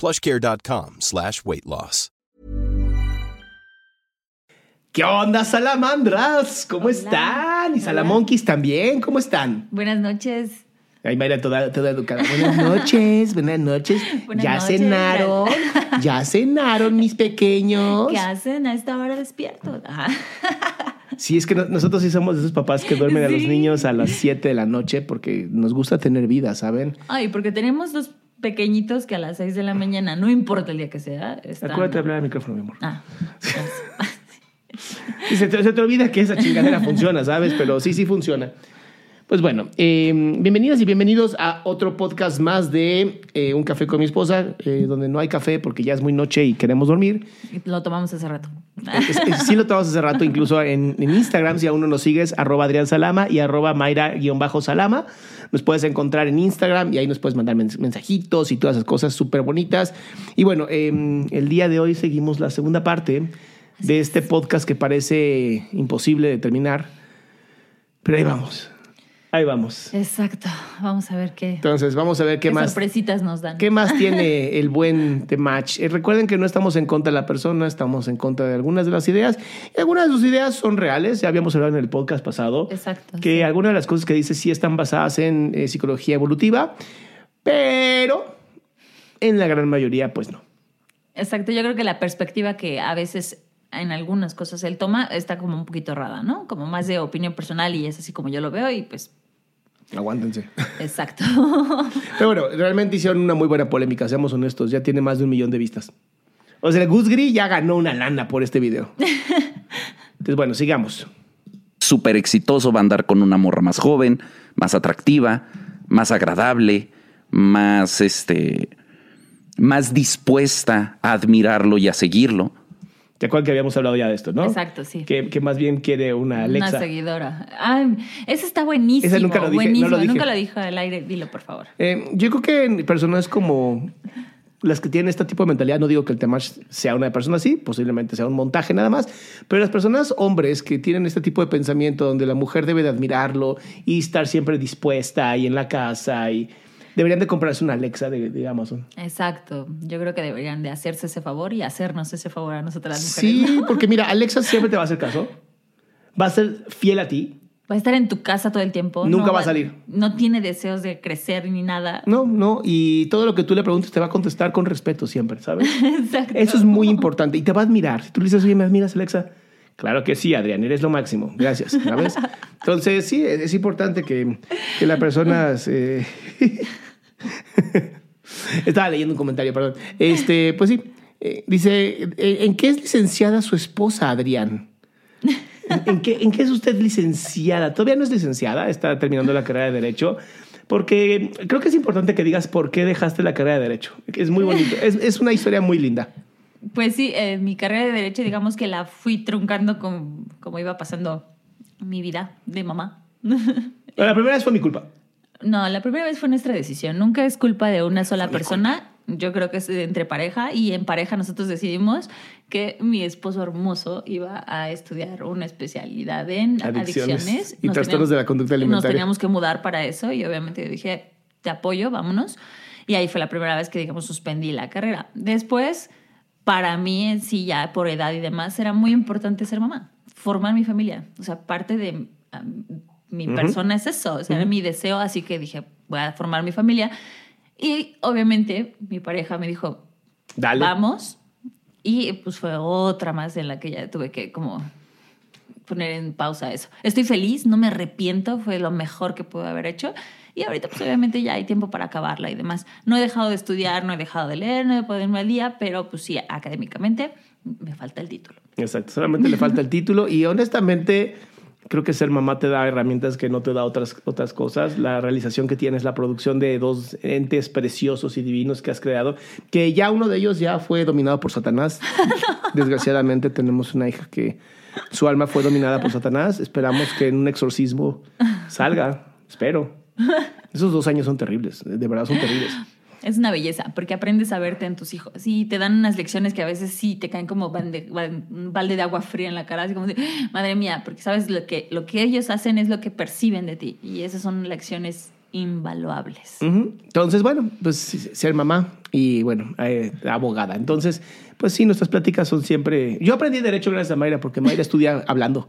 plushcare.com slash weight loss. ¿Qué onda, salamandras? ¿Cómo están? Y salamonquis también, ¿cómo están? Buenas noches. Ay, Mayra, toda, toda educada. Buenas noches, buenas noches. Buenas ya noches. cenaron, ya cenaron mis pequeños. ¿Qué hacen a esta hora despiertos? Ajá. Sí, es que no- nosotros sí somos de esos papás que duermen a los niños a las 7 de la noche porque nos gusta tener vida, ¿saben? Ay, porque tenemos dos pequeñitos que a las 6 de la mañana, no importa el día que sea, están... Acuérdate de hablar al micrófono, mi amor. Ah, Y se te, se te olvida que esa chingadera funciona, ¿sabes? Pero sí, sí funciona. Pues bueno, eh, bienvenidas y bienvenidos a otro podcast más de eh, Un Café con mi esposa, eh, donde no hay café porque ya es muy noche y queremos dormir. lo tomamos hace rato. Sí lo tomamos hace rato, incluso en, en Instagram, si aún no nos sigues, arroba Adrián Salama y arroba Mayra-Salama. Nos puedes encontrar en Instagram y ahí nos puedes mandar mens- mensajitos y todas esas cosas súper bonitas. Y bueno, eh, el día de hoy seguimos la segunda parte de este podcast que parece imposible de terminar. Pero ahí vamos, ahí vamos. Exacto. Vamos a ver qué, Entonces, vamos a ver qué, qué más. sorpresitas nos dan. ¿Qué más tiene el buen The Match? Eh, recuerden que no estamos en contra de la persona, estamos en contra de algunas de las ideas. Y algunas de sus ideas son reales, ya habíamos hablado en el podcast pasado. Exacto, Que sí. algunas de las cosas que dice sí están basadas en eh, psicología evolutiva, pero en la gran mayoría, pues no. Exacto, yo creo que la perspectiva que a veces en algunas cosas él toma está como un poquito errada, ¿no? Como más de opinión personal y es así como yo lo veo y pues, Aguántense. exacto. Pero bueno, realmente hicieron una muy buena polémica, seamos honestos, ya tiene más de un millón de vistas. O sea, Gus Gris ya ganó una lana por este video. Entonces, bueno, sigamos. súper exitoso va a andar con una morra más joven, más atractiva, más agradable, más este más dispuesta a admirarlo y a seguirlo. ¿Te acuerdas que habíamos hablado ya de esto, no? Exacto, sí. Que, que más bien quiere una Alexa. Una seguidora. Ay, ese está buenísimo. Ese nunca lo dije, no buenísimo. lo dije. Nunca lo dijo al aire. Dilo, por favor. Eh, yo creo que en personas como las que tienen este tipo de mentalidad, no digo que el Temash sea una persona así, posiblemente sea un montaje nada más, pero las personas hombres que tienen este tipo de pensamiento donde la mujer debe de admirarlo y estar siempre dispuesta y en la casa y deberían de comprarse una Alexa de, de Amazon. Exacto. Yo creo que deberían de hacerse ese favor y hacernos ese favor a nosotras las mujeres. Sí, ¿no? porque mira, Alexa siempre te va a hacer caso, va a ser fiel a ti. Va a estar en tu casa todo el tiempo. Nunca no va a salir. No tiene deseos de crecer ni nada. No, no, y todo lo que tú le preguntes te va a contestar con respeto siempre, ¿sabes? Exacto. Eso es muy importante y te va a admirar. Si tú le dices, oye, ¿me admiras, Alexa? Claro que sí, Adrián, eres lo máximo. Gracias. Entonces, sí, es, es importante que, que la persona... se- Estaba leyendo un comentario, perdón. Este, pues sí, eh, dice, eh, ¿en qué es licenciada su esposa, Adrián? ¿En, en qué, ¿En qué es usted licenciada? Todavía no es licenciada, está terminando la carrera de Derecho. Porque creo que es importante que digas por qué dejaste la carrera de Derecho. Es muy bonito. Es, es una historia muy linda. Pues sí, eh, mi carrera de Derecho, digamos que la fui truncando con, como iba pasando mi vida de mamá. Pero la primera vez fue mi culpa. No, la primera vez fue nuestra decisión. Nunca es culpa de una sola persona. Yo creo que es entre pareja y en pareja nosotros decidimos que mi esposo hermoso iba a estudiar una especialidad en Adicciones adicciones. y Nos trastornos de la conducta Nos alimentaria. teníamos que mudar para eso y obviamente yo dije, te apoyo, vámonos. Y ahí fue la primera vez que, digamos, suspendí la carrera. Después, para mí, en sí, ya por edad y demás, era muy importante ser mamá, formar mi familia. O sea, parte de um, mi persona es eso, o sea, era mi deseo, así que dije, voy a formar mi familia. Y obviamente mi pareja me dijo, Dale. vamos. Y pues fue otra más en la que ya tuve que como poner en pausa eso. Estoy feliz, no me arrepiento, fue lo mejor que pude haber hecho. Y ahorita pues obviamente ya hay tiempo para acabarla y demás. No he dejado de estudiar, no he dejado de leer, no he ponerme al día, pero pues sí, académicamente me falta el título. Exacto, solamente le falta el título y honestamente creo que ser mamá te da herramientas que no te da otras, otras cosas. La realización que tienes, la producción de dos entes preciosos y divinos que has creado, que ya uno de ellos ya fue dominado por Satanás. Desgraciadamente tenemos una hija que su alma fue dominada por Satanás. Esperamos que en un exorcismo salga, espero. Esos dos años son terribles, de verdad son terribles. Es una belleza, porque aprendes a verte en tus hijos. Sí, te dan unas lecciones que a veces sí te caen como balde, balde de agua fría en la cara, así como de, madre mía, porque sabes lo que, lo que ellos hacen es lo que perciben de ti. Y esas son lecciones invaluables. Entonces, bueno, pues ser mamá y bueno, eh, abogada. Entonces, pues sí, nuestras pláticas son siempre... Yo aprendí derecho gracias a Mayra porque Mayra estudia hablando.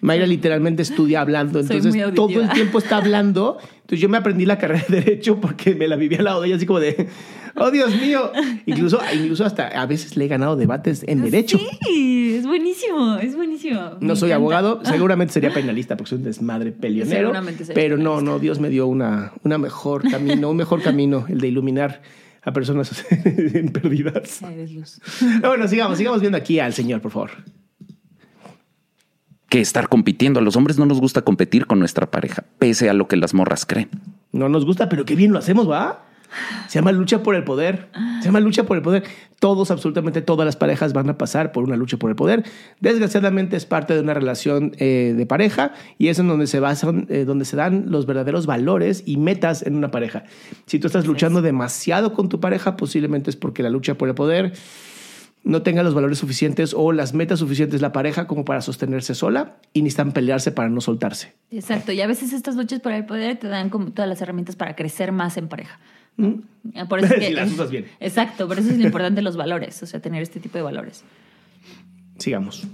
Mayra literalmente estudia hablando. Entonces, todo el tiempo está hablando. Entonces, yo me aprendí la carrera de derecho porque me la vivía al lado de ella así como de, oh Dios mío. Incluso, incluso hasta a veces le he ganado debates en derecho. Sí, es buenísimo, es buenísimo. No Me soy encanta. abogado, seguramente sería penalista porque soy un desmadre peleonero. Seguramente sería Pero no, penalista. no, Dios me dio una, una mejor camino, un mejor camino, el de iluminar a personas en perdidas. Eres luz. Bueno, sigamos, sigamos viendo aquí al señor, por favor. Que estar compitiendo. A los hombres no nos gusta competir con nuestra pareja, pese a lo que las morras creen. No nos gusta, pero qué bien lo hacemos, ¿va? Se llama lucha por el poder. Se llama lucha por el poder. Todos, absolutamente todas las parejas van a pasar por una lucha por el poder. Desgraciadamente es parte de una relación eh, de pareja y es en donde se basan, eh, donde se dan los verdaderos valores y metas en una pareja. Si tú estás luchando demasiado con tu pareja, posiblemente es porque la lucha por el poder no tenga los valores suficientes o las metas suficientes la pareja como para sostenerse sola y necesitan pelearse para no soltarse. Exacto, y a veces estas luchas por el poder te dan como todas las herramientas para crecer más en pareja. Por eso es que Si las usas bien. Exacto, por eso es lo importante los valores, o sea, tener este tipo de valores. Sigamos.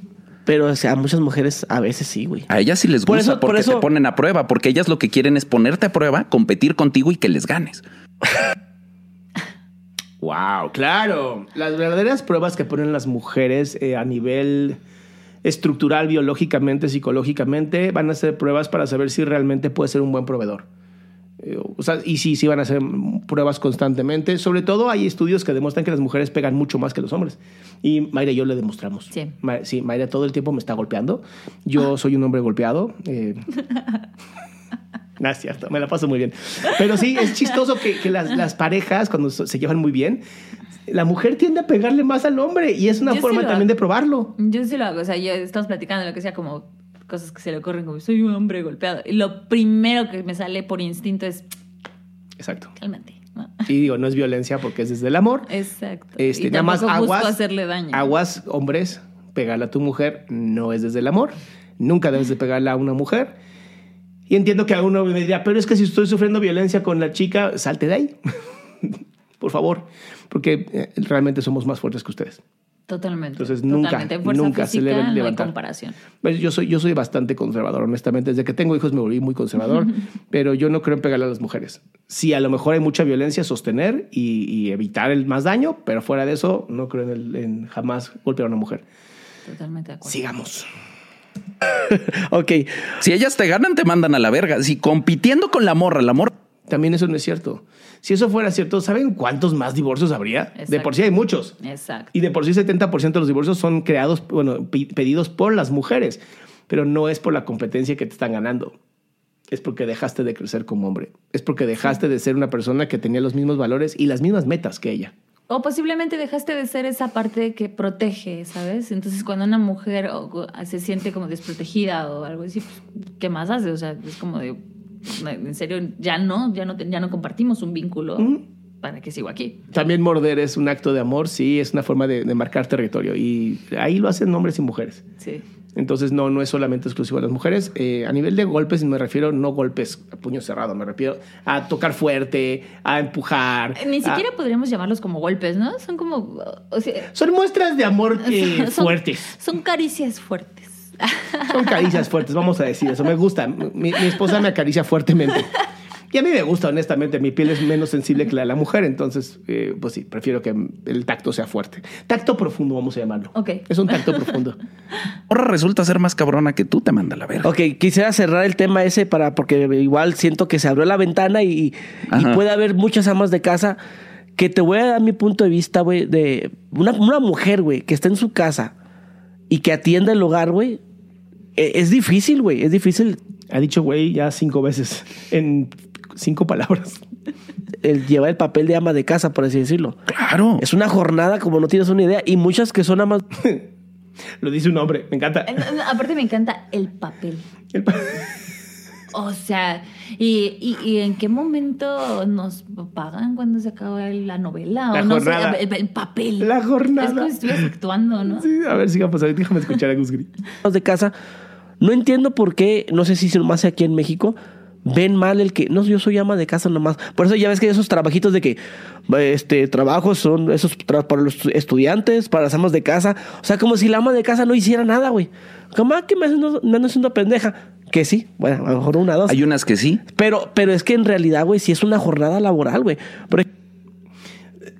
Pero o sea, a muchas mujeres a veces sí, güey. A ellas sí les Por gusta eso- por porque eso- te ponen a prueba, porque ellas lo que quieren es ponerte a prueba, competir contigo y que les ganes. Wow, claro. Las verdaderas pruebas que ponen las mujeres eh, a nivel estructural, biológicamente, psicológicamente, van a ser pruebas para saber si realmente puede ser un buen proveedor. Eh, o sea, y sí, sí van a hacer pruebas constantemente. Sobre todo hay estudios que demuestran que las mujeres pegan mucho más que los hombres. Y Mayra y yo le demostramos. Sí. Ma- sí, Mayra todo el tiempo me está golpeando. Yo soy un hombre golpeado. eh, no es cierto, me la paso muy bien. Pero sí, es chistoso que, que las, las parejas, cuando se llevan muy bien, la mujer tiende a pegarle más al hombre y es una Yo forma también hago. de probarlo. Yo sí lo hago, o sea, yo estamos platicando lo que sea como cosas que se le ocurren como soy un hombre golpeado y lo primero que me sale por instinto es Exacto. cálmate. ¿no? Y digo, no es violencia porque es desde el amor. Exacto. Este, y nada más aguas, hacerle daño. aguas, hombres, pegarle a tu mujer no es desde el amor. Nunca debes de pegarle a una mujer. Y entiendo que a uno me dirá, pero es que si estoy sufriendo violencia con la chica, salte de ahí. Por favor, porque eh, realmente somos más fuertes que ustedes. Totalmente. Entonces, nunca, Totalmente. En fuerza nunca se física deben no hay levantar. comparación. Pues yo soy, yo soy bastante conservador, honestamente. Desde que tengo hijos me volví muy conservador, pero yo no creo en pegarle a las mujeres. Sí, a lo mejor hay mucha violencia, sostener y, y evitar el más daño, pero fuera de eso, no creo en, el- en jamás golpear a una mujer. Totalmente de acuerdo. Sigamos. Ok. Si ellas te ganan, te mandan a la verga. Si compitiendo con la morra, la morra También eso no es cierto. Si eso fuera cierto, ¿saben cuántos más divorcios habría? De por sí hay muchos. Exacto. Y de por sí 70% de los divorcios son creados, bueno, pedidos por las mujeres, pero no es por la competencia que te están ganando. Es porque dejaste de crecer como hombre. Es porque dejaste de ser una persona que tenía los mismos valores y las mismas metas que ella. O posiblemente dejaste de ser esa parte que protege, ¿sabes? Entonces, cuando una mujer se siente como desprotegida o algo así, pues, ¿qué más hace? O sea, es como de, en serio, ya no, ya no, ya no compartimos un vínculo. ¿Para qué sigo aquí? También morder es un acto de amor, sí, es una forma de, de marcar territorio. Y ahí lo hacen hombres y mujeres. Sí. Entonces, no, no es solamente exclusivo de las mujeres. Eh, a nivel de golpes, me refiero no golpes a puño cerrado, me refiero a tocar fuerte, a empujar. Eh, Ni a- siquiera podríamos llamarlos como golpes, ¿no? Son como. o sea, Son muestras de amor eh, son- fuertes. Son caricias fuertes. Son caricias fuertes, vamos a decir eso. Me gusta. Mi, mi esposa me acaricia fuertemente. Y a mí me gusta, honestamente. Mi piel es menos sensible que la de la mujer. Entonces, eh, pues sí, prefiero que el tacto sea fuerte. Tacto profundo, vamos a llamarlo. Ok. Es un tacto profundo. Ahora resulta ser más cabrona que tú, te manda la verga. Ok, quisiera cerrar el tema ese para porque igual siento que se abrió la ventana y, puede haber muchas amas de casa que te voy a dar mi punto de vista, güey, de una, una mujer, güey, que está en su casa y que atienda el hogar, güey. E- Es difícil, güey, es difícil Ha dicho güey ya cinco veces en cinco palabras. el llevar el papel de ama de casa, por así decirlo. Claro. Es una jornada como no tienes una idea y muchas que son amas Lo dice un hombre. Me encanta. Eh, Aparte, me encanta el papel. El pa- O sea, ¿y, y, y en qué momento nos pagan cuando se acaba la novela? La o no jornada. sé, el, el papel. La jornada. Es como si estuvieras actuando, ¿no? Sí, a ver, sigamos. Déjame escuchar a Gus Gris. de casa. No entiendo por qué, no sé si más aquí en México, ven mal el que, no, yo soy ama de casa nomás. Por eso ya ves que esos trabajitos de que, este, trabajos son esos tra- para los estudiantes, para las amas de casa. O sea, como si la ama de casa no hiciera nada, güey. Como, ah, que me ando, me ando haciendo pendeja. Que sí, bueno, a lo mejor una, dos. Hay unas que sí. Pero, pero es que en realidad, güey, sí es una jornada laboral, güey. Ej-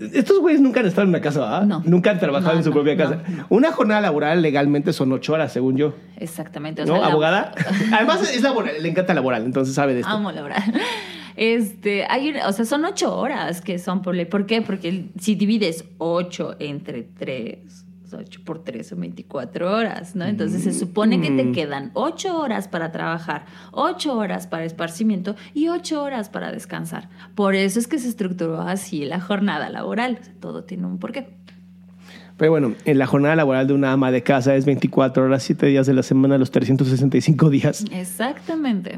Estos güeyes nunca han estado en una casa, ¿verdad? No. Nunca han trabajado No, en su no, propia casa. Una jornada laboral legalmente son ocho horas, según yo. Exactamente. o ¿No? sea, ¿Abogada? Además, es laboral. Le encanta laboral, entonces sabe de esto. Amo laboral. Este, hay o sea, son ocho horas que son por ley. ¿Por qué? Porque si divides ocho entre tres, ocho por tres son 24 horas, ¿no? Entonces se supone que Mm. te quedan ocho horas para trabajar, ocho horas para esparcimiento y ocho horas para descansar. Por eso es que se estructuró así la jornada laboral. Todo tiene un porqué. Pero bueno, en la jornada laboral de una ama de casa es 24 horas, 7 días de la semana, los 365 días. Exactamente.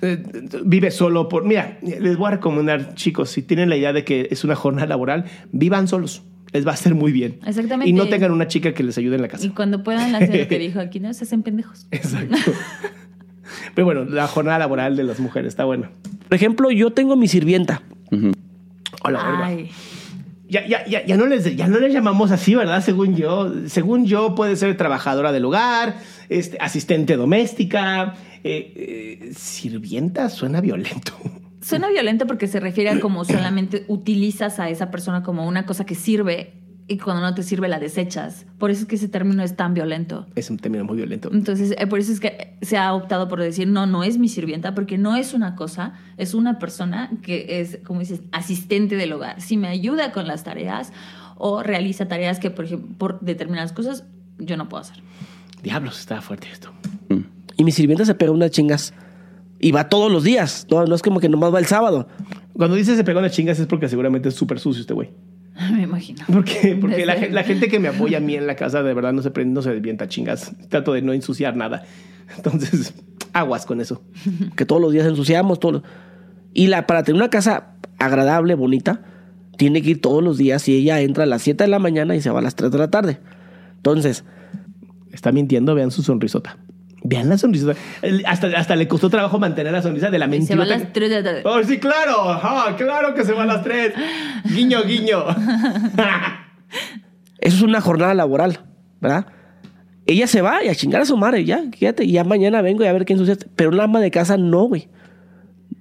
Eh, vive solo por... Mira, les voy a recomendar, chicos, si tienen la idea de que es una jornada laboral, vivan solos. Les va a hacer muy bien. Exactamente. Y no tengan una chica que les ayude en la casa. Y cuando puedan hacer lo que dijo aquí, no se hacen pendejos. Exacto. Pero bueno, la jornada laboral de las mujeres está bueno. Por ejemplo, yo tengo mi sirvienta. Hola, verga. Ay. Ya, ya, ya, ya, no les, ya no les llamamos así, ¿verdad? Según yo. Según yo, puede ser trabajadora del hogar, este, asistente doméstica, eh, eh, sirvienta, suena violento. Suena violento porque se refiere a como solamente utilizas a esa persona como una cosa que sirve y cuando no te sirve la desechas. Por eso es que ese término es tan violento. Es un término muy violento. Entonces, eh, por eso es que se ha optado por decir, no, no es mi sirvienta, porque no es una cosa, es una persona que es, como dices, asistente del hogar. Si me ayuda con las tareas o realiza tareas que, por ejemplo, por determinadas cosas, yo no puedo hacer. Diablos, está fuerte esto. Y mi sirvienta se pega unas chingas. Y va todos los días. No, no es como que nomás va el sábado. Cuando dices se pegó las chingas es porque seguramente es súper sucio este güey. Me imagino. Porque, porque la, gente que me apoya a mí en la casa de verdad no se, prende, no se desvienta a chingas. Trato de no ensuciar nada. Entonces, aguas con eso. Que todos los días ensuciamos. Todos los- Y la, para tener una casa agradable, bonita, tiene que ir todos los días y ella entra a las 7 de la mañana y se va a las 3 de la tarde. Entonces, Está mintiendo, vean su sonrisota. Vean la sonrisota. El- Hasta, hasta le costó trabajo mantener la sonrisa de la Y se va a las 3 de la tarde. Oh, sí, claro. Ajá, claro que se va a las tres. Guiño, guiño. eso es una jornada laboral, ¿verdad? Ella se va y a chingar a su madre, ya, fíjate, y ya mañana vengo y a ver qué ensucia. Pero una ama de casa no, güey.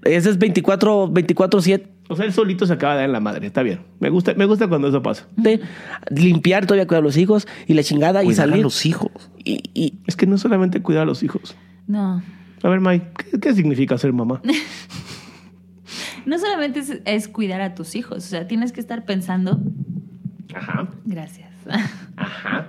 Ese es 24, 24-7. o sea, él solito se acaba de dar en la madre. Está bien. Me gusta, me gusta cuando eso pasa. Limpiar todavía cuidar a los hijos y la chingada y Cuidar a salir. los hijos. Y, y Es que no solamente cuidar a los hijos. No. A ver, Mike, ¿qué, qué significa ser mamá? No solamente es, es cuidar a tus hijos, o sea, tienes que estar pensando. Ajá, Gracias. ajá.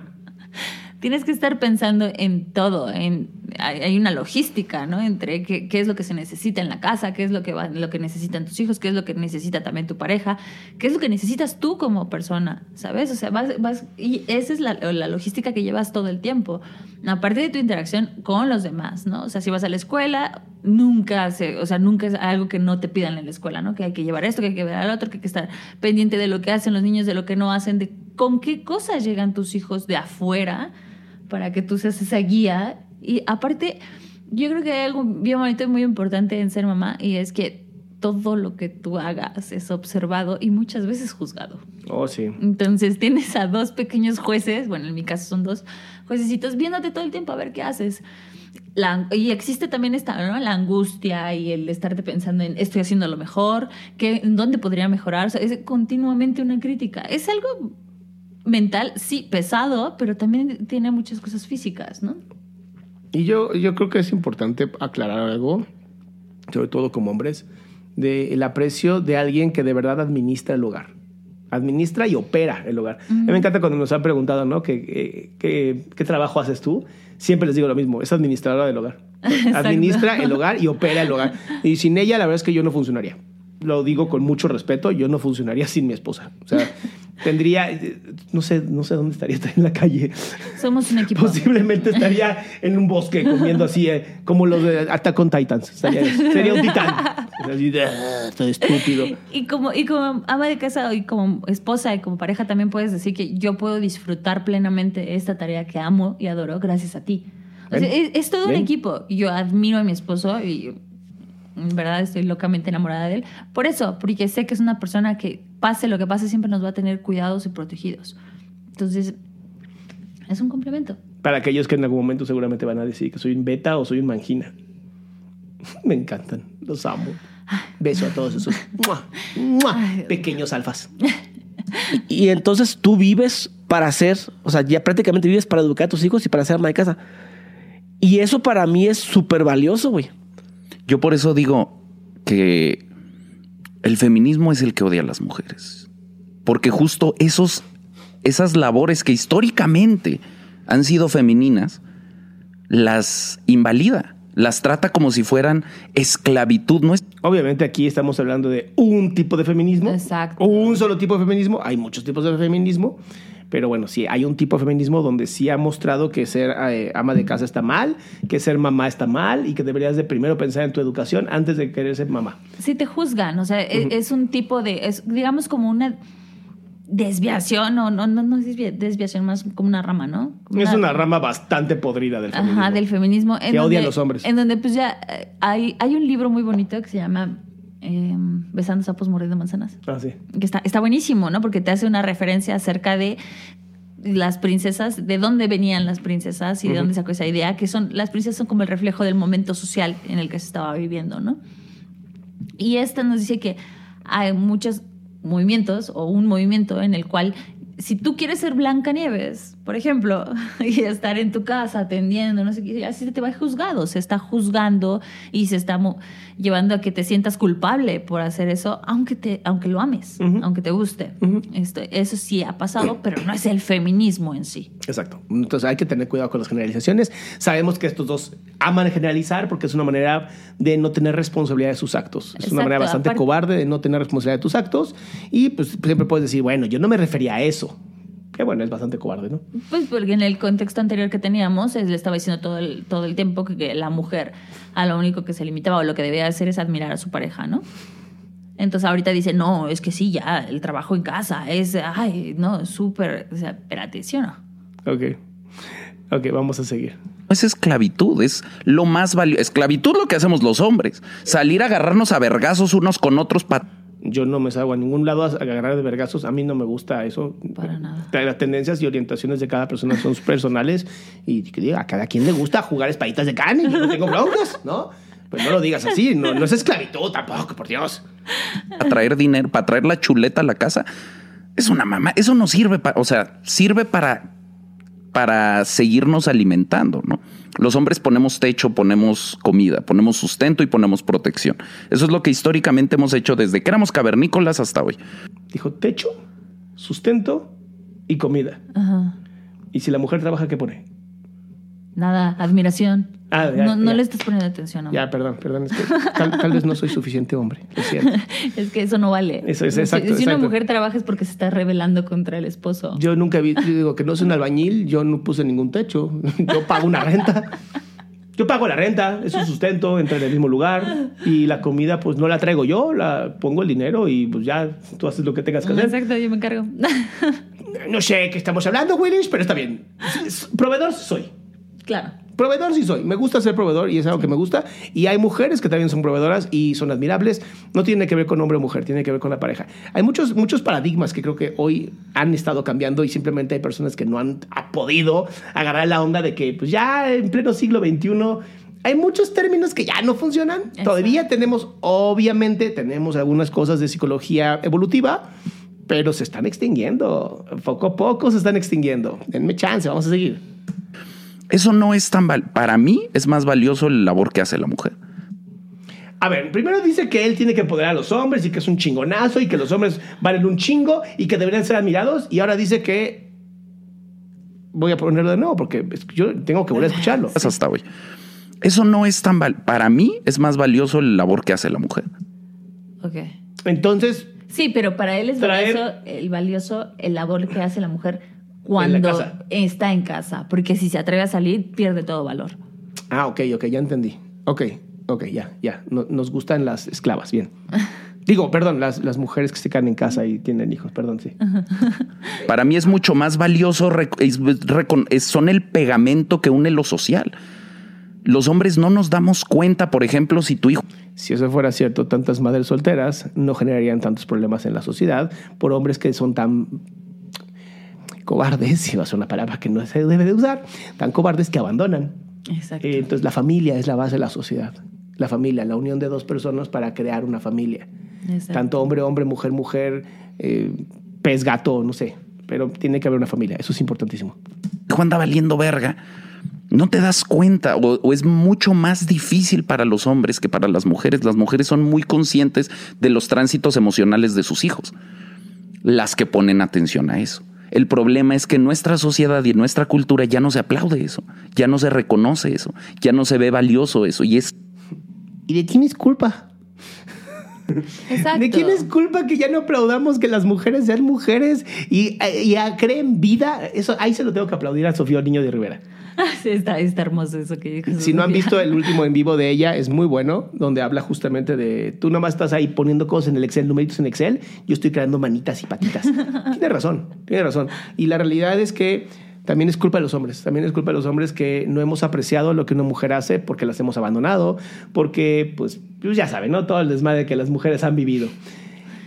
tienes que estar pensando en todo, en hay, una logística, ¿no? Entre qué, es lo que se necesita en la casa, qué es lo que va, lo que necesitan tus hijos, qué es lo que necesita también tu pareja, qué es lo que necesitas tú como persona, ¿sabes? O sea, vas, vas y esa es la, la logística que llevas todo el tiempo. Aparte de tu interacción con los demás, ¿no? O sea, si vas a la escuela, nunca se, o sea, nunca es algo que no te pidan en la escuela, ¿no? Que hay que llevar esto, que hay que ver al otro, que hay que estar pendiente de lo que hacen los niños, de lo que no hacen, de con qué cosas llegan tus hijos de afuera para que tú seas esa guía. Y aparte, yo creo que hay algo bien bonito y muy importante en ser mamá y es que todo lo que tú hagas es observado y muchas veces juzgado. Oh, sí. Entonces tienes a dos pequeños jueces, bueno, en mi caso son dos juececitos, viéndote todo el tiempo a ver qué haces. La- y existe también esta, ¿no? la angustia y el estarte pensando en estoy haciendo lo mejor, que, en dónde podría mejorar. O sea, es continuamente una crítica. Es algo mental, sí, pesado, pero también tiene muchas cosas físicas, ¿no? Y yo, yo creo que es importante aclarar algo, sobre todo como hombres, del aprecio de alguien que de verdad administra el hogar. Administra y opera el hogar. A mí me encanta cuando nos han preguntado, ¿no? ¿Qué, qué, qué- qué trabajo haces tú? Siempre les digo lo mismo, es administradora del hogar. Administra el hogar y opera el hogar. Y sin ella, la verdad es que yo no funcionaría. Lo digo con mucho respeto, yo no funcionaría sin mi esposa. O sea, tendría, no sé, no sé dónde estaría, estaría en la calle. Somos un equipo. Posiblemente estaría en un bosque comiendo así, eh, como los de Attack on Titans. Estaría- sería un titán. Así "Ah, todo estúpido. Y como, y como ama de casa y como esposa y como pareja también puedes decir que yo puedo disfrutar plenamente esta tarea que amo y adoro gracias a ti. O sea, es, es todo un equipo. Yo admiro a mi esposo y en verdad estoy locamente enamorada de él. Por eso, porque sé que es una persona que pase lo que pase siempre nos va a tener cuidados y protegidos. Entonces, es un complemento. Para aquellos que en algún momento seguramente van a decir que soy un beta o soy un mangina. Me encantan, los amo. Beso a todos esos ¡mua! ¡mua! pequeños alfas. Y entonces tú vives para ser, o sea, ya prácticamente vives para educar a tus hijos y para ser ama de casa. Y eso para mí es súper valioso, güey. Yo por eso digo que el feminismo es el que odia a las mujeres. Porque justo esos, esas labores que históricamente han sido femeninas, las invalida, las trata como si fueran esclavitud. No es Obviamente aquí estamos hablando de un tipo de feminismo. Exacto. Un solo tipo de feminismo. Hay muchos tipos de feminismo. Pero bueno, sí, hay un tipo de feminismo donde sí ha mostrado que ser eh, ama de casa está mal, que ser mamá está mal y que deberías de primero pensar en tu educación antes de querer ser mamá. Sí te juzgan, o sea, e- es, un tipo de, es, digamos como una desviación, o no, no, no es desvia- desviación, más como una rama, ¿no? Como Es una rama bastante podrida del feminismo. Ajá, del feminismo. En Que odia donde, a los hombres. En donde pues ya eh, hay, hay un libro muy bonito que se llama eh, Besando sapos, mordiendo manzanas. Ah, sí. Que está, está buenísimo, ¿no? Porque te hace una referencia acerca de las princesas, de dónde venían las princesas y de dónde sacó esa idea, que son, las princesas son como el reflejo del momento social en el que se estaba viviendo, ¿no? Y esta nos dice que hay muchos movimientos o un movimiento en el cual si tú quieres ser Blancanieves, por ejemplo, y estar en tu casa atendiendo, no sé qué, así se te va juzgado, se está juzgando y se está llevando a que te sientas culpable por hacer eso, aunque te aunque lo ames, aunque te guste. Esto, eso sí ha pasado, pero no es el feminismo en sí. Exacto. Entonces hay que tener cuidado con las generalizaciones. Sabemos que estos dos aman generalizar porque es una manera de no tener responsabilidad de sus actos. Es una Exacto, manera bastante aparte- cobarde de no tener responsabilidad de tus actos y pues siempre puedes decir, bueno, yo no me refería a eso. Que bueno, es bastante cobarde, ¿no? Pues porque en el contexto anterior que teníamos, él le estaba diciendo todo el, todo el tiempo que, que la mujer a lo único que se limitaba o lo que debía hacer es admirar a su pareja, ¿no? Entonces ahorita dice, no, es que sí, ya, el trabajo en casa es, ay, no, súper, o sea, espérate, ¿sí o no? Ok. Ok, vamos a seguir. No es esclavitud, es lo más valioso. Esclavitud lo que hacemos los hombres. Salir a agarrarnos a vergazos unos con otros para Yo no me salgo a ningún lado a agarrar de vergazos. A mí no me gusta eso. Para nada. Las tendencias y orientaciones de cada persona son personales y que diga, a cada quien le gusta jugar espaditas de carne. Yo no tengo broncas, ¿no? Pues no lo digas así. No, no es esclavitud tampoco, por Dios. traer dinero, para traer la chuleta a la casa. Es una mamá. Eso no sirve para, o sea, sirve para, para seguirnos alimentando, ¿no? Los hombres ponemos techo, ponemos comida, ponemos sustento y ponemos protección. Eso es lo que históricamente hemos hecho desde que éramos cavernícolas hasta hoy. Dijo techo, sustento y comida. Ajá. Y si la mujer trabaja, ¿qué pone? Nada, admiración. Ah, ya, no no ya. le estás poniendo atención, amor. Ya, perdón, perdón. Es que tal, tal vez no soy suficiente hombre. Es que eso no vale. Eso es, exacto, Si, una exacto. mujer trabaja es porque se está rebelando contra el esposo. Yo nunca vi, yo digo que no soy un albañil, yo no puse ningún techo, yo pago una renta. Yo pago la renta, es un sustento, entra en el mismo lugar y la comida pues no la traigo yo, la pongo el dinero y pues ya tú haces lo que tengas que hacer. Exacto, yo me encargo. No sé qué estamos hablando, Willis, pero está bien. Proveedor soy. claro. Proveedor sí soy. Me gusta ser proveedor y es algo que me gusta. Y hay mujeres que también son proveedoras y son admirables. No tiene que ver con hombre o mujer, tiene que ver con la pareja. Hay muchos, muchos paradigmas que creo que hoy han estado cambiando y simplemente hay personas que no han ha podido agarrar la onda de que pues ya en pleno siglo XXI hay muchos términos que ya no funcionan. Todavía tenemos, obviamente, tenemos algunas cosas de psicología evolutiva, pero se están extinguiendo. Poco a poco se están extinguiendo. Denme chance, vamos a seguir. Eso no es tan... val- Para mí es más valioso el labor que hace la mujer. A ver, primero dice que él tiene que empoderar a los hombres y que es un chingonazo y que los hombres valen un chingo y que deberían ser admirados. Y ahora dice que. Voy a ponerlo de nuevo porque yo tengo que volver a escucharlo. Es hasta hoy. Eso no es tan... val- Para mí es más valioso el labor que hace la mujer. Ok. Entonces, Sí, pero para él es Traer- valioso el valioso el labor que hace la mujer cuando está en casa, porque si se atreve a salir pierde todo valor. ah, ok, ok, ya entendí. Ok, ok, ya, ya. No- nos gustan las esclavas, bien. Digo, perdón, las, las mujeres que se quedan en casa y tienen hijos, perdón, sí. Para mí es mucho más valioso, es- es- son el pegamento que une lo social. Los hombres no nos damos cuenta, por ejemplo, si tu hijo Si eso fuera cierto, tantas madres solteras no generarían tantos problemas en la sociedad por hombres que son tan cobardes, si va a ser una palabra que no se debe de usar, tan cobardes que abandonan. Exacto. Eh, entonces la familia es la base de la sociedad. La familia, la unión de dos personas para crear una familia. Exacto. Tanto hombre, hombre, mujer, mujer, eh, pez, gato, no sé. Pero tiene que haber una familia. Eso es importantísimo. hijo anda valiendo verga, no te das cuenta o, o es mucho más difícil para los hombres que para las mujeres. Las mujeres son muy conscientes de los tránsitos emocionales de sus hijos, las que ponen atención a eso. El problema es que nuestra sociedad y nuestra cultura ya no se aplaude eso, ya no se reconoce eso, ya no se ve valioso eso y es ¿Y de quién es culpa? Exacto. ¿De quién es culpa que ya no aplaudamos que las mujeres sean mujeres y, creen vida? Eso, ahí se lo tengo que aplaudir a Sofía Niño de Rivera. Sí, está, está hermoso eso que dijo. Si no han visto el último en vivo de ella, es muy bueno, donde habla justamente de tú nomás estás ahí poniendo cosas en el Excel, numeritos en Excel, yo estoy creando manitas y patitas. tiene razón, tiene razón. Y la realidad es que también es culpa de los hombres, también es culpa de los hombres que no hemos apreciado lo que una mujer hace porque las hemos abandonado, porque pues, pues ya saben, ¿no? Todo el desmadre que las mujeres han vivido.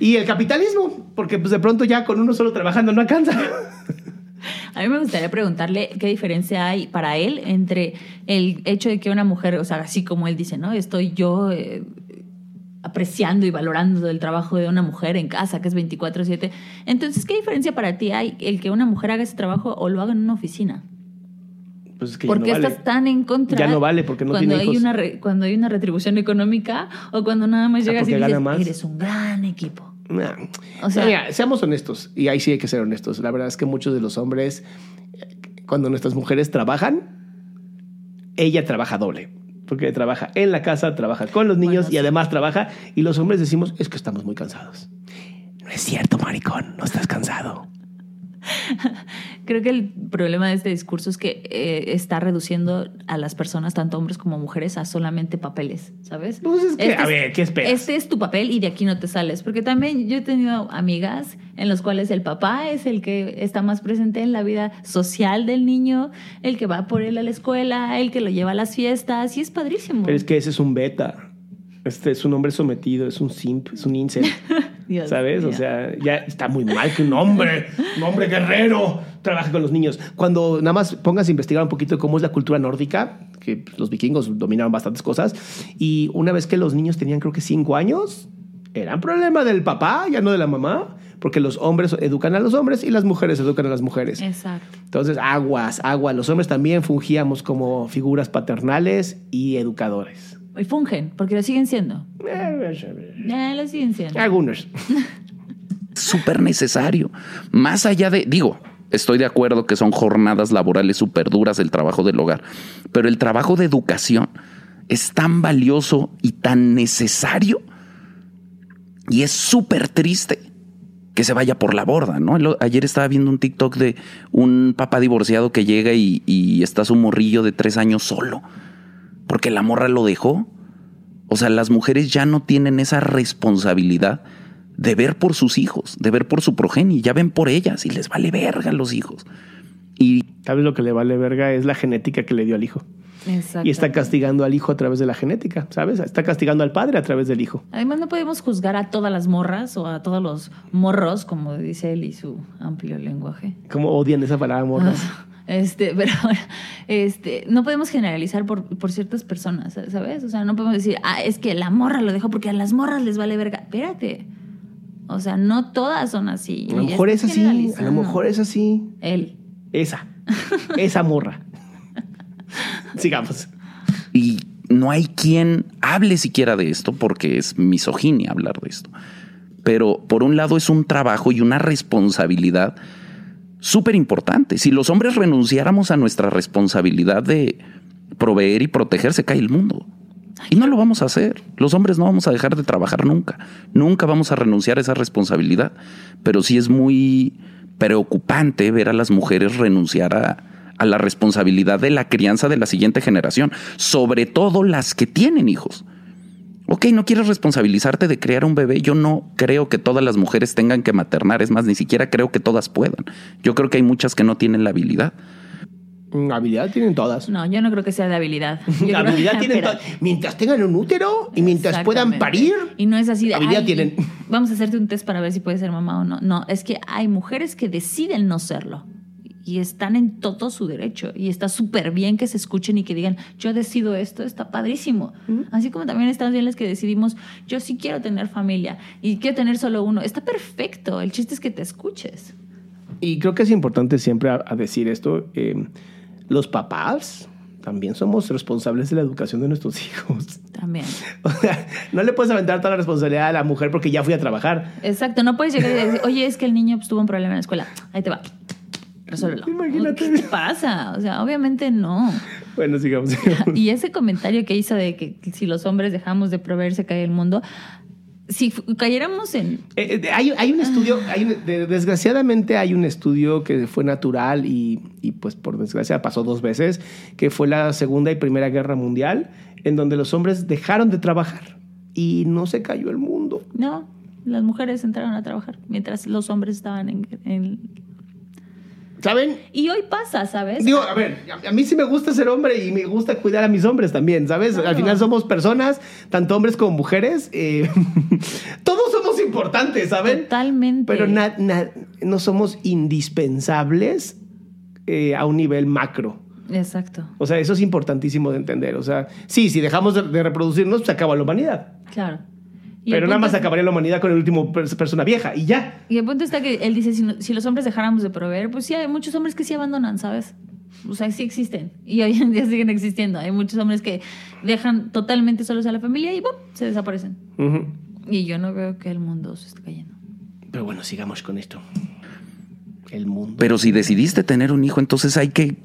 Y el capitalismo, porque pues de pronto ya con uno solo trabajando no alcanza. A mí me gustaría preguntarle qué diferencia hay para él entre el hecho de que una mujer, o sea, así como él dice, ¿no? Estoy yo eh, apreciando y valorando el trabajo de una mujer en casa, que es 24/7. Entonces, ¿qué diferencia para ti hay el que una mujer haga ese trabajo o lo haga en una oficina? Pues es que ya ¿Por no qué vale. estás tan en contra? Ya no vale, porque no cuando tiene hay. Una re- cuando hay una retribución económica o cuando nada más Ah, llegas y porque gana dices, más. eres un gran equipo. Nah. O sea- Mira, seamos honestos, y ahí sí hay que ser honestos. La verdad es que muchos de los hombres, eh, cuando nuestras mujeres trabajan, ella trabaja doble. Porque trabaja en la casa, trabaja con los niños Bueno, y sí. además trabaja. Y los hombres decimos, es que estamos muy cansados. No es cierto, maricón, no estás cansado. Creo que el problema de este discurso es que eh, está reduciendo a las personas, tanto hombres como mujeres, a solamente papeles, ¿sabes? Pues es que, Este a ver, ¿qué esperas? Este es tu papel y de aquí no te sales. Porque también yo he tenido amigas en los cuales el papá es el que está más presente en la vida social del niño, el que va por él a la escuela, el que lo lleva a las fiestas, y es padrísimo. Pero es que ese es un beta. Este es un hombre sometido, es un simp, es un incel. Dios ¿Sabes? O sea, ya está muy mal que un hombre, un hombre guerrero, trabaje con los niños. Cuando nada más pongas a investigar un poquito de cómo es la cultura nórdica, que pues, los vikingos dominaron bastantes cosas, y una vez que los niños tenían creo que cinco años, eran problema del papá, ya no de la mamá, porque los hombres educan a los hombres y las mujeres educan a las mujeres. Exacto. Entonces, aguas, aguas. Los hombres también fungíamos como figuras paternales y educadores. Y fungen, porque lo siguen siendo. Ya lo siguen siendo. Algunos. súper necesario. Más allá de, digo, estoy de acuerdo que son jornadas laborales súper duras el trabajo del hogar, pero el trabajo de educación es tan valioso y tan necesario y es súper triste que se vaya por la borda, ¿no? Ayer estaba viendo un TikTok de un papá divorciado que llega y, y está su morrillo de tres años solo. Porque la morra lo dejó. O sea, las mujeres ya no tienen esa responsabilidad de ver por sus hijos, de ver por su progenie, ya ven por ellas y les vale verga a los hijos. Y Tal vez lo que le vale verga es la genética que le dio al hijo. Y está castigando al hijo a través de la genética, ¿sabes? Está castigando al padre a través del hijo. Además, no podemos juzgar a todas las morras o a todos los morros, como dice él y su amplio lenguaje. ¿Cómo odian esa palabra, morras? Este, pero este, no podemos generalizar por, por ciertas personas, ¿sabes? O sea, no podemos decir, ah, es que la morra lo dejó porque a las morras les vale verga. Espérate. O sea, no todas son así. A lo mejor es así, a lo mejor es así. Él. Esa. Esa morra. Sigamos. y no hay quien hable siquiera de esto porque es misoginia hablar de esto. Pero por un lado es un trabajo y una responsabilidad súper importante. Si los hombres renunciáramos a nuestra responsabilidad de proveer y proteger, se cae el mundo. Y no lo vamos a hacer. Los hombres no vamos a dejar de trabajar nunca. Nunca vamos a renunciar a esa responsabilidad. Pero sí es muy preocupante ver a las mujeres renunciar a, a la responsabilidad de la crianza de la siguiente generación, sobre todo las que tienen hijos. Ok, no quieres responsabilizarte de crear un bebé. Yo no creo que todas las mujeres tengan que maternar. Es más, ni siquiera creo que todas puedan. Yo creo que hay muchas que no tienen la habilidad. Habilidad tienen todas. No, yo no creo que sea de habilidad. Yo creo- Habilidad tienen todas. Mientras tengan un útero y mientras puedan parir. Y no es así de. habilidad "Ay, tienen. Vamos a hacerte un test para ver si puedes ser mamá o no. No, es que hay mujeres que deciden no serlo. Y están en todo su derecho. Y está súper bien que se escuchen y que digan, yo decido esto, está padrísimo. Así como también están bien las que decidimos, yo sí quiero tener familia y quiero tener solo uno. Está perfecto. El chiste es que te escuches. Y creo que es importante siempre a, a decir esto. eh, los papás también somos responsables de la educación de nuestros hijos. También. O sea, no le puedes aventar toda la responsabilidad a la mujer porque ya fui a trabajar. Exacto, no puedes llegar y decir, oye, es que el niño pues, tuvo un problema en la escuela. Ahí te va. Resuélvelo. Imagínate. ¿Qué te pasa? O sea, obviamente no. Bueno, sigamos. sigamos. Y ese comentario que hizo de que si los hombres dejamos de proveer se cae el mundo, si cayéramos en... Eh, eh, hay, hay un estudio, hay un- de- desgraciadamente hay un estudio que fue natural y, y, pues por desgracia pasó dos veces, que fue la Segunda y Primera Guerra Mundial, en donde los hombres dejaron de trabajar y no se cayó el mundo. No, las mujeres entraron a trabajar mientras los hombres estaban en... en- ¿Saben? Y hoy pasa, ¿sabes? Digo, a ver, a, a mí sí me gusta ser hombre y me gusta cuidar a mis hombres también, ¿sabes? Al final somos personas, tanto hombres como mujeres. eh, todos somos importantes, ¿saben? Totalmente. Pero na- na- no somos indispensables eh, a un nivel macro. Exacto, O sea, eso es importantísimo de entender. O sea, sí, si dejamos de, de reproducirnos, se acaba la humanidad. claro. Pero nada más acabaría la humanidad con el último pers- persona vieja y ya. Y el punto está que él dice, si, no- si los hombres dejáramos de proveer, pues sí, hay muchos hombres que sí abandonan, ¿sabes? O sea, sí existen. Y hoy en día siguen existiendo. Hay muchos hombres que dejan totalmente solos a la familia y ¡bum! se desaparecen. Y yo no veo que el mundo se esté cayendo. Pero bueno, sigamos con esto. El mundo. Pero si decidiste tener un hijo, entonces hay que,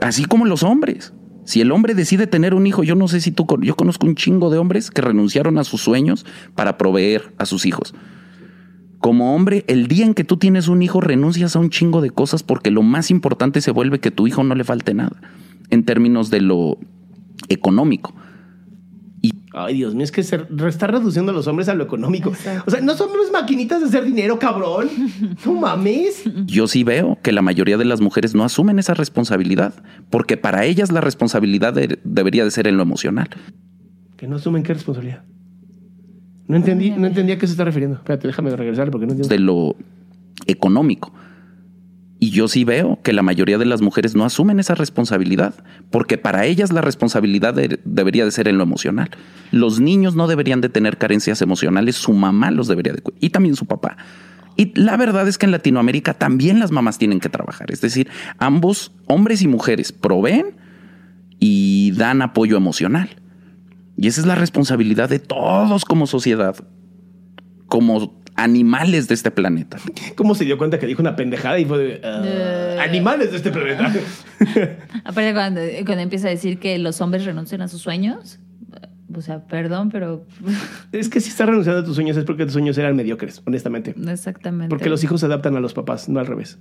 así como los hombres. Si el hombre decide tener un hijo, yo no sé si tú, yo conozco un chingo de hombres que renunciaron a sus sueños para proveer a sus hijos. Como hombre, el día en que tú tienes un hijo, renuncias a un chingo de cosas porque lo más importante se vuelve que tu hijo no le falte nada, en términos de lo económico. Ay, Dios mío, es que se está reduciendo a los hombres a lo económico. Exacto. O sea, no somos maquinitas de hacer dinero, cabrón. No mames. Yo sí veo que la mayoría de las mujeres no asumen esa responsabilidad, porque para ellas la responsabilidad de- debería de ser en lo emocional. Que no asumen qué responsabilidad. No entendí, no entendí a qué se está refiriendo. Espérate, déjame regresar porque no entiendo. de lo económico. Y yo sí veo que la mayoría de las mujeres no asumen esa responsabilidad, porque para ellas la responsabilidad de- debería de ser en lo emocional. Los niños no deberían de tener carencias emocionales, su mamá los debería de y también su papá. Y la verdad es que en Latinoamérica también las mamás tienen que trabajar, es decir, ambos, hombres y mujeres, proveen y dan apoyo emocional. Y esa es la responsabilidad de todos como sociedad, como animales de este planeta. ¿Cómo se dio cuenta que dijo una pendejada y fue de, Eh. animales de este planeta? Aparte, cuando, cuando empieza a decir que los hombres renuncian a sus sueños, O sea, perdón, pero Es que si estás renunciando a tus sueños es porque tus sueños eran mediocres, honestamente. no exactamente. Porque los hijos se adaptan a los papás, no al revés.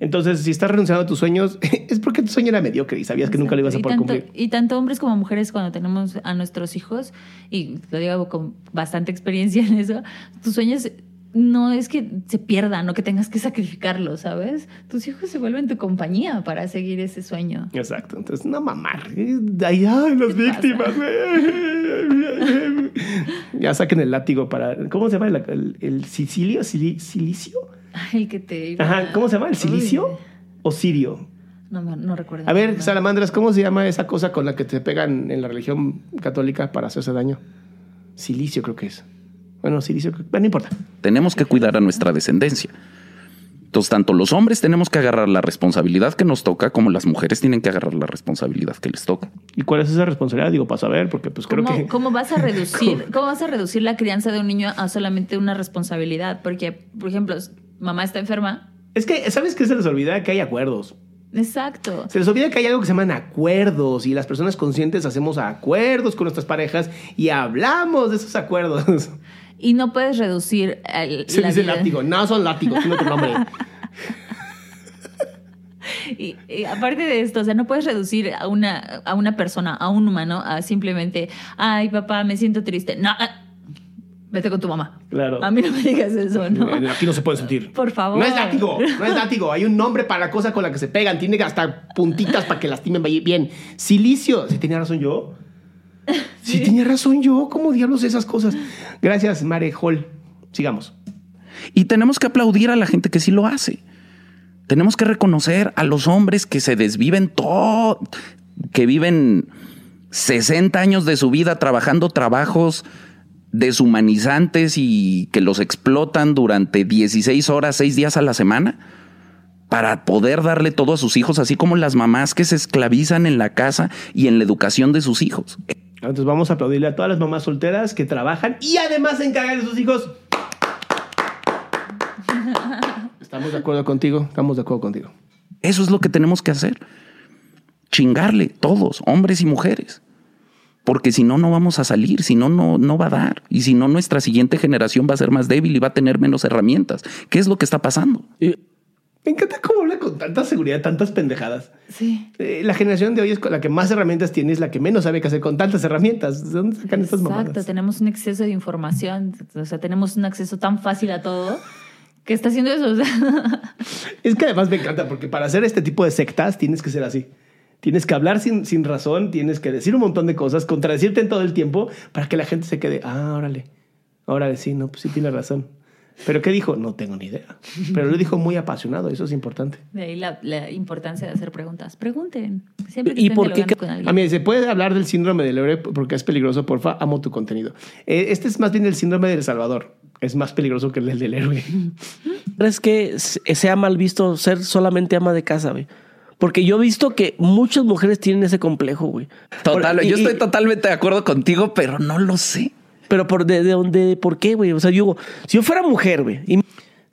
Entonces, si estás renunciando a tus sueños, es porque tu sueño era mediocre y sabías que nunca lo ibas a poder y tanto, cumplir. Y tanto hombres como mujeres cuando tenemos a nuestros hijos, y lo digo con bastante experiencia en eso, tus sueños no es que se pierdan o que tengas que sacrificarlos, ¿sabes? Tus hijos se vuelven tu compañía para seguir ese sueño. Exacto. Entonces, no mamar. Ay, ay, las víctimas. ya saquen el látigo para. ¿Cómo se llama? El, el- el sicilio? Sili- ¿Silicio? Ay, que te iba- Ajá. ¿Cómo se llama? ¿El Uy, silicio o sirio? No, me- no recuerdo. A el ver, salamandras, ¿cómo se llama esa cosa con la que te pegan en la religión católica para hacerse daño? Silicio, creo que es. Bueno, silicio, creo- bueno, no importa. Tenemos que cuidar a nuestra descendencia. Entonces, tanto los hombres tenemos que agarrar la responsabilidad que nos toca, como las mujeres tienen que agarrar la responsabilidad que les toca. ¿Y cuál es esa responsabilidad? Digo, para saber, porque pues creo ¿Cómo, que. cómo vas a reducir, cómo vas a reducir la crianza de un niño a solamente una responsabilidad? Porque, por ejemplo, mamá está enferma. Es que, ¿sabes qué se les olvida? Que hay acuerdos. Exacto. Se les olvida que hay algo que se llaman acuerdos y las personas conscientes hacemos acuerdos con nuestras parejas y hablamos de esos acuerdos. Y no puedes reducir el, Se la dice vida- látigo. No son látigos, tiene otro nombre. Y, y aparte de esto, o sea, no puedes reducir a una, a una persona, a un humano, a simplemente, ay, papá, me siento triste. No, vete con tu mamá. Claro. A mí no me digas eso, ¿no? Aquí no se puede sentir. Por favor. No es látigo, no es látigo. Hay un nombre para la cosa con la que se pegan. Tiene hasta puntitas para que lastimen bien. Silicio. ¿Sí tenía razón yo? Sí, tenía razón yo. ¿Cómo diablos esas cosas? Gracias, Mare Hall. Sigamos. Y tenemos que aplaudir a la gente que sí lo hace. Tenemos que reconocer a los hombres que se desviven todo, que viven 60 años de su vida trabajando trabajos deshumanizantes y que los explotan durante 16 horas, 6 días a la semana para poder darle todo a sus hijos, así como las mamás que se esclavizan en la casa y en la educación de sus hijos. Entonces vamos a aplaudirle a todas las mamás solteras que trabajan y además se encargan de sus hijos. Estamos de acuerdo contigo, estamos de acuerdo contigo. Eso es lo que tenemos que hacer. Chingarle, todos, hombres y mujeres. Porque si no, no vamos a salir, si no, no, no va a dar. Y si no, nuestra siguiente generación va a ser más débil y va a tener menos herramientas. ¿Qué es lo que está pasando? Y- Me encanta cómo habla con tanta seguridad, tantas pendejadas. Sí. Eh, la generación de hoy es la que más herramientas tiene, es la que menos sabe qué hacer con tantas herramientas. ¿De dónde sacan estas Exacto, tenemos un exceso de información, o sea, tenemos un acceso tan fácil a todo que está haciendo eso. o sea. Es que además me encanta porque para hacer este tipo de sectas tienes que ser así. Tienes que hablar sin, sin razón, tienes que decir un montón de cosas, contradecirte en todo el tiempo para que la gente se quede, ah, órale, órale, sí, no, pues sí tiene razón. ¿Pero qué dijo? No tengo ni idea. Pero lo dijo muy apasionado, eso es importante. De ahí la, la importancia de hacer preguntas. Pregunten. Siempre que ¿Y por qué con alguien. A mí, ¿se puede hablar del síndrome del héroe porque es peligroso? Porfa, amo tu contenido. Eh, este es más bien el síndrome del Salvador. Es más peligroso que el del héroe. ¿Crees que se- sea mal visto ser solamente ama de casa, güey? Porque yo he visto que muchas mujeres tienen ese complejo, güey. Total, Por- y- yo estoy y- totalmente de acuerdo contigo, pero no lo sé. Pero por de, de dónde, ¿por qué, güey? O sea, yo digo, si yo fuera mujer, güey, y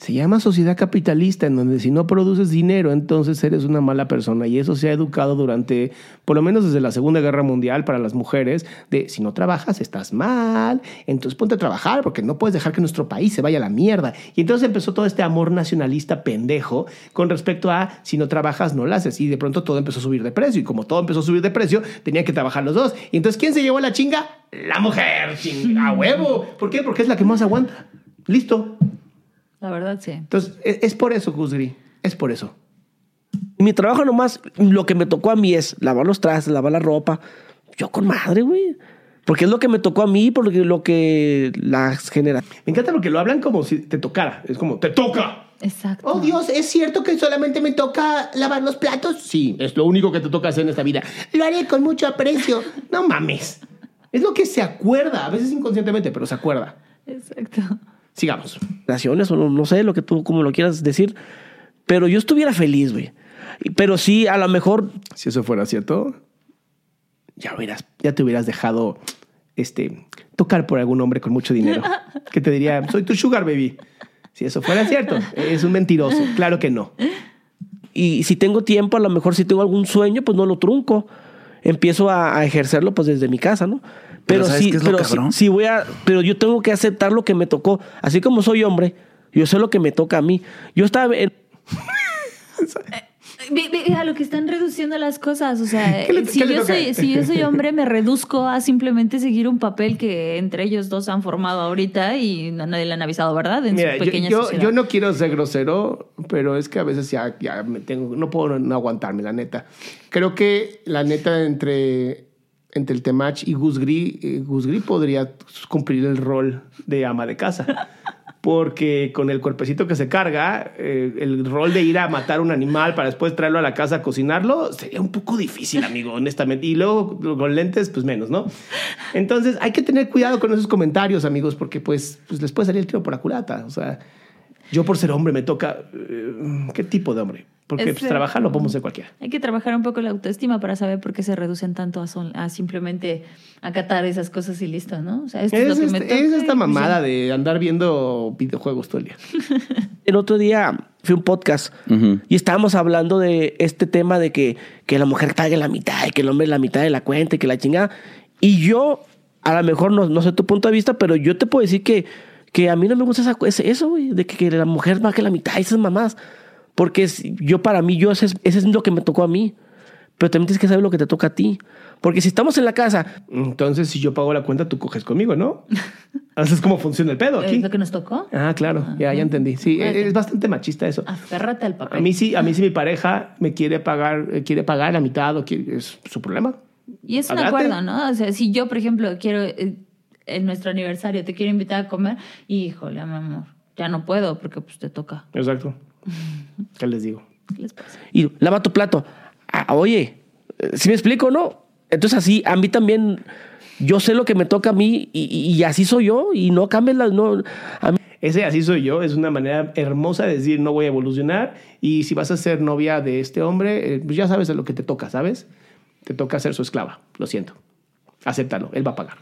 Se llama sociedad capitalista, en donde si no produces dinero, entonces eres una mala persona. Y eso se ha educado durante, por lo menos desde la Segunda Guerra Mundial, para las mujeres, de si no trabajas, estás mal, entonces ponte a trabajar, porque no puedes dejar que nuestro país se vaya a la mierda. Y entonces empezó todo este amor nacionalista pendejo con respecto a si no trabajas, no lo haces. Y de pronto todo empezó a subir de precio. Y como todo empezó a subir de precio, tenían que trabajar los dos. Y entonces, ¿quién se llevó la chinga? La mujer, a huevo. ¿Por qué? Porque es la que más aguanta. Listo. La verdad, sí. Entonces, es, es por eso, Guzgri. Es por eso. mi trabajo nomás, lo que me tocó a mí es lavar los trastes, lavar la ropa. Yo con madre, güey. Porque es lo que me tocó a mí, porque lo que las genera. Me encanta porque lo hablan como si te tocara. Es como, ¡te toca! Exacto. Oh, Dios, ¿es cierto que solamente me toca lavar los platos? Sí, es lo único que te toca hacer en esta vida. Lo haré con mucho aprecio. No mames. Es lo que se acuerda, a veces inconscientemente, pero se acuerda. Exacto. Sigamos. relaciones o no, no sé lo que tú como lo quieras decir, pero yo estuviera feliz, güey. Pero sí, a lo mejor Si eso fuera cierto, ya, hubieras, ya te hubieras dejado este, tocar por algún hombre con mucho dinero. Que te diría, soy tu sugar baby. Si eso fuera cierto, es un mentiroso. Claro que no. y si tengo tiempo, a lo mejor si tengo algún sueño, pues no lo trunco. Empiezo a, a ejercerlo pues desde mi casa, ¿no? Pero Pero, ¿sabes sí, qué es lo pero cabrón? sí voy a, pero yo tengo que aceptar lo que me tocó. Así como soy hombre, yo sé lo que me toca a mí. Yo estaba en- ve a lo que están reduciendo las cosas. O sea, ¿Qué le- si, yo soy, si yo soy hombre, me reduzco a simplemente seguir un papel que entre ellos dos han formado ahorita y no- nadie le han avisado, ¿verdad? En Mira, su yo, pequeña yo, yo no quiero ser grosero, pero es que a veces ya, ya me tengo, no puedo no aguantarme, la neta. Creo que la neta entre, entre el Temach y Gus Gris, eh, Gus Gris podría cumplir el rol de ama de casa. Porque con el cuerpecito que se carga, eh, el rol de ir a matar un animal para después traerlo a la casa a cocinarlo sería un poco difícil, amigo, honestamente. Y luego con lentes, pues menos, ¿no? Entonces hay que tener cuidado con esos comentarios, amigos, porque pues, pues les puede salir el tiro por la culata. O sea, yo por ser hombre me toca... eh, ¿Qué tipo de hombre? Porque Es pues, trabajar lo podemos hacer cualquiera. Hay que trabajar un poco la autoestima para saber por qué se reducen tanto a, sol- a simplemente acatar esas cosas y listo, ¿no? O sea, esto es, Es, lo que este- me toca. es esta pues mamada de andar viendo videojuegos todo el día. el otro día fui a un podcast y estábamos hablando de este tema de que, que la mujer pague la mitad y que el hombre la mitad de la cuenta y que la chingada. Y yo, a lo mejor no, no sé tu punto de vista, pero yo te puedo decir que, que a mí no me gusta esa, eso, güey, de que, que la mujer pague la mitad y esas mamás. Porque es- yo, para mí, yo ese es, ese es lo que me tocó a mí. Pero también tienes que saber lo que te toca a ti. Porque si estamos en la casa, Entonces, si yo pago la cuenta, tú coges conmigo, ¿no? Así es como funciona el pedo aquí. ¿Es lo que nos tocó? Ah, claro, ya, ya entendí. Sí, es bastante machista eso. Aférrate al papel. A mí sí, a mí sí mi pareja me quiere pagar, eh, quiere pagar la mitad o quiere- es su problema. Y es un acuerdo, ¿no? O sea, si yo, por ejemplo, quiero eh, en nuestro aniversario te quiero invitar a comer, híjole, mi amor, ya no puedo porque pues te toca. Exacto. ¿Qué les digo? ¿Qué les pasa? y lava tu plato. Ah, oye, si me explico no? Entonces así, a mí también, yo sé lo que me toca a mí y, así soy yo y no cambien las... No, a mí- Ese así soy yo, es una manera hermosa de decir no voy a evolucionar y si vas a ser novia de este hombre, eh, pues ya sabes a lo que te toca, ¿sabes? Te toca ser su esclava, lo siento. Acéptalo, él va a pagar.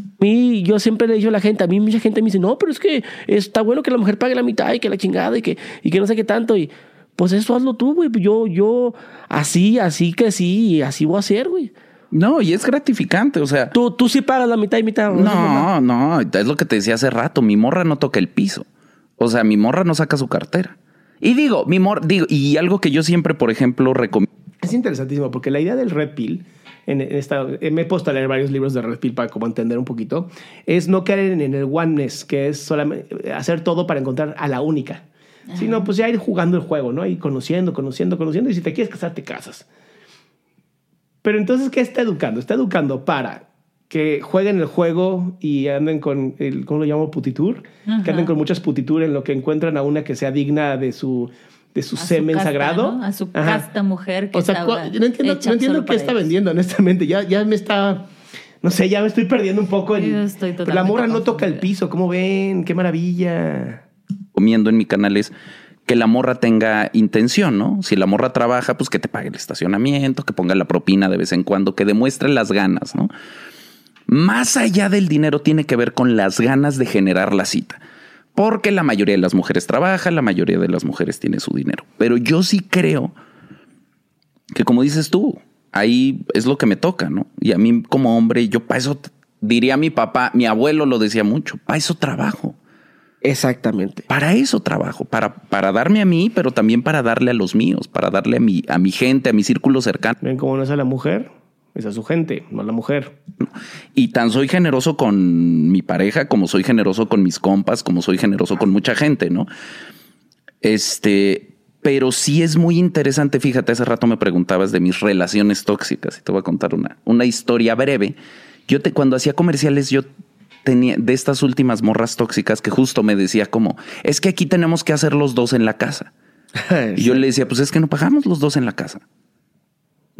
A mí, yo siempre le he dicho a la gente, a mí mucha gente me dice, no, pero es que está bueno que la mujer pague la mitad y que la chingada y que, y que no sé qué tanto. Y pues eso hazlo tú, güey. Yo, yo, así, así que sí, y así voy a hacer, güey. No, y es gratificante, o sea, Tú, tú sí pagas la mitad y mitad. no, no, es lo que te decía hace rato, mi morra no toca el piso. O sea, mi morra no saca su cartera. Y digo, mi morra, digo, y algo que yo siempre, por ejemplo, recomiendo. Es interesantísimo porque la idea del red pill, en esta, eh, me he puesto a leer varios libros de red pill para como entender un poquito, es no caer en, en el oneness, que es solamente hacer todo para encontrar a la única. Sino pues ya ir jugando el juego, ¿no? Ir conociendo, conociendo, conociendo. Y si te quieres casar, te casas. Pero entonces, ¿qué está educando? Está educando para que jueguen el juego y anden con, el, ¿cómo lo llamo? Putitur. Que anden con muchas putitur en lo que encuentran a una que sea digna de su, de su A su semen casta, sagrado. ¿no? A su Ajá. casta mujer que O sea, no entiendo, hecha no entiendo solo qué para está ellos. vendiendo, honestamente. Ya, ya me está... No sé, ya me estoy perdiendo un poco. Yo estoy la morra no toca el piso. ¿Cómo ven? ¡Qué maravilla! recomiendo en mi canal es que la morra tenga intención, ¿no? Si la morra trabaja, pues que te pague el estacionamiento, que ponga la propina de vez en cuando, que demuestre las ganas, ¿no? Más allá del dinero tiene que ver con las ganas de generar la cita. Porque la mayoría de las mujeres trabaja, la mayoría de las mujeres tiene su dinero. Pero yo sí creo que como dices tú, ahí es lo que me toca, ¿no? Y a mí como hombre, yo para eso, diría mi papá, mi abuelo lo decía mucho, para eso trabajo. Exactamente. Para eso trabajo, para, para darme a mí, pero también para darle a los míos, para darle a mi, a mi gente, a mi círculo cercano. ¿Ven cómo no es a la mujer? Es a su gente, no a la mujer. Y tan soy generoso con mi pareja, como soy generoso con mis compas, como soy generoso con mucha gente, ¿no? Este, pero sí es muy interesante. Fíjate, hace rato me preguntabas de mis relaciones tóxicas y te voy a contar una, una historia breve. Yo te, cuando hacía comerciales, yo tenía de estas últimas morras tóxicas que justo me decía como, es que aquí tenemos que hacer los dos en la casa. Y yo le decía, pues es que no pagamos los dos en la casa.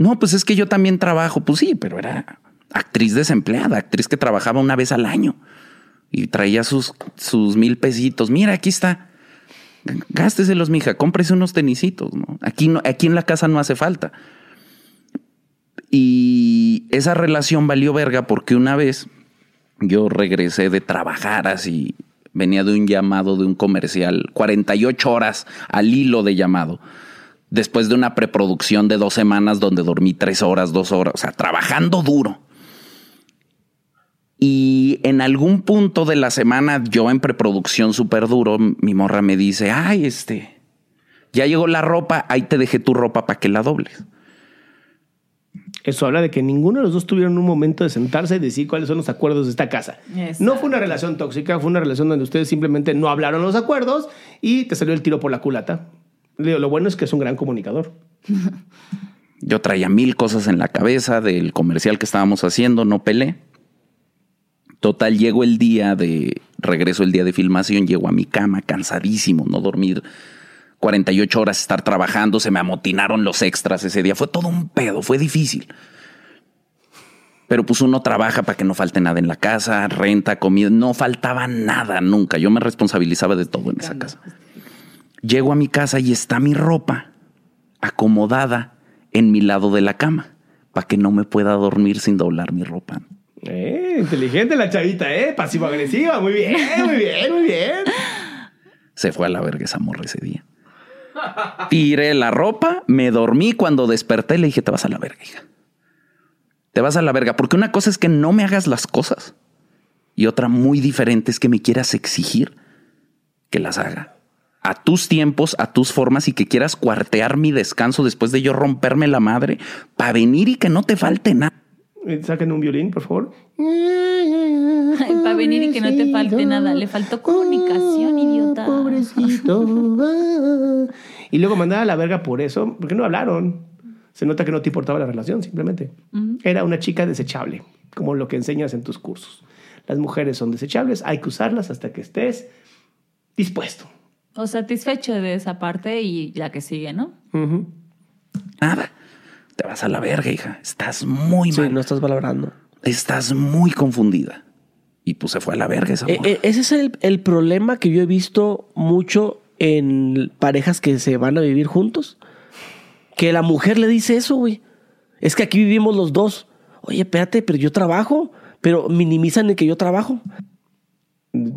No, pues es que yo también trabajo. Pues sí, pero era actriz desempleada, actriz que trabajaba una vez al año y traía sus, sus mil pesitos. Mira, aquí está. Gásteselos, mija, cómprese unos tenisitos. ¿no? Aquí, no, aquí en la casa no hace falta. Y esa relación valió verga porque una vez yo regresé de trabajar así, venía de un llamado de un comercial, 48 horas al hilo de llamado, después de una preproducción de dos semanas donde dormí tres horas, dos horas, o sea, trabajando duro. Y en algún punto de la semana, yo en preproducción súper duro, mi morra me dice, ay, este, ya llegó la ropa, ahí te dejé tu ropa para que la dobles. Eso habla de que ninguno de los dos tuvieron un momento de sentarse y decir cuáles son los acuerdos de esta casa. Exacto. No fue una relación tóxica, fue una relación donde ustedes simplemente no hablaron los acuerdos y te salió el tiro por la culata. Lo bueno es que es un gran comunicador. Yo traía mil cosas en la cabeza del comercial que estábamos haciendo, no pelé. Total, llego el día de regreso el día de filmación, llego a mi cama cansadísimo, no dormir 48 horas, estar trabajando, se me amotinaron los extras ese día, fue todo un pedo, fue difícil. Pero pues uno trabaja para que no falte nada en la casa, renta, comida, no faltaba nada nunca. Yo me responsabilizaba de todo en esa casa. Llego a mi casa y está mi ropa acomodada en mi lado de la cama para que no me pueda dormir sin doblar mi ropa. Eh, inteligente la chavita, ¿eh? Pasivo-agresiva. Muy bien, muy bien, muy bien. Se fue a la verga esa morra ese día. Tiré la ropa, me dormí. Cuando desperté le dije, te vas a la verga, hija. Te vas a la verga. Porque una cosa es que no me hagas las cosas. Y otra muy diferente es que me quieras exigir que las haga. A tus tiempos, a tus formas y que quieras cuartear mi descanso después de yo romperme la madre para venir y que no te falte nada. Eh, Saquen un violín, por favor. Para venir y que no te falte nada. Le faltó comunicación, idiota. Pobrecito. Y luego mandar a la verga por eso, porque no hablaron. Se nota que no te importaba la relación, simplemente. Era una chica desechable, como lo que enseñas en tus cursos. Las mujeres son desechables, hay que usarlas hasta que estés dispuesto. O satisfecho de esa parte y la que sigue, ¿no? Nada. Te vas a la verga, hija. Estás muy Sí, mal. no estás valorando. Estás muy confundida. Y pues se fue a la verga esa Eh, eh, ese es el, el problema que yo he visto mucho en parejas que se van a vivir juntos. Que la mujer le dice eso, güey. Es que aquí vivimos los dos. Oye, espérate, pero yo trabajo. Pero minimizan el que yo trabajo.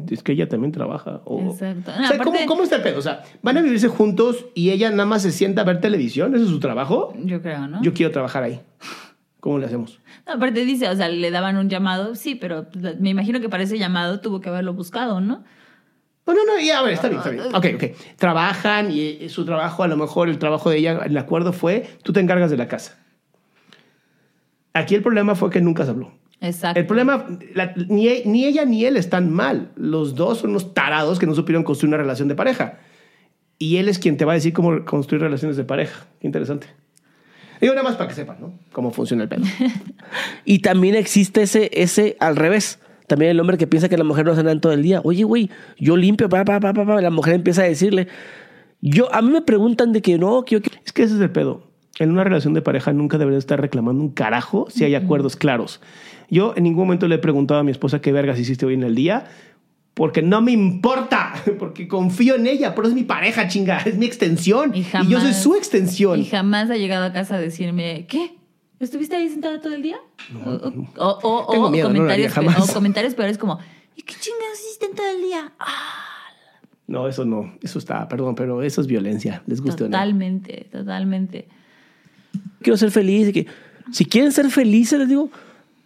Es que ella también trabaja. o- Exacto. O sea, Aparte- ¿cómo, ¿Cómo está el pedo? O sea, ¿van a vivirse juntos y ella nada más se sienta a ver televisión? ¿Ese es su trabajo? Yo creo, ¿no? Yo quiero trabajar ahí. ¿Cómo le hacemos? No, aparte dice, o sea, le daban un llamado, sí, pero me imagino que para ese llamado tuvo que haberlo buscado, ¿no? No, no, no, ya, a ver, está bien, está bien. Ok, ok. Trabajan y eh, su trabajo, a lo mejor el trabajo de ella, el acuerdo fue, tú te encargas de la casa. Aquí el problema fue que nunca se habló. Exacto. El problema, la- ni, ni ella ni él están mal. Los dos son unos tarados que no supieron construir una relación de pareja. Y él es quien te va a decir cómo construir relaciones de pareja. Qué interesante. Digo nada más para que sepan, ¿no? Cómo funciona el pedo. Y también existe ese, ese al revés. También el hombre que piensa que la mujer no hace nada en todo el día. Oye, güey, yo limpio, pa, pa, pa, pa, pa. La mujer empieza a decirle. Yo, a mí me preguntan de que no, que yo quiero- Es que ese es el pedo. En una relación de pareja nunca debería estar reclamando un carajo si hay acuerdos claros. Yo en ningún momento le he preguntado a mi esposa qué vergas hiciste hoy en el día, porque no me importa, porque confío en ella, pero es mi pareja, chinga, es mi extensión. Y yo soy su extensión. Y jamás ha llegado a casa a decirme, ¿qué? ¿Estuviste ahí sentada todo el día? o, o- o- o miedo, no haría comentarios, jamás. o comentarios peores como, ¿y qué chingados hiciste en todo el día? Ah, No, eso no, eso está, perdón, pero eso es violencia, les gusta o no. totalmente, totalmente. quiero ser feliz. Que, si quieren ser felices, les digo,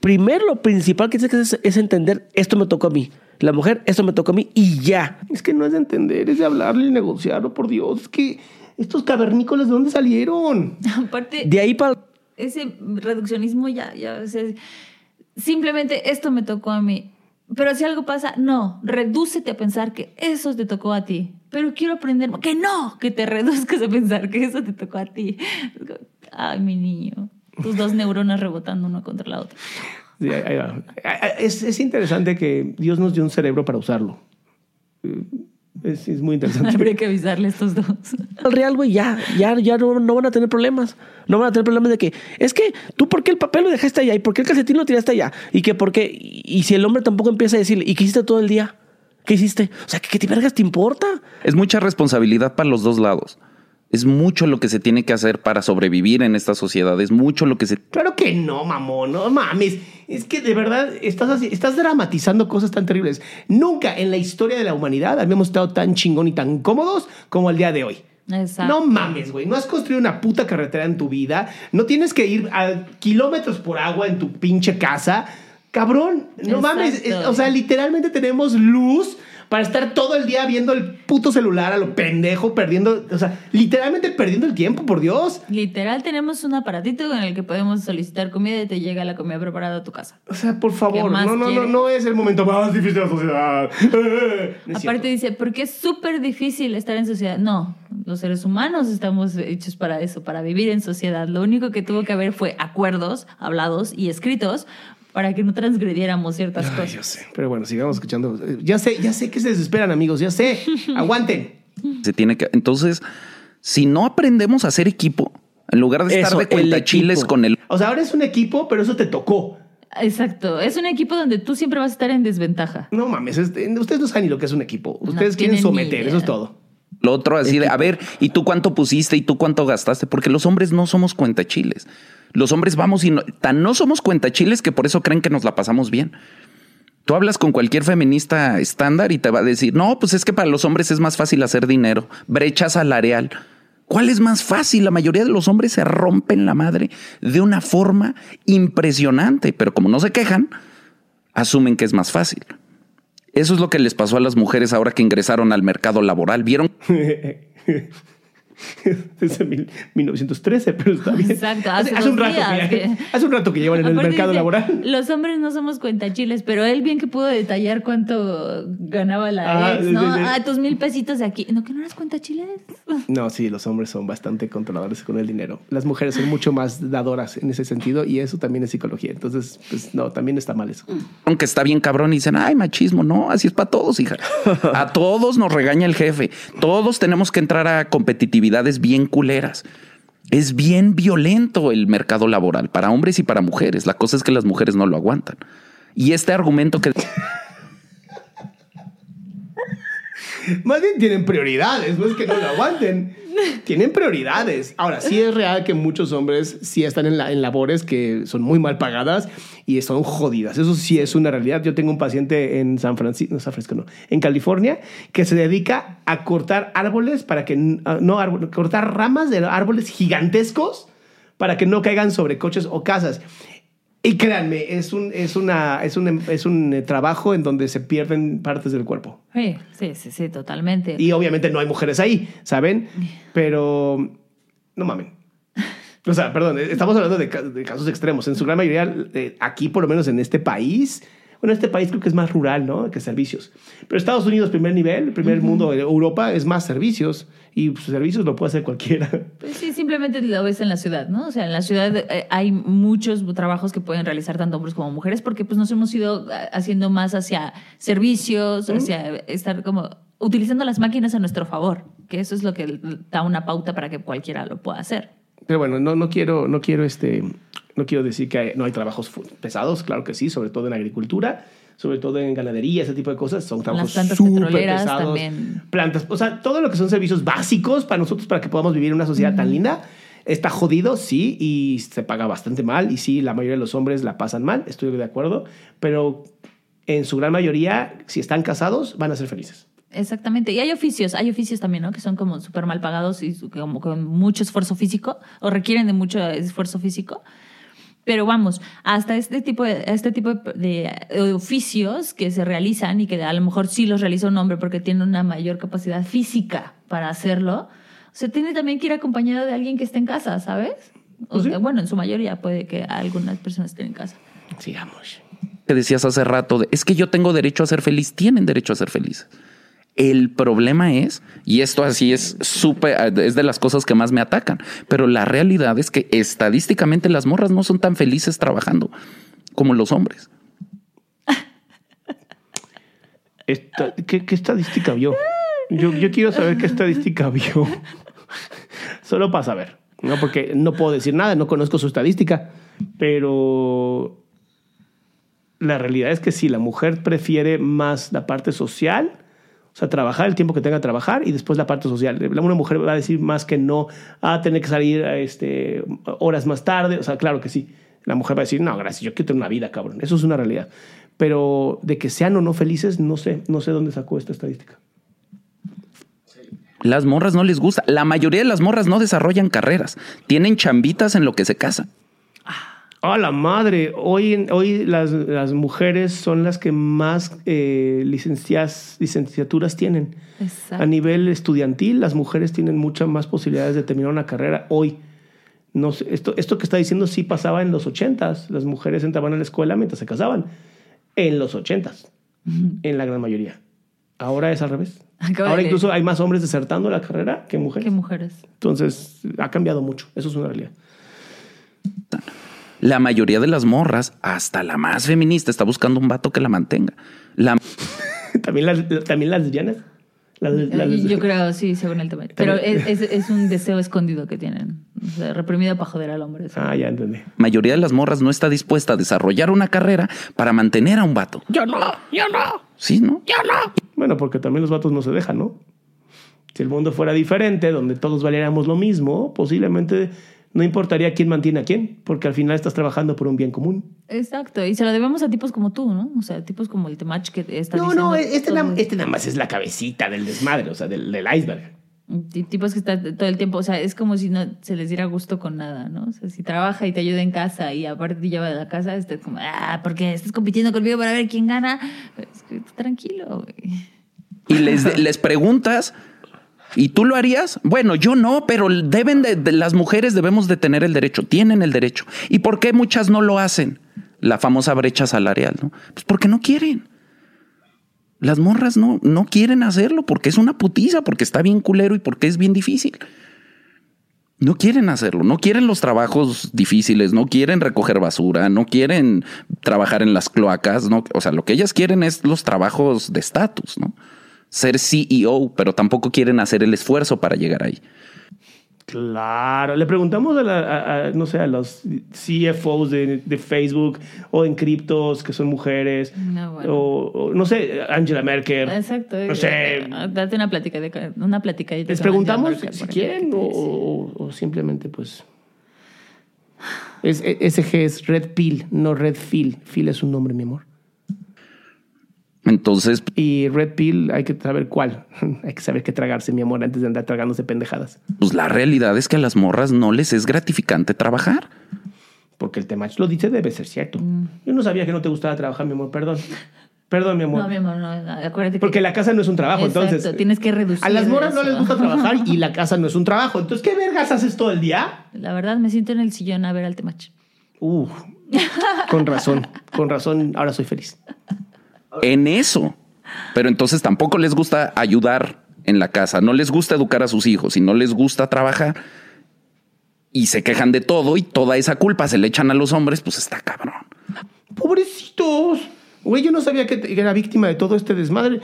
primero lo principal que tienes que hacer es, es entender, esto me tocó a mí. La mujer, esto me tocó a mí y ya. Es que no es de entender, es de hablarle y negociarlo, por Dios. Es que estos cavernícolas, ¿de dónde salieron? Aparte, De ahí para... ese reduccionismo ya, ya, o sea, simplemente esto me tocó a mí. Pero si algo pasa, no, redúcete a pensar que eso te tocó a ti. Pero quiero aprender que no, que te reduzcas a pensar que eso te tocó a ti. Ay, mi niño, tus dos neuronas rebotando una contra la otra. Sí, ahí- va. Es, es interesante que Dios nos dio un cerebro para usarlo. Eh, Es, es muy interesante. Habría que avisarle a estos dos. al real, güey, ya, ya, ya no, no van a tener problemas. No van a tener problemas de que, es que tú, ¿por qué el papel lo dejaste allá? ¿Y por qué el calcetín lo tiraste allá? Y que, ¿por qué? Y, y si el hombre tampoco empieza a decirle, ¿y qué hiciste todo el día? ¿Qué hiciste? O sea, ¿qué, qué te vergas te importa? Es mucha responsabilidad para los dos lados. Es mucho lo que se tiene que hacer para sobrevivir en esta sociedad. Es mucho lo que se... Claro que no, mamón, no mames. Es que de verdad estás, así- estás dramatizando cosas tan terribles. Nunca en la historia de la humanidad habíamos estado tan chingón y tan cómodos como el día de hoy. Exacto. No mames, güey. No has construido una puta carretera en tu vida. No tienes que ir a kilómetros por agua en tu pinche casa. Cabrón, no mames. Exacto. O sea, literalmente tenemos luz para estar todo el día viendo el puto celular a lo pendejo, perdiendo, o sea, literalmente perdiendo el tiempo, por Dios. Literal, tenemos un aparatito en el que podemos solicitar comida y te llega la comida preparada a tu casa. O sea, por favor, no, no, no, no es el momento más difícil de la sociedad. No Aparte dice, porque es súper difícil estar en sociedad. No, los seres humanos estamos hechos para eso, para vivir en sociedad. Lo único que tuvo que haber fue acuerdos hablados y escritos para que no transgrediéramos ciertas Ay, cosas. yo sé. Pero bueno, sigamos escuchando. Ya sé, ya sé que se desesperan, amigos, ya sé. Aguanten. Se tiene que. Entonces, si no aprendemos a hacer equipo, en lugar de estar Eso, de el cuentachiles equipo. con el O sea, ahora es un equipo, pero eso te tocó. Exacto. Es un equipo donde tú siempre vas a estar en desventaja. No mames, es- ustedes no saben ni lo que es un equipo. Ustedes quieren someter, eso es todo. Lo otro así de, a ver, ¿y tú cuánto pusiste? ¿Y tú cuánto gastaste? Porque los hombres no somos cuentachiles. Los hombres vamos y no, tan no somos cuentachiles que por eso creen que nos la pasamos bien. Tú hablas con cualquier feminista estándar y te va a decir, no, pues es que para los hombres es más fácil hacer dinero, brecha salarial. ¿Cuál es más fácil? La mayoría de los hombres se rompen la madre de una forma impresionante, pero como no se quejan, asumen que es más fácil. Eso es lo que les pasó a las mujeres ahora que ingresaron al mercado laboral. Vieron Desde mil- 1913, pero está bien. Exacto, Hace, hace hace un rato días que, que- hace un rato que llevan en el mercado dice, laboral. Los hombres no somos cuentachiles, pero él bien que pudo detallar cuánto ganaba la Ah, ex, ¿no? sí, sí. Ah, tus mil pesitos de aquí. No, que no eres cuentachiles. No, sí, los hombres son bastante controladores con el dinero. Las mujeres son mucho más dadoras en ese sentido y eso también es psicología. Entonces, pues no, también está mal eso. que está bien cabrón y dicen, ay, machismo, no, así es para todos, hija. A todos nos regaña el jefe. Todos tenemos que entrar a competitividades bien culeras. Es bien violento el mercado laboral para hombres y para mujeres. La cosa es que las mujeres no lo aguantan. Y este argumento que Más bien tienen prioridades, no es que no lo aguanten. Tienen prioridades. Ahora, sí es real que muchos hombres sí están en, la- en labores que son muy mal pagadas y son jodidas. Eso sí es una realidad. Yo tengo un paciente en San Francisco, no, San Francisco no, en California, que se dedica a cortar árboles para que, ah, no árboles, cortar ramas de árboles gigantescos para que no caigan sobre coches o casas. Y créanme, es un, es una, es un, es un eh, trabajo en donde se pierden partes del cuerpo. Sí, sí, sí, sí, totalmente. Y obviamente no hay mujeres ahí, ¿saben? Pero no mamen. O sea, perdón, eh, estamos hablando de, de casos extremos. En su gran mayoría, eh, aquí por lo menos en este país, bueno, este país creo que es más rural, ¿no? Que servicios. Pero Estados Unidos, primer nivel, primer mundo, eh, Europa es más servicios. Y pues, servicios lo puede hacer cualquiera. Pues sí, simplemente lo ves en la ciudad, ¿no? O sea, en la ciudad eh, hay muchos trabajos que pueden realizar tanto hombres como mujeres porque pues nos hemos ido haciendo más hacia servicios, hacia estar como utilizando las máquinas a nuestro favor, que eso es lo que da una pauta para que cualquiera lo pueda hacer. Pero bueno, no, no quiero, no quiero este, no quiero decir que no hay trabajos pesados, claro que sí, sobre todo en agricultura, sobre todo en ganadería, ese tipo de cosas, son trabajos plantas súper pesados. también. Plantas, o sea, todo lo que son servicios básicos para nosotros, para que podamos vivir en una sociedad tan linda, está jodido, sí, y se paga bastante mal, y sí, la mayoría de los hombres la pasan mal, estoy de acuerdo, pero en su gran mayoría, si están casados, van a ser felices. Exactamente. Y hay oficios, hay oficios también, ¿no? Que son como súper mal pagados y como con mucho esfuerzo físico o requieren de mucho esfuerzo físico. Pero vamos, hasta este tipo de, este tipo de, de oficios que se realizan y que a lo mejor sí los realiza un hombre porque tiene una mayor capacidad física para hacerlo, se tiene también que ir acompañado de alguien que esté en casa, ¿sabes? O Pues sí. sea, Bueno, en su mayoría puede que algunas personas estén en casa. Sigamos. que decías hace rato, de, es que yo tengo derecho a ser feliz, tienen derecho a ser felices. El problema es, y esto así es súper, es de las cosas que más me atacan, pero la realidad es que estadísticamente las morras no son tan felices trabajando como los hombres. ¿qué, estadística vio? Yo, quiero saber qué estadística vio. Solo para saber. ¿no? Porque no puedo decir nada, no conozco su estadística. Pero la realidad es que sí, la mujer prefiere más la parte social, o sea, trabajar el tiempo que tenga que trabajar y después la parte social. Una mujer va a decir más que no a tener que salir a este, horas más tarde. O sea, claro que sí. La mujer va a decir, no, gracias, yo quiero tener una vida, cabrón. Eso es una realidad. Pero de que sean o no felices, no sé, no sé dónde sacó esta estadística. Las morras no les gusta. La mayoría de las morras no desarrollan carreras. Tienen chambitas en lo que se casan. ¡A la madre! Hoy, hoy las, las mujeres son las que más eh, licencias, licenciaturas tienen. Exacto. A nivel estudiantil, las mujeres tienen muchas más posibilidades de terminar una carrera hoy. No sé, esto, esto que está diciendo sí pasaba en los ochentas. Las mujeres entraban a la escuela mientras se casaban. En los ochentas, en la gran mayoría. Ahora es al revés. Ahora incluso hay más hombres desertando la carrera que mujeres. ¿Qué mujeres? Entonces, ha cambiado mucho. Eso es una realidad. La mayoría de las morras, hasta la más feminista, está buscando un vato que la mantenga. La también las, también las lesbianas. Las- las- Eh, Yo creo, sí, según el tema. Pero es, es- es un deseo escondido que tienen. O sea, reprimido para joder al hombre. Ah, ya entendí. mayoría de las morras no está dispuesta a desarrollar una carrera para mantener a un vato. Yo no, yo no, Sí, ¿no? yo no. Bueno, porque también los vatos no se dejan, ¿no? Si el mundo fuera diferente, donde todos valiéramos lo mismo, posiblemente no importaría quién mantiene a quién, porque al final estás trabajando por un bien común. Exacto. Y se lo debemos a tipos como tú, ¿no? O sea, tipos como el Temach que está No, no, este este nada más es la cabecita del desmadre, o sea, del, del iceberg. Ti- Tipos que están todo el tiempo, o sea, es como si no se les diera gusto con nada, ¿no? O sea, si trabaja y te ayuda en casa y aparte te lleva de la casa, es como, ah, porque estás compitiendo conmigo para ver quién gana. Es que, tranquilo, güey. Y les, les preguntas, ¿y tú lo harías? Bueno, yo no, pero deben de, las mujeres debemos de tener el derecho, tienen el derecho. ¿Y por qué muchas no lo hacen? La famosa brecha salarial, ¿no? Pues porque no quieren. Las morras no, no quieren hacerlo porque es una putiza, porque está bien culero y porque es bien difícil. No quieren hacerlo, no quieren los trabajos difíciles, no quieren recoger basura, no quieren trabajar en las cloacas, no, o sea, lo que ellas quieren es los trabajos de estatus, ¿no? Ser CEO, pero tampoco quieren hacer el esfuerzo para llegar ahí. Claro, le preguntamos a, la- a- a, no sé, a los CFOs de, de Facebook o en criptos que son mujeres, No, bueno. o, o, no sé, Angela Merkel. Exacto. No sé, Date una plática de una platicadita. les preguntamos Merkel si quieren o, simplemente pues... Es, SG es Red Pill, no Red Phil. Phil es un nombre, mi amor. Entonces, Y Red Pill hay que saber cuál. hay que saber qué tragarse, mi amor, antes de andar tragándose pendejadas. pues la realidad es que a las morras no les es gratificante trabajar. Porque el temach lo dice, debe ser cierto. Yo no sabía que no te gustaba trabajar, mi amor, perdón. Perdón, mi amor. No, mi amor, no, acuérdate que. Porque la casa no es un trabajo, Exacto, entonces. tienes que reducir A las moras no les gusta trabajar y la casa no es un trabajo. Entonces, ¿qué vergas haces todo el día? La verdad, me siento en el sillón a ver al Temach. Uh, con razón, con razón, ahora soy feliz. En eso. Pero entonces tampoco les gusta ayudar en la casa, no les gusta educar a sus hijos y no les gusta trabajar y se quejan de todo y toda esa culpa se le echan a los hombres, pues está cabrón. Pobrecitos. Güey, yo no sabía que era víctima de todo este desmadre.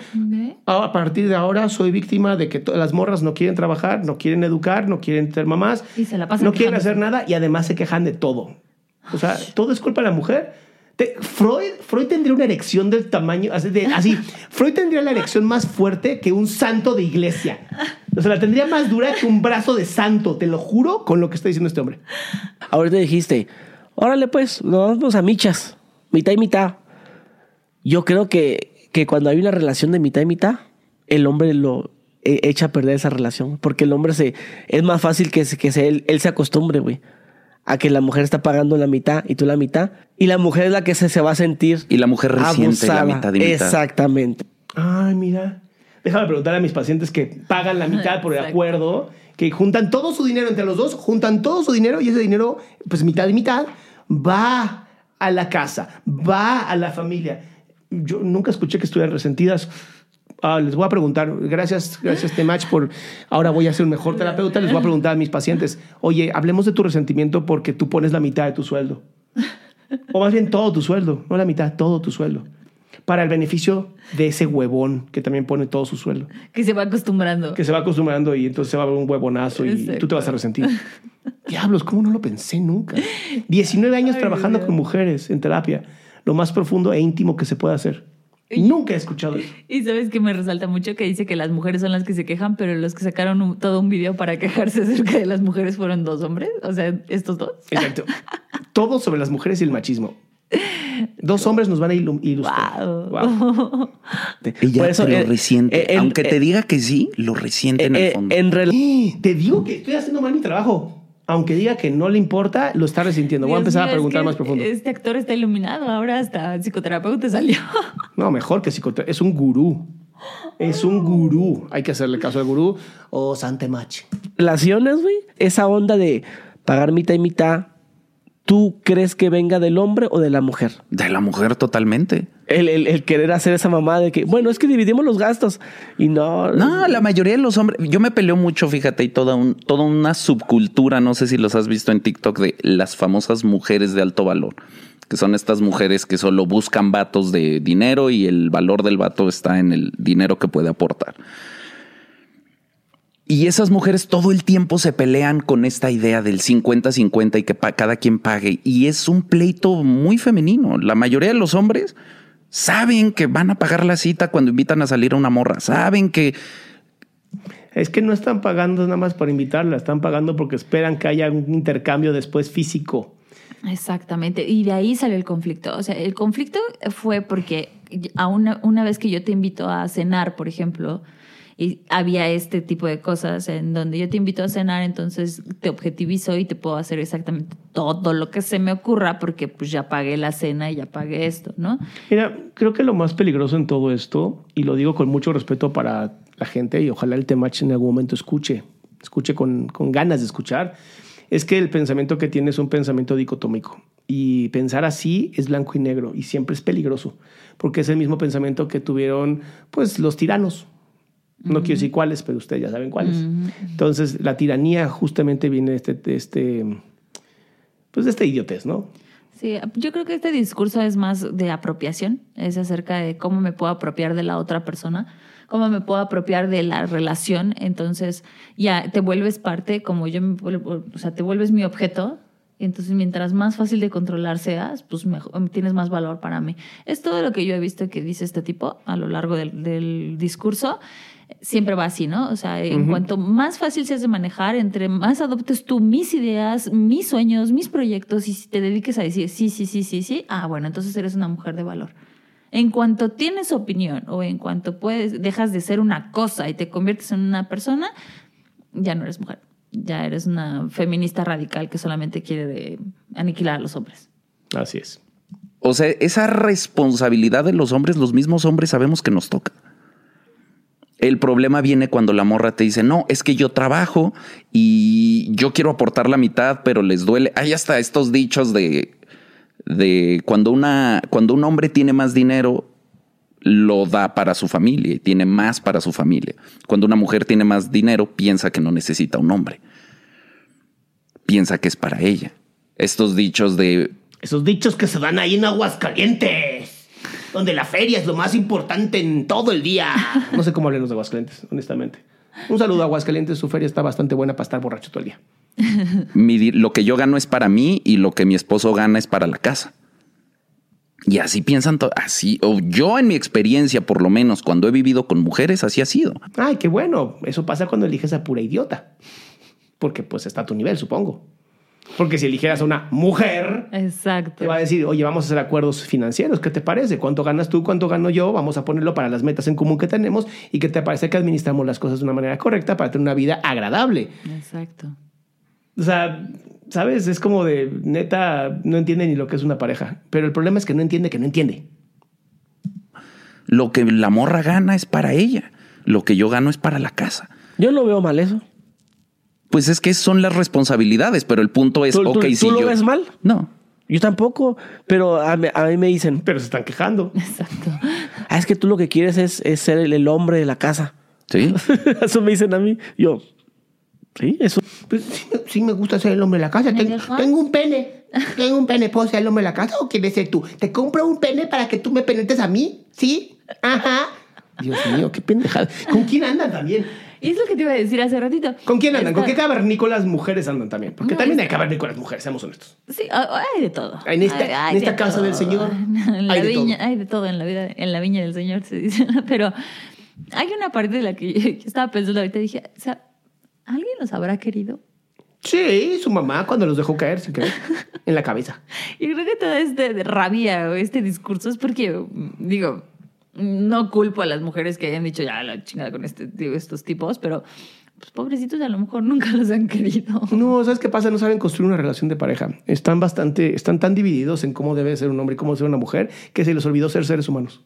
Ah, A partir de ahora soy víctima de que todas las morras no quieren trabajar, no quieren educar, no quieren ser mamás, Y se la pasan no quieren hacer nada y además se quejan de todo. O sea, todo es culpa de la mujer. Freud, Freud tendría una erección del tamaño, así, de- así, Freud tendría la erección más fuerte que un santo de iglesia. O sea, la tendría más dura que un brazo de santo, te lo juro, con lo que está diciendo este hombre. Ahorita dijiste, órale pues, nos vamos a michas, mitad y mitad. Yo creo que, que cuando hay una relación de mitad y mitad, el hombre lo eh, echa a perder esa relación. Porque el hombre se, es más fácil que, que él, él se acostumbre, güey. A que la mujer está pagando la mitad y tú la mitad. Y la mujer es la que se, se va a sentir. Y la mujer resiente la abusada. mitad y mitad. Exactamente. Ay, mira. Déjame preguntar a mis pacientes que pagan la mitad por el Exacto. acuerdo, que juntan todo su dinero entre los dos, juntan todo su dinero y ese dinero, pues mitad y mitad, va a la casa, va a la familia. Yo nunca escuché que estuvieran resentidas. Ah, les voy a preguntar, gracias, gracias Temach por, ahora voy a ser un mejor terapeuta, les voy a preguntar a mis pacientes, oye, hablemos de tu resentimiento porque tú pones la mitad de tu sueldo. O más bien todo tu sueldo, no la mitad, todo tu sueldo. Para el beneficio de ese huevón que también pone todo su sueldo. Que se va acostumbrando. Que se va acostumbrando y entonces se va a ver un huevonazo y tú te vas a resentir. Diablos, ¿cómo no lo pensé nunca? 19 años Ay, trabajando Dios. con mujeres en terapia. Lo más profundo e íntimo que se puede hacer. Nunca he escuchado eso. Y sabes que me resalta mucho que dice que las mujeres son las que se quejan, pero los que sacaron un- todo un video para quejarse acerca de las mujeres fueron dos hombres. O sea, estos dos. Exacto. Todo sobre las mujeres y el machismo. Dos hombres nos van a ilu- ilustrar. Wow. Wow. Ella Por eso, te lo eh, resiente. eh, Aunque te eh, diga que sí, lo resiente en el fondo. en ¡Eh! Te digo que estoy haciendo mal mi trabajo. Aunque diga que no le importa, lo está resintiendo. Voy a empezar mío, a es preguntar que más profundo. Este actor está iluminado, ahora hasta psicoterapeuta salió. No, mejor que psicoterapeuta. Es un gurú. Es un gurú. Hay que hacerle caso al gurú o Sante Machi. Relaciones, güey, esa onda de pagar mitad y mitad, ¿tú crees que venga del hombre o de la mujer? De la mujer totalmente. El, el- querer hacer esa mamá de que, bueno, es que dividimos los gastos. Y no. No, la mayoría de los hombres, yo me peleo mucho, fíjate, y toda, un, toda una subcultura, no sé si los has visto en TikTok, de las famosas mujeres de alto valor, que son estas mujeres que solo buscan vatos de dinero y el valor del vato está en el dinero que puede aportar. Y esas mujeres todo el tiempo se pelean con esta idea del 50-50 y que cada quien pague. Y es un pleito muy femenino. La mayoría de los hombres saben que van a pagar la cita cuando invitan a salir a una morra. Saben que Es que no están pagando nada más por invitarla, están pagando porque esperan que haya un intercambio después físico. Exactamente, y de ahí salió el conflicto. O sea, el conflicto fue porque a una, una vez que yo te invito a cenar, por ejemplo, y había este tipo de cosas en donde yo te invito a cenar, entonces te objetivizo y te puedo hacer exactamente todo lo que se me ocurra porque pues ya pagué la cena y ya pagué esto, ¿no? Mira, creo que lo más peligroso en todo esto, y lo digo con mucho respeto para la gente, y ojalá el Temach en algún momento escuche, escuche con, con ganas de escuchar, es que el pensamiento que tiene es un pensamiento dicotómico. Y pensar así es blanco y negro, y siempre es peligroso, porque es el mismo pensamiento que tuvieron pues los tiranos. No quiero decir cuáles, pero ustedes ya saben cuáles. Entonces, la tiranía justamente viene de este, de este, pues de este idiotez, ¿no? Sí, yo creo que este discurso es más de apropiación, es acerca de cómo me puedo apropiar de la otra persona, cómo me puedo apropiar de la relación, entonces ya te vuelves parte, como yo me vuelvo, o sea, te vuelves mi objeto, entonces mientras más fácil de controlar seas, pues mejor, tienes más valor para mí. Es todo lo que yo he visto que dice este tipo a lo largo del, del discurso. Siempre va así, ¿no? O sea, en cuanto más fácil seas de manejar, entre más adoptes tú mis ideas, mis sueños, mis proyectos y si te dediques a decir sí, sí, sí, sí, sí, ah, bueno, entonces eres una mujer de valor. En cuanto tienes opinión o en cuanto puedes, dejas de ser una cosa y te conviertes en una persona, ya no eres mujer. Ya eres una feminista radical que solamente quiere de aniquilar a los hombres. Así es. O sea, esa responsabilidad de los hombres, los mismos hombres sabemos que nos toca. El problema viene cuando la morra te dice, no, es que yo trabajo y yo quiero aportar la mitad, pero les duele. Hay hasta estos dichos de, de cuando, una, cuando un hombre tiene más dinero, lo da para su familia y tiene más para su familia. Cuando una mujer tiene más dinero, piensa que no necesita un hombre. Piensa que es para ella. Estos dichos de Esos dichos que se dan ahí en Aguascalientes, donde la feria es lo más importante en todo el día. No sé cómo hablan los de Aguascalientes, honestamente. Un saludo a Aguascalientes, su feria está bastante buena para estar borracho todo el día. mi lo que yo gano es para mí y lo que mi esposo gana es para la casa. Y así piensan, así, o yo en mi experiencia, por lo menos cuando he vivido con mujeres, así ha sido. Ay, qué bueno. Eso pasa cuando eliges a pura idiota. Porque pues está a tu nivel, supongo. Porque si eligieras a una mujer, Exacto. te va a decir, oye, vamos a hacer acuerdos financieros. ¿Qué te parece? ¿Cuánto ganas tú? ¿Cuánto gano yo? Vamos a ponerlo para las metas en común que tenemos. ¿Y qué te parece que administramos las cosas de una manera correcta para tener una vida agradable? Exacto. O sea, ¿sabes? Es como de, neta, no entiende ni lo que es una pareja. Pero el problema es que no entiende que no entiende. Lo que la morra gana es para ella. Lo que yo gano es para la casa. Yo no veo mal eso. Pues es que son las responsabilidades, pero el punto es, ¿Tú, tú- ok, tú si lo yo- ves mal? No. Yo tampoco, pero a, mí- a mí me dicen, Pero se están quejando. Exacto. ah, es que tú lo que quieres es, es ser el, el hombre de la casa. Sí. eso me dicen a mí. Yo, sí, eso. Pues sí, sí me gusta ser el hombre de la casa. Tengo un pene. Tengo un pene. ¿Puedo ser el hombre de la casa o quieres ser tú? ¿Te compro un pene para que tú me penetres a mí? ¿Sí? Ajá. Dios mío, qué pendejada. ¿Con quién andan también? Y es lo que te iba a decir hace ratito. ¿Con quién andan? ¿Con Esta- qué cavernícolas mujeres andan también? Porque No, también hay cavernícolas mujeres, seamos honestos. Sí, hay de todo. En esta- Hay- hay en esta de casa del. Señor En la hay de viña, todo. hay de todo en la vida, en la viña del Señor se dice. Pero hay una parte de la que yo estaba pensando ahorita dije, o sea, ¿alguien los habrá querido? Sí, su mamá cuando los dejó caer, querer, en la cabeza. Y creo que toda este de rabia o este discurso es porque, digo, no culpo a las mujeres que hayan dicho ya la chingada con este, estos tipos, pero pues, pobrecitos a lo mejor nunca los han querido. No, ¿sabes qué pasa? No saben construir una relación de pareja. Están bastante, están tan divididos en cómo debe ser un hombre y cómo ser una mujer que se les olvidó ser seres humanos.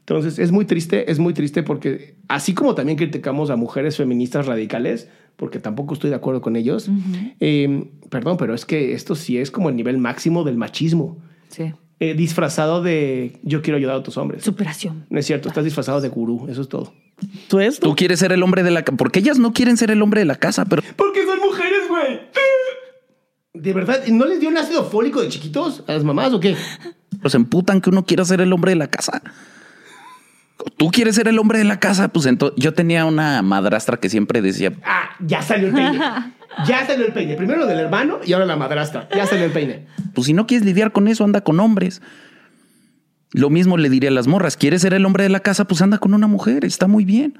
Entonces, es muy triste, es muy triste porque así como también criticamos a mujeres feministas radicales, porque tampoco estoy de acuerdo con ellos, eh, perdón, pero es que esto sí es como el nivel máximo del machismo. Sí. Eh, disfrazado de yo quiero ayudar a otros hombres. Superación. No es cierto, estás disfrazado de gurú, eso es todo. ¿Tú es? Tú quieres ser el hombre de la casa. Porque ellas no quieren ser el hombre de la casa, pero Porque son mujeres, güey. De verdad, ¿no les dio un ácido fólico de chiquitos a las mamás o qué? los emputan que uno quiera ser el hombre de la casa. Tú quieres ser el hombre de la casa, pues entonces yo tenía una madrastra que siempre decía, Ah, ya salió el peine. Ya salió el peine. Primero lo del hermano y ahora la madrastra. Ya salió el peine. pues si no quieres lidiar con eso, anda con hombres. Lo mismo le diría a las morras, ¿quieres ser el hombre de la casa? Pues anda con una mujer, está muy bien.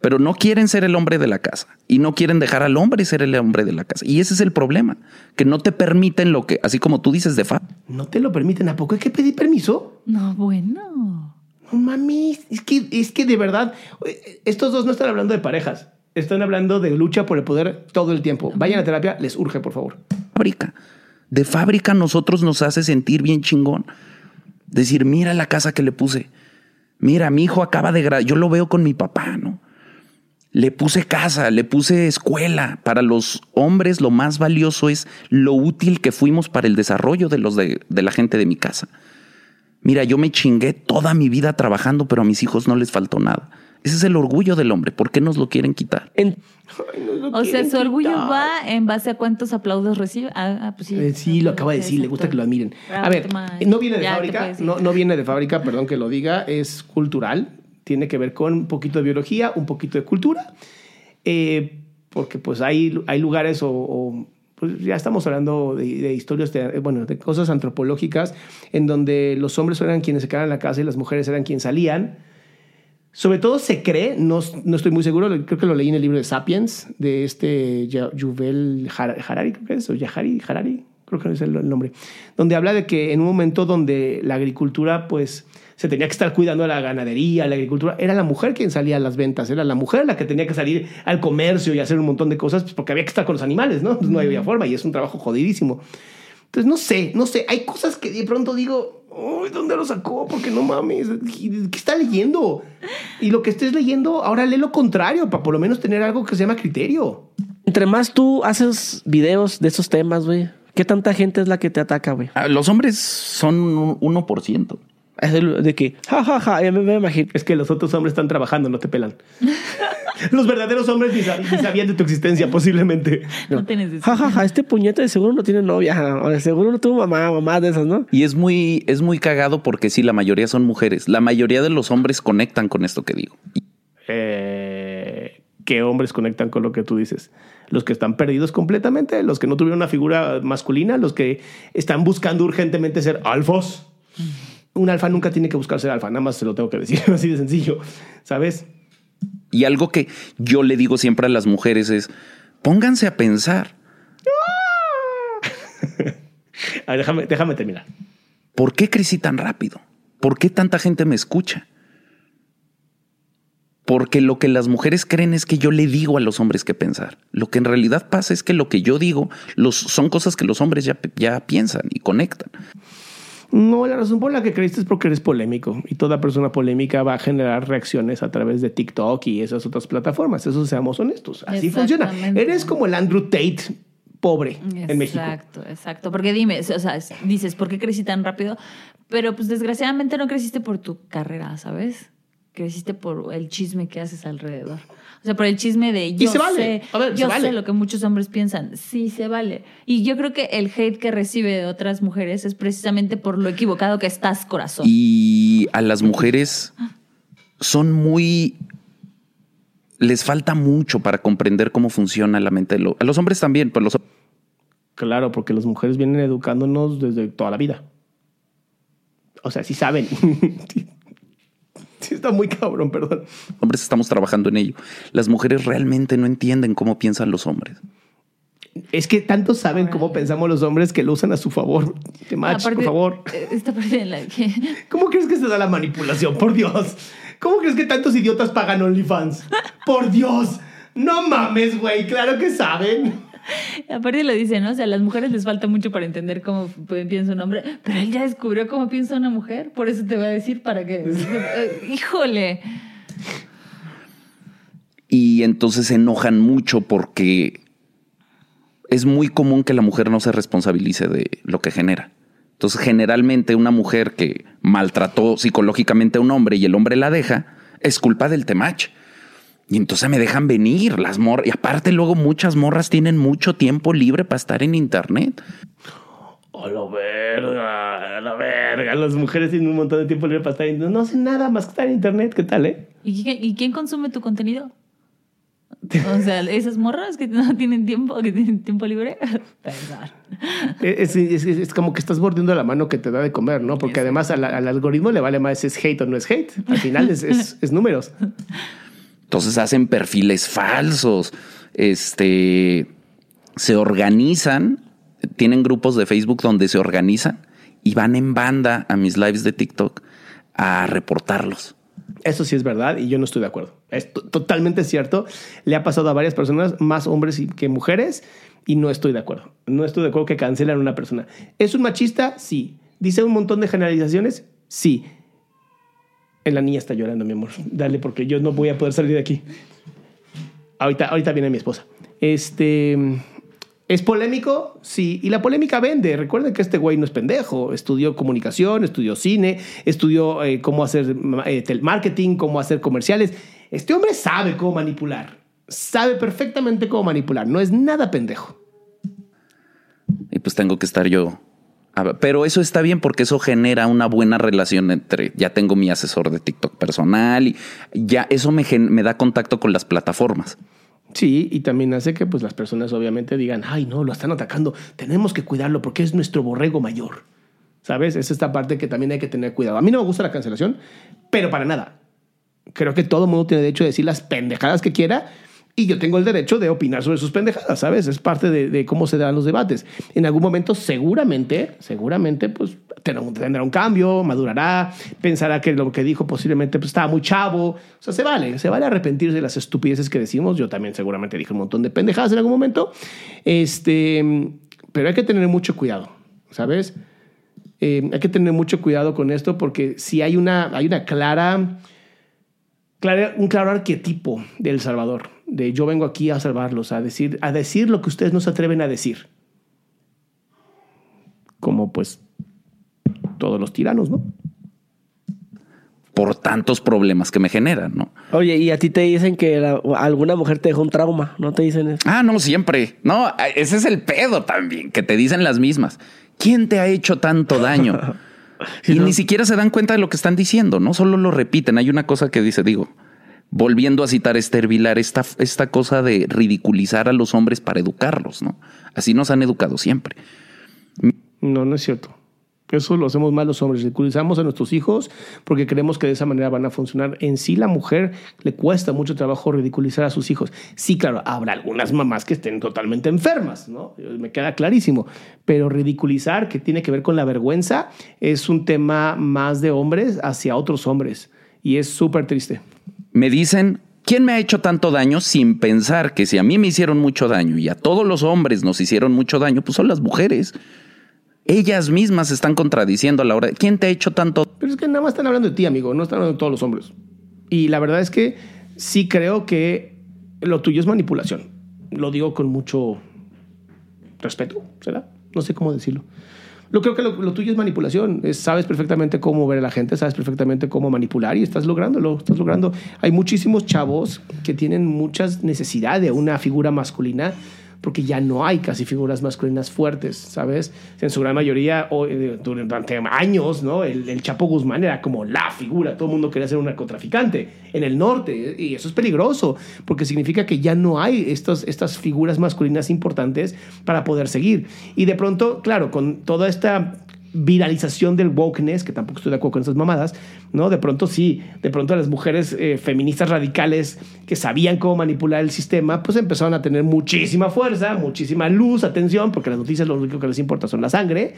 Pero no quieren ser el hombre de la casa y no quieren dejar al hombre ser el hombre de la casa. Y ese es el problema, que no te permiten lo que, así como tú dices de fa, No te lo permiten. ¿A poco hay que pedir permiso? No, bueno. No mames. Es que, es que de verdad, eh, estos dos no están hablando de parejas. Están hablando de lucha por el poder todo el tiempo. Vayan a terapia, les urge, por favor. fábrica. De fábrica a nosotros nos hace sentir bien chingón. Decir, mira la casa que le puse. Mira, mi hijo acaba de graduar. Yo lo veo con mi papá, ¿no? Le puse casa, le puse escuela. Para los hombres lo más valioso es lo útil que fuimos para el desarrollo de, los de, de la gente de mi casa. Mira, yo me chingué toda mi vida trabajando, pero a mis hijos no les faltó nada. Ese es el orgullo del hombre. ¿Por qué nos lo quieren quitar? En- O sea, su orgullo va en base a cuántos aplausos recibe. Ah, ah, pues sí. Eh, sí, lo acaba de decir, le gusta que lo admiren. A ver, no viene de Ya, fábrica, no, no viene de fábrica, perdón que lo diga, es cultural, tiene que ver con un poquito de biología, un poquito de cultura, eh, porque pues hay, hay lugares o, o, pues ya estamos hablando de, de historias, de, bueno, de cosas antropológicas, en donde los hombres eran quienes se quedaban en la casa y las mujeres eran quienes salían. Sobre todo se cree, no, no estoy muy seguro, creo que lo leí en el libro de Sapiens, de este Yuval Har- Harari, creo que es, o Yahari, Harari, creo que es el, nombre, donde habla de que en un momento donde la agricultura, pues, se tenía que estar cuidando de la ganadería, la agricultura, era la mujer quien salía a las ventas, era la mujer la que tenía que salir al comercio y hacer un montón de cosas, pues, porque había que estar con los animales, ¿no? No había forma y es un trabajo jodidísimo. Entonces, no sé, no sé. Hay cosas que de pronto digo, uy, ¿dónde lo sacó? Porque no mames, ¿qué está leyendo? Y lo que estés leyendo, ahora lee lo contrario, para por lo menos tener algo que se llama criterio. entre más tú haces videos de esos temas, güey, ¿qué tanta gente es la que te ataca, güey? Ah, Los hombres son un 1%. Es de, que, ja, ja, ja, ya me, me imagino. Es que los otros hombres están trabajando, no te pelan. los verdaderos hombres ni, sab- ni sabían de tu existencia, posiblemente. No te necesito. Ja, ja, ja, este puñete de seguro no tiene novia, o de seguro no tuvo mamá, mamá de esas, ¿no? Y es muy, es muy cagado porque sí, la mayoría son mujeres. La mayoría de los hombres conectan con esto que digo. Eh, ¿Qué hombres conectan con lo que tú dices? Los que están perdidos completamente, los que no tuvieron una figura masculina, los que están buscando urgentemente ser alfos. Un alfa nunca tiene que buscar ser alfa, nada más se lo tengo que decir, así de sencillo, ¿sabes? Y algo que yo le digo siempre a las mujeres es, pónganse a pensar, A ver, déjame, déjame terminar. ¿por qué crecí tan rápido? ¿Por qué tanta gente me escucha? Porque lo que las mujeres creen es que yo le digo a los hombres qué pensar. Lo que en realidad pasa es que lo que yo digo los, son cosas que los hombres ya, ya piensan y conectan. No, la razón por la que creíste es porque eres polémico y toda persona polémica va a generar reacciones a través de TikTok y esas otras plataformas. Eso seamos honestos. Así funciona. Eres como el Andrew Tate pobre en México. Exacto, exacto. Porque dime, o sea, es- dices, ¿por qué crecí tan rápido? Pero pues desgraciadamente no creciste por tu carrera, ¿sabes? Creciste por el chisme que haces alrededor. O sea, por el chisme de yo se vale. sé, A ver, se yo vale. sé lo que muchos hombres piensan. Sí, se vale. Y yo creo que el hate que recibe de otras mujeres es precisamente por lo equivocado que estás, corazón. Y a las mujeres son muy... Les falta mucho para comprender cómo funciona la mente. de lo- A los hombres también, pero los Claro, porque las mujeres vienen educándonos desde toda la vida. O sea, sí saben. sí está muy cabrón, perdón. hombres estamos trabajando en ello. Las mujeres realmente no entienden cómo piensan los hombres. Es que tanto saben cómo pensamos los hombres que lo usan a su favor. Te match, por favor. eh, Esta parte la que ¿Cómo crees que se da la manipulación? Por Dios. ¿Cómo crees que tantos idiotas pagan OnlyFans? Por Dios. No mames, güey, claro que saben. Aparte lo dice, ¿no? O sea, a las mujeres les falta mucho para entender cómo piensa un hombre, pero él ya descubrió cómo piensa una mujer, por eso te voy a decir para que... Eh, híjole. Y entonces se enojan mucho porque es muy común que la mujer no se responsabilice de lo que genera. Entonces, generalmente una mujer que maltrató psicológicamente a un hombre y el hombre la deja, es culpa del temach. Y entonces me dejan venir las morras. Y aparte luego muchas morras tienen mucho tiempo libre para estar en internet. Oh, la verga, la verga. Las mujeres tienen un montón de tiempo libre para estar en internet. No hacen nada más que estar en internet. ¿Qué tal, eh? ¿Y, quién consume tu contenido? O sea, esas morras que no tienen tiempo, que tienen tiempo libre. es, es, es, como que estás mordiendo la mano que te da de comer, ¿no? Porque además al, al, algoritmo le vale más si es hate o no es hate. Al final es, es números. Entonces hacen perfiles falsos, este, se organizan, tienen grupos de Facebook donde se organizan y van en banda a mis lives de TikTok a reportarlos. Eso sí es verdad y yo no estoy de acuerdo. Es totalmente cierto. Le ha pasado a varias personas, más hombres que mujeres, y no estoy de acuerdo. No estoy de acuerdo que cancelan a una persona. ¿Es un machista? Sí. ¿Dice un montón de generalizaciones? Sí. La niña está llorando, mi amor. Dale, porque yo no voy a poder salir de aquí. Ahorita, ahorita viene mi esposa. Este. ¿Es polémico? Sí. Y la polémica vende. Recuerden que este güey no es pendejo. Estudió comunicación, estudió cine, estudió eh, cómo hacer eh, marketing, cómo hacer comerciales. Este hombre sabe cómo manipular. Sabe perfectamente cómo manipular. No es nada pendejo. Y pues tengo que estar yo pero eso está bien porque eso genera una buena relación entre, ya tengo mi asesor de TikTok personal y ya eso me, me da contacto con las plataformas. Sí, y también hace que pues las personas obviamente digan, ay no, lo están atacando, tenemos que cuidarlo porque es nuestro borrego mayor. ¿Sabes? Es esta parte que también hay que tener cuidado. A mí no me gusta la cancelación, pero para nada. Creo que todo mundo tiene derecho a decir las pendejadas que quiera y yo tengo el derecho de opinar sobre sus pendejadas, ¿sabes? Es parte de, cómo se dan los debates. En algún momento, seguramente, seguramente, pues tendrá un cambio, madurará, pensará que lo que dijo posiblemente pues, estaba muy chavo. O sea, se vale, se vale arrepentirse de las estupideces que decimos. Yo también seguramente dije un montón de pendejadas en algún momento. Este, pero hay que tener mucho cuidado, ¿sabes? Eh, hay que tener mucho cuidado con esto porque si hay una, hay una clara, clara, un claro arquetipo del Salvador de yo vengo aquí a salvarlos, a decir, a decir lo que ustedes no se atreven a decir. Como pues todos los tiranos, ¿no? Por tantos problemas que me generan, ¿no? Oye, y a ti te dicen que alguna mujer te dejó un trauma, ¿no te dicen eso? Ah, no, siempre. No, ese es el pedo también, que te dicen las mismas. ¿Quién te ha hecho tanto daño? y ni siquiera se dan cuenta de lo que están diciendo, ¿no? Solo lo repiten. Hay una cosa que dice, digo, volviendo a citar a Esther Vilar, esta, esta cosa de ridiculizar a los hombres para educarlos, ¿no? Así nos han educado siempre. No, no es cierto. Eso lo hacemos mal los hombres. Ridiculizamos a nuestros hijos porque creemos que de esa manera van a funcionar. En sí, la mujer le cuesta mucho trabajo ridiculizar a sus hijos. Sí, claro, habrá algunas mamás que estén totalmente enfermas, ¿no? Me queda clarísimo. Pero ridiculizar, que tiene que ver con la vergüenza, es un tema más de hombres hacia otros hombres. Y es súper triste me dicen, ¿quién me ha hecho tanto daño sin pensar que si a mí me hicieron mucho daño y a todos los hombres nos hicieron mucho daño, pues son las mujeres? Ellas mismas están contradiciendo a la hora de, ¿quién te ha hecho tanto? Pero es que nada más están hablando de ti, amigo, no están hablando de todos los hombres. Y la verdad es que sí creo que lo tuyo es manipulación. Lo digo con mucho respeto, ¿será? No sé cómo decirlo. Lo creo que lo, tuyo es manipulación. sabes perfectamente cómo ver a la gente, sabes perfectamente cómo manipular y estás lográndolo. Estás logrando. Hay muchísimos chavos que tienen muchas necesidad de una figura masculina porque ya no hay casi figuras masculinas fuertes, ¿sabes? En su gran mayoría, eh, durante años, ¿no? El, Chapo Guzmán era como la figura, todo el mundo quería ser un narcotraficante en el norte, y eso es peligroso, porque significa que ya no hay estas figuras masculinas importantes para poder seguir. Y de pronto, claro, con toda esta viralización del wokeness, que tampoco estoy de acuerdo con esas mamadas, ¿no? De pronto sí, de pronto las mujeres eh, feministas radicales que sabían cómo manipular el sistema, pues empezaron a tener muchísima fuerza, muchísima luz, atención, porque las noticias lo único que les importa son la sangre.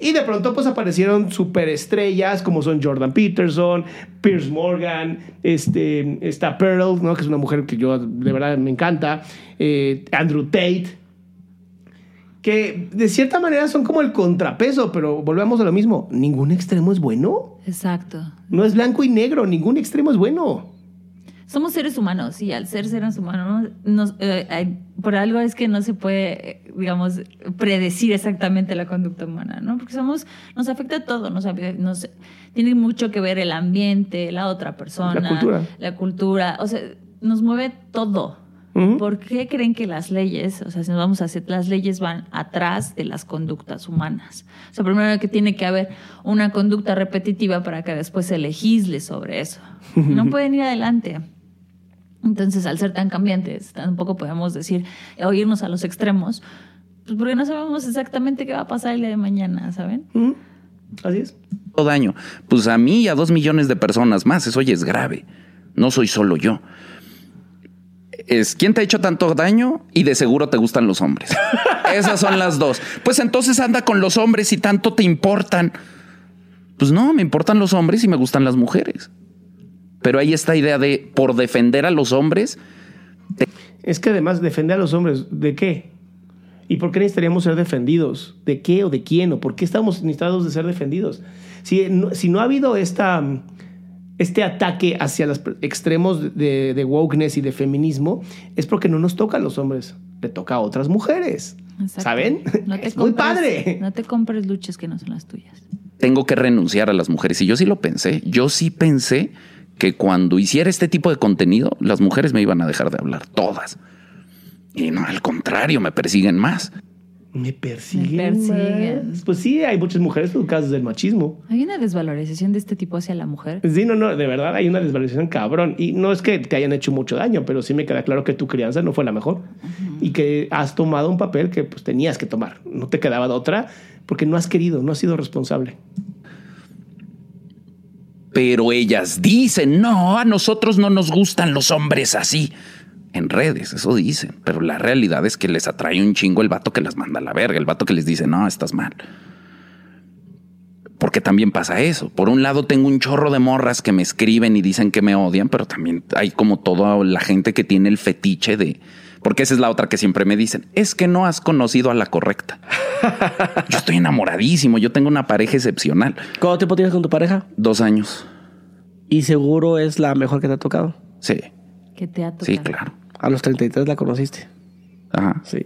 Y de pronto pues aparecieron superestrellas como son Jordan Peterson, Pierce Morgan, este, esta Pearl, ¿no? Que es una mujer que yo de verdad me encanta, eh, Andrew Tate, que de cierta manera son como el contrapeso, pero volvemos a lo mismo. Ningún extremo es bueno. Exacto. No es blanco y negro, ningún extremo es bueno. Somos seres humanos y al ser seres humanos, nos, eh, por algo es que no se puede, eh, digamos, predecir exactamente la conducta humana, ¿no? Porque somos, nos afecta todo, nos, nos- tiene mucho que ver el ambiente, la otra persona, La cultura. la cultura, o sea, nos mueve todo. ¿Por qué creen que las leyes, o sea, si nos vamos a hacer, las leyes van atrás de las conductas humanas? O sea, primero que tiene que haber una conducta repetitiva para que después se legisle sobre eso. No pueden ir adelante. Entonces, al ser tan cambiantes, tampoco podemos decir o irnos a los extremos, pues porque no sabemos exactamente qué va a pasar el día de mañana, ¿saben? Así es. daño. Pues a mí y a dos millones de personas más. Eso ya es grave. No soy solo yo. Es quién te ha hecho tanto daño y de seguro te gustan los hombres. Esas son las dos. Pues entonces anda con los hombres y tanto te importan. Pues no, me importan los hombres y me gustan las mujeres. Pero hay esta idea de por defender a los hombres, Es que además defender a los hombres, ¿de qué? ¿Y por qué necesitaríamos ser defendidos? ¿De qué o de quién? ¿O por qué estamos necesitados de ser defendidos? Si no, si no ha habido esta, este ataque hacia los extremos de, de wokeness y de feminismo, es porque no nos toca a los hombres, le toca a otras mujeres. Exacto. ¿Saben? No te es muy padre. No te compres luchas que no son las tuyas. tengo que renunciar a las mujeres. Y yo sí lo pensé. Yo sí pensé que cuando hiciera este tipo de contenido, las mujeres me iban a dejar de hablar, todas. Y no, al contrario, me persiguen más. Me persiguen. Me persiguen. más. Pues sí, hay muchas mujeres educadas del machismo. Hay una desvalorización de este tipo hacia la mujer. Sí, no, no, de verdad hay una desvalorización cabrón. Y no es que te hayan hecho mucho daño, pero sí me queda claro que tu crianza no fue la mejor. Y que has tomado un papel que pues tenías que tomar. No te quedaba de otra porque no has querido, no has sido responsable. Pero ellas dicen, no, a nosotros no nos gustan los hombres así. En redes, eso dicen. Pero la realidad es que les atrae un chingo el vato que las manda a la verga, el vato que les dice, no, estás mal. Porque también pasa eso. Por un lado tengo un chorro de morras que me escriben y dicen que me odian, pero también hay como toda la gente que tiene el fetiche de... Porque esa es la otra que siempre me dicen, es que no has conocido a la correcta. yo estoy enamoradísimo, yo tengo una pareja excepcional. ¿Cuánto tiempo tienes con tu pareja? Dos años. Y seguro es la mejor que te ha tocado. Sí, Que te ha tocado. sí, claro. A los 33 la conociste. Ajá. Sí.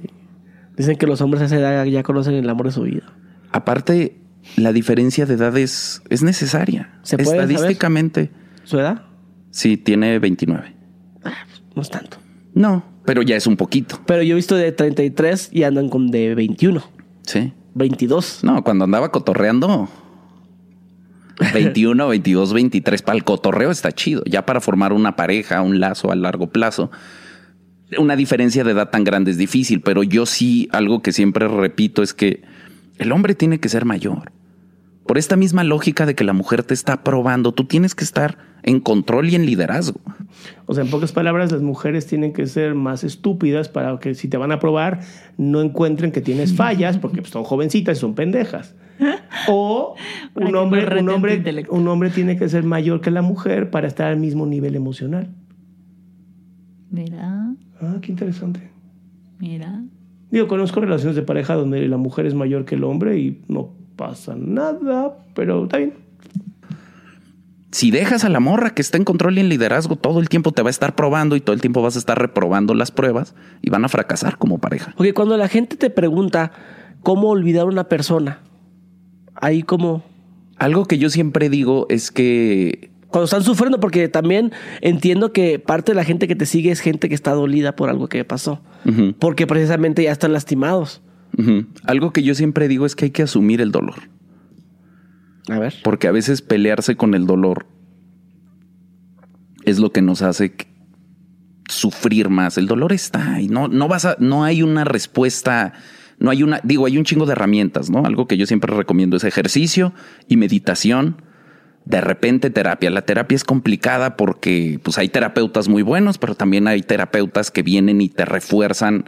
Dicen que los hombres a esa edad ya conocen el amor de su vida. Aparte, la diferencia de edad es, es necesaria. ¿Se puede saber? Estadísticamente, ¿Su edad? sí, tiene 29. No es tanto. No, pero ya es un poquito. Pero yo he visto de 33 y andan con de 21, Sí. 22. No, cuando andaba cotorreando, 21, 22, 23 para el cotorreo está chido. Ya para formar una pareja, un lazo a largo plazo, una diferencia de edad tan grande es difícil, pero yo sí, algo que siempre repito es que el hombre tiene que ser mayor. Por esta misma lógica de que la mujer te está probando, tú tienes que estar en control y en liderazgo. O sea, en pocas palabras, las mujeres tienen que ser más estúpidas para que si te van a probar, no encuentren que tienes fallas, porque pues, son jovencitas y son pendejas. O un hombre, un, hombre, un hombre tiene que ser mayor que la mujer para estar al mismo nivel emocional. Mira, Ah, qué interesante. mira. Digo, conozco relaciones de pareja donde la mujer es mayor que el hombre y no pasa nada, pero está bien. Si dejas a la morra que está en control y en liderazgo, todo el tiempo te va a estar probando y todo el tiempo vas a estar reprobando las pruebas y van a fracasar como pareja. Porque cuando la gente te pregunta cómo olvidar a una persona, ahí como... Algo que yo siempre digo es que Cuando están sufriendo, porque también entiendo que parte de la gente que te sigue es gente que está dolida por algo que pasó. Porque precisamente ya están lastimados. Algo que yo siempre digo es que hay que asumir el dolor, A ver. porque a veces pelearse con el dolor es lo que nos hace sufrir más. El dolor está y no, no vas a, no hay una respuesta No hay una, digo, hay un chingo de herramientas, ¿no? Algo que yo siempre recomiendo es ejercicio y meditación. De repente terapia. La terapia es complicada porque pues hay terapeutas muy buenos, pero también hay terapeutas que vienen y te refuerzan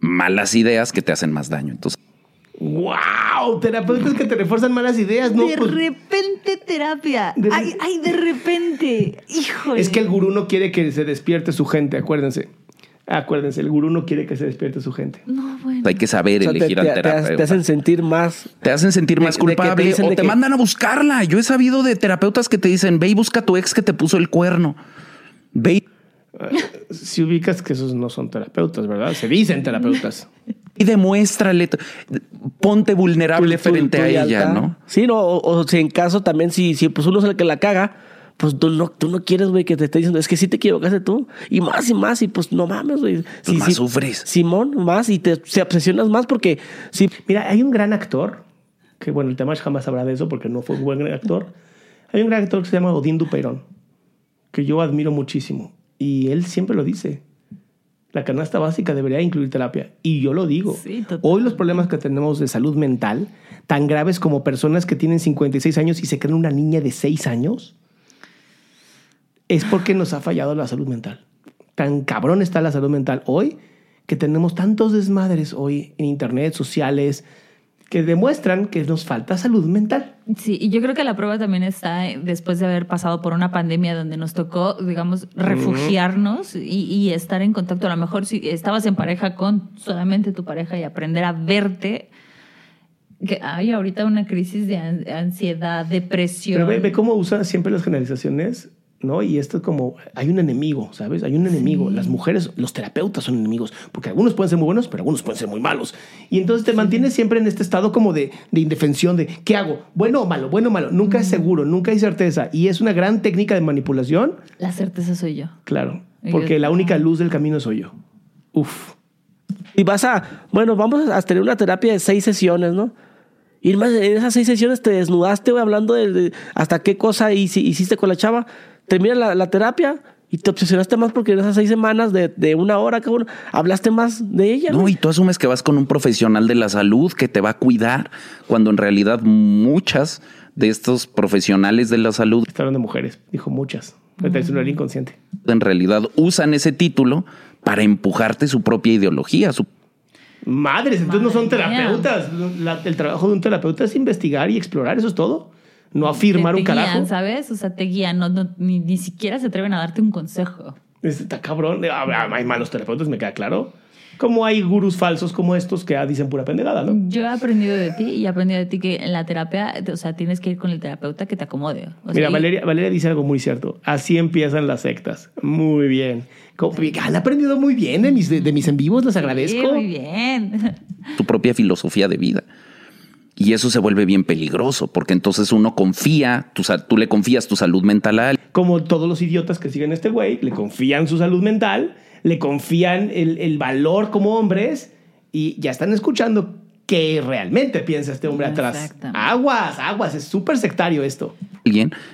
malas ideas que te hacen más daño. Entonces, ¡Wow! Terapeutas que te refuerzan malas ideas, ¿no? de Pues, repente terapia. De- ay, ay, de repente. Híjole. es que el gurú no quiere que se despierte su gente, acuérdense. Acuérdense, el gurú no quiere que se despierte su gente. No, bueno. hay que saber O sea, te, elegir te- al te- terapeuta. te hacen sentir más. Te hacen sentir De- más de te culpable dicen o te que- mandan a buscarla. Yo he sabido de terapeutas que te dicen, ve y busca a tu ex que te puso el cuerno. Ve y Si ubicas que esos no son terapeutas, ¿verdad? Se dicen terapeutas. y demuéstrale, ponte vulnerable frente a ella. ¿no? Sí, no, o, o si en caso también, si, si pues uno es el que la caga, pues tú no, tú no quieres, güey, que te esté diciendo, es que sí te equivocaste tú. Y más y más, y pues no mames, güey. Sí, más sí, sufres. Simón, más, y te, se obsesionas más porque sí. Mira, hay un gran actor, que bueno, el Tamash jamás sabrá de eso porque no fue un buen actor. Hay un gran actor que se llama Odín Dupeirón, que yo admiro muchísimo. Y él siempre lo dice. La canasta básica debería incluir terapia. Y yo lo digo. Sí. Hoy los problemas que tenemos de salud mental, tan graves como personas que tienen 56 años y se creen una niña de 6 años, es porque nos ha fallado la salud mental. Tan cabrón está la salud mental hoy que tenemos tantos desmadres hoy en internet, sociales, que demuestran que nos falta salud mental. Sí, y yo creo que la prueba también está eh, después de haber pasado por una pandemia donde nos tocó, digamos, refugiarnos y, y estar en contacto. A lo mejor si estabas en pareja con solamente tu pareja y aprender a verte, que hay ahorita una crisis de an- ansiedad, depresión. Pero ve, ve cómo usan siempre las generalizaciones, ¿no? Y esto es como, hay un enemigo, ¿sabes? Hay un enemigo. Las mujeres, los terapeutas son enemigos, porque algunos pueden ser muy buenos, pero algunos pueden ser muy malos. Y entonces te mantienes siempre en este estado como de, de indefensión, de, ¿qué hago? ¿Bueno o malo? ¿Bueno o malo? Nunca es seguro, nunca hay certeza. Y es una gran técnica de manipulación, La certeza soy yo. claro, porque yo- la única luz del camino soy yo. Uf. Y vas a, bueno, vamos a tener una terapia de seis sesiones, ¿no? Y más en esas seis sesiones te desnudaste, güey, hablando de, de hasta qué cosa hici- hiciste con la chava. Termina la, la terapia y te obsesionaste más porque en esas seis semanas de, de una hora cada uno hablaste más de ella. No, y tú asumes que vas con un profesional de la salud que te va a cuidar, cuando en realidad muchas de estos profesionales de la salud Está hablando de mujeres, dijo muchas. Es una inconsciente. en realidad usan ese título para empujarte su propia ideología, su Madres, entonces no son terapeutas. La- el trabajo de un terapeuta es investigar y explorar, eso es todo. No afirmar te, un te carajo. guían, ¿sabes? O sea, te guían, no, no- ni, ni siquiera se atreven a darte un consejo. Está cabrón. Ah, Hay malos terapeutas, me queda claro. Como hay gurús falsos como estos que ah, dicen pura pendejada, ¿no? Yo he aprendido de ti y he aprendido de ti que en la terapia, o sea, tienes que ir con el terapeuta que te acomode. O sea, Mira, Valeria, Valeria dice algo muy cierto. Así empiezan las sectas. Muy bien. Como- Han aprendido muy bien de mis, de, mis en vivos, les Sí, agradezco. muy bien. tu propia filosofía de vida. Y eso se vuelve bien peligroso, porque entonces uno confía, tú le confías tu salud mental a alguien. Como todos los idiotas que siguen a este güey, le confían su salud mental, le confían el, el valor como hombres y ya están escuchando qué realmente piensa este hombre atrás. Aguas, aguas, es súper sectario esto.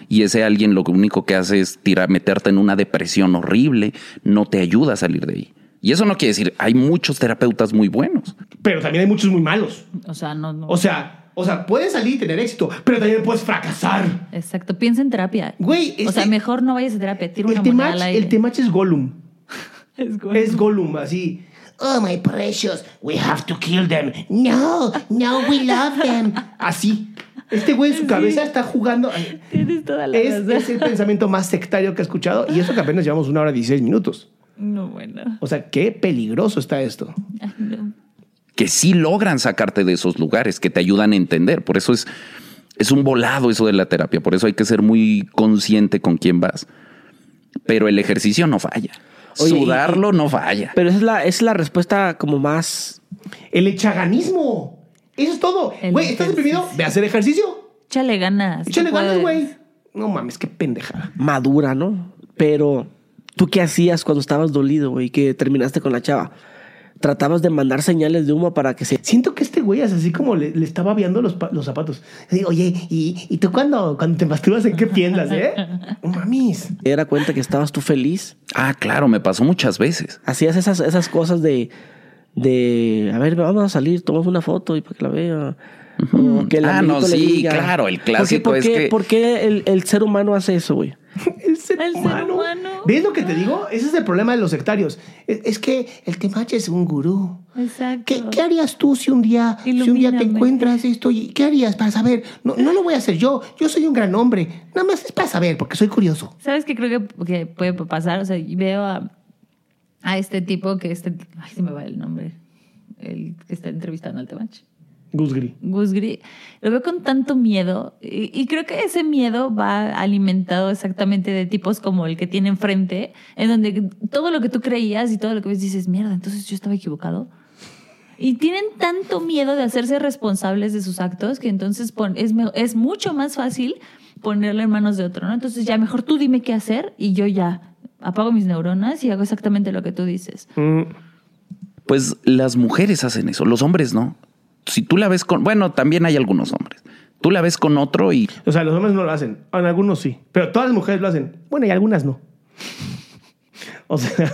y ese alguien lo único que hace es tirar, meterte en una depresión horrible, no te ayuda a salir de ahí. Y eso no quiere decir, hay muchos terapeutas muy buenos. Pero también hay muchos muy malos. O sea, no, no. O sea, o sea, puedes salir y tener éxito, pero también puedes fracasar. Exacto, piensa en terapia. Güey, O sea, este- mejor no vayas a terapia, tira una El al temach, aire. el temach es Gollum. Es bueno. Es Gollum, así. Oh, my precious, we have to kill them. No, no, we love them. Así. Este güey en su cabeza está jugando. Tienes toda la Es, razón. es el pensamiento más sectario que he escuchado y eso que apenas llevamos una hora y 16 minutos. No, bueno. O sea, qué peligroso está esto. Ay, no. que sí logran sacarte de esos lugares, que te ayudan a entender. Por eso es, es un volado eso de la terapia. Por eso hay que ser muy consciente con quién vas. Pero el ejercicio no falla. Oye, y- Sudarlo no falla. Pero esa es la, es la respuesta como más. El echaganismo. Eso es todo. Güey, ¿estás deprimido? Ve a hacer ejercicio. Échale ganas. Échale ganas, güey. No mames, qué pendejada. madura, ¿no? Pero tú qué hacías cuando estabas dolido, güey, que terminaste con la chava? Tratabas de mandar señales de humo para que se Siento que este güey es así como le, le estaba viando los, los zapatos. Así, Oye, ¿y, y tú cuando, cuando te masturbas en qué piensas, eh? Mames. diera cuenta que estabas tú feliz. Ah, claro, me pasó muchas veces. Hacías esas, esas cosas de de, a ver, vamos a salir, tomamos una foto y para que la vea. Que el Ah, no, sí, diga. claro, el ¿Por qué- clásico por es qué- que- ¿Por qué el, el ser humano hace eso, güey? El ser, El ser humano. humano. ¿Ves lo que te digo? Ese es el problema de los sectarios. Es, es que el temache es un gurú. Exacto. ¿Qué, qué harías tú si un día, si un día te encuentras esto? y ¿Qué harías para saber? No, no lo voy a hacer yo. Yo soy un gran hombre. Nada más es para saber, porque soy curioso. ¿Sabes qué creo que, que puede pasar? O sea, y veo a, a este tipo que este. Ay, se me va el nombre. El que está entrevistando al Temach. Gusgri. Gus Gris, lo veo con tanto miedo y, y creo que ese miedo va alimentado exactamente de tipos como el que tiene enfrente, en donde todo lo que tú creías y todo lo que ves dices, mierda, entonces yo estaba equivocado. Y tienen tanto miedo de hacerse responsables de sus actos que entonces pon- es, me- es mucho más fácil ponerlo en manos de otro, ¿no? Entonces ya mejor tú dime qué hacer y yo ya apago mis neuronas y hago exactamente lo que tú dices. Mm, Pues las mujeres hacen eso, los hombres no. Si tú la ves con, bueno, también hay algunos hombres. Tú la ves con otro y O sea, los hombres no lo hacen. En algunos sí. Pero todas las mujeres lo hacen. Bueno, y algunas no. O sea,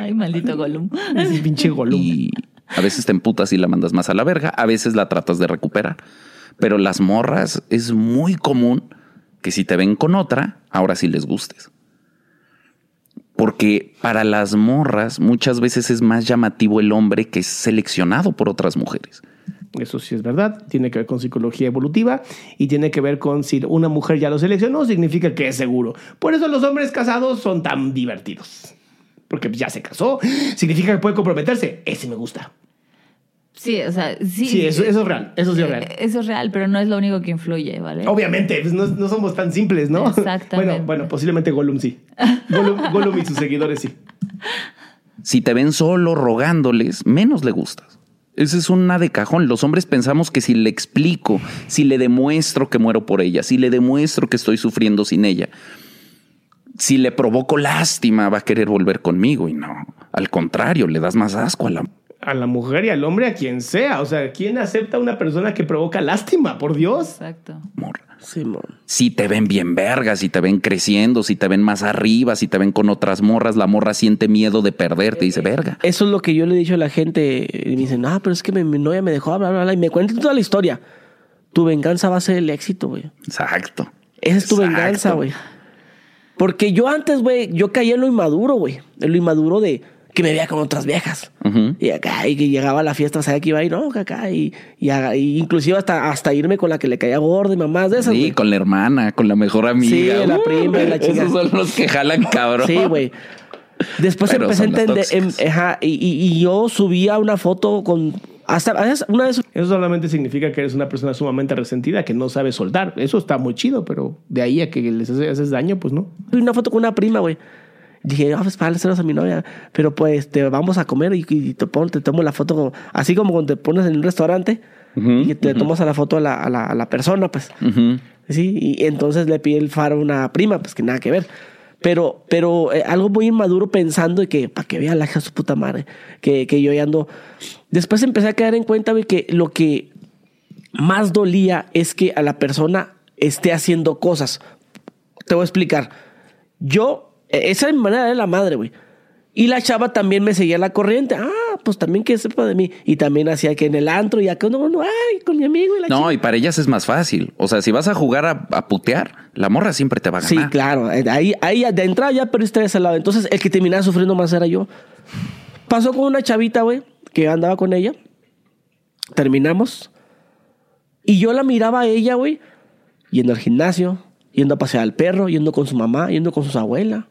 Ay, maldito Gollum. ese pinche Gollum. y a veces te emputas y la mandas más a la verga, a veces la tratas de recuperar. Pero las morras es muy común que si te ven con otra, ahora sí les gustes. Porque para las morras muchas veces es más llamativo el hombre que es seleccionado por otras mujeres. Eso sí es verdad. Tiene que ver con psicología evolutiva y tiene que ver con si una mujer ya lo seleccionó, significa que es seguro. Por eso los hombres casados son tan divertidos. Porque ya se casó, significa que puede comprometerse. Ese me gusta. Sí, o sea, sí. Sí, eso, eso es real. Eso sí es real. Eh, Eso es real, pero no es lo único que influye, ¿vale? Obviamente, pues no, no somos tan simples, ¿no? Exactamente. Bueno, bueno, posiblemente Gollum sí. Gollum, Gollum y sus seguidores sí. Si te ven solo rogándoles, menos le gustas. Esa es una de cajón. Los hombres pensamos que si le explico, si le demuestro que muero por ella, si le demuestro que estoy sufriendo sin ella, si le provoco lástima, va a querer volver conmigo. Y no, al contrario, le das más asco a la A la mujer y al hombre, a quien sea. O sea, ¿quién acepta a una persona que provoca lástima? Por Dios. Exacto. morra. Simón. Si te ven bien vergas, si te ven creciendo, si te ven más arriba, si te ven con otras morras, la morra siente miedo de perderte y dice, verga. Eso es lo que yo le he dicho a la gente. Y me dicen, no, pero es que mi, mi novia me dejó, bla, bla, bla. Y me cuentan toda la historia. Tu venganza va a ser el éxito, güey. Exacto. Esa es tu Exacto. venganza, güey. Porque yo antes, güey, yo caía en lo inmaduro, güey. En lo inmaduro de que me veía con otras viejas. Y acá, y que llegaba a la fiesta, sabía que iba a ir, no, que acá, y, y, y inclusive hasta, hasta irme con la que le caía gorda y mamás de esas. Sí, con la hermana, con la mejor amiga. Sí, la prima y la chica. Esos son los que jalan cabrón. Sí, güey. Después Pero empecé a entender, em- ajá, y, y- y yo subía una foto con, hasta una vez Eso solamente significa que eres una persona sumamente resentida que no sabe soltar. Eso está muy chido, pero de ahí a que les haces, haces daño, pues no. subí una foto con una prima, güey. Dije, ah, pues para celos a mi novia, pero pues te vamos a comer y, y te, pon- te tomo la foto, como- así como cuando te pones en un restaurante y te tomas a la foto a la, a la, a la persona, pues. Sí, y entonces le pide el faro a una prima, pues que nada que ver. Pero, pero eh, algo muy inmaduro pensando y que para que vea la hija su puta madre, que, que yo ya ando. Después empecé a quedar en cuenta, güey, que lo que más dolía es que a la persona esté haciendo cosas. Te voy a explicar. Yo, esa es mi manera de la madre, güey. Y la chava también me seguía la corriente. Ah, pues también que sepa de mí. Y también hacía que en el antro y acá, no, no, ay, con mi amigo y la No, y para ellas es más fácil. O sea, si vas a jugar a, a putear, la morra siempre te va a Sí, ganar. claro. Eh, Ahí, ahí de entrada ya perdiste de ese lado. Entonces, el que terminaba sufriendo más era yo. Pasó con una chavita, güey, que andaba con ella. Terminamos. Y yo la miraba a ella, güey, yendo al gimnasio, yendo a pasear al perro, yendo con su mamá, yendo con sus abuelas,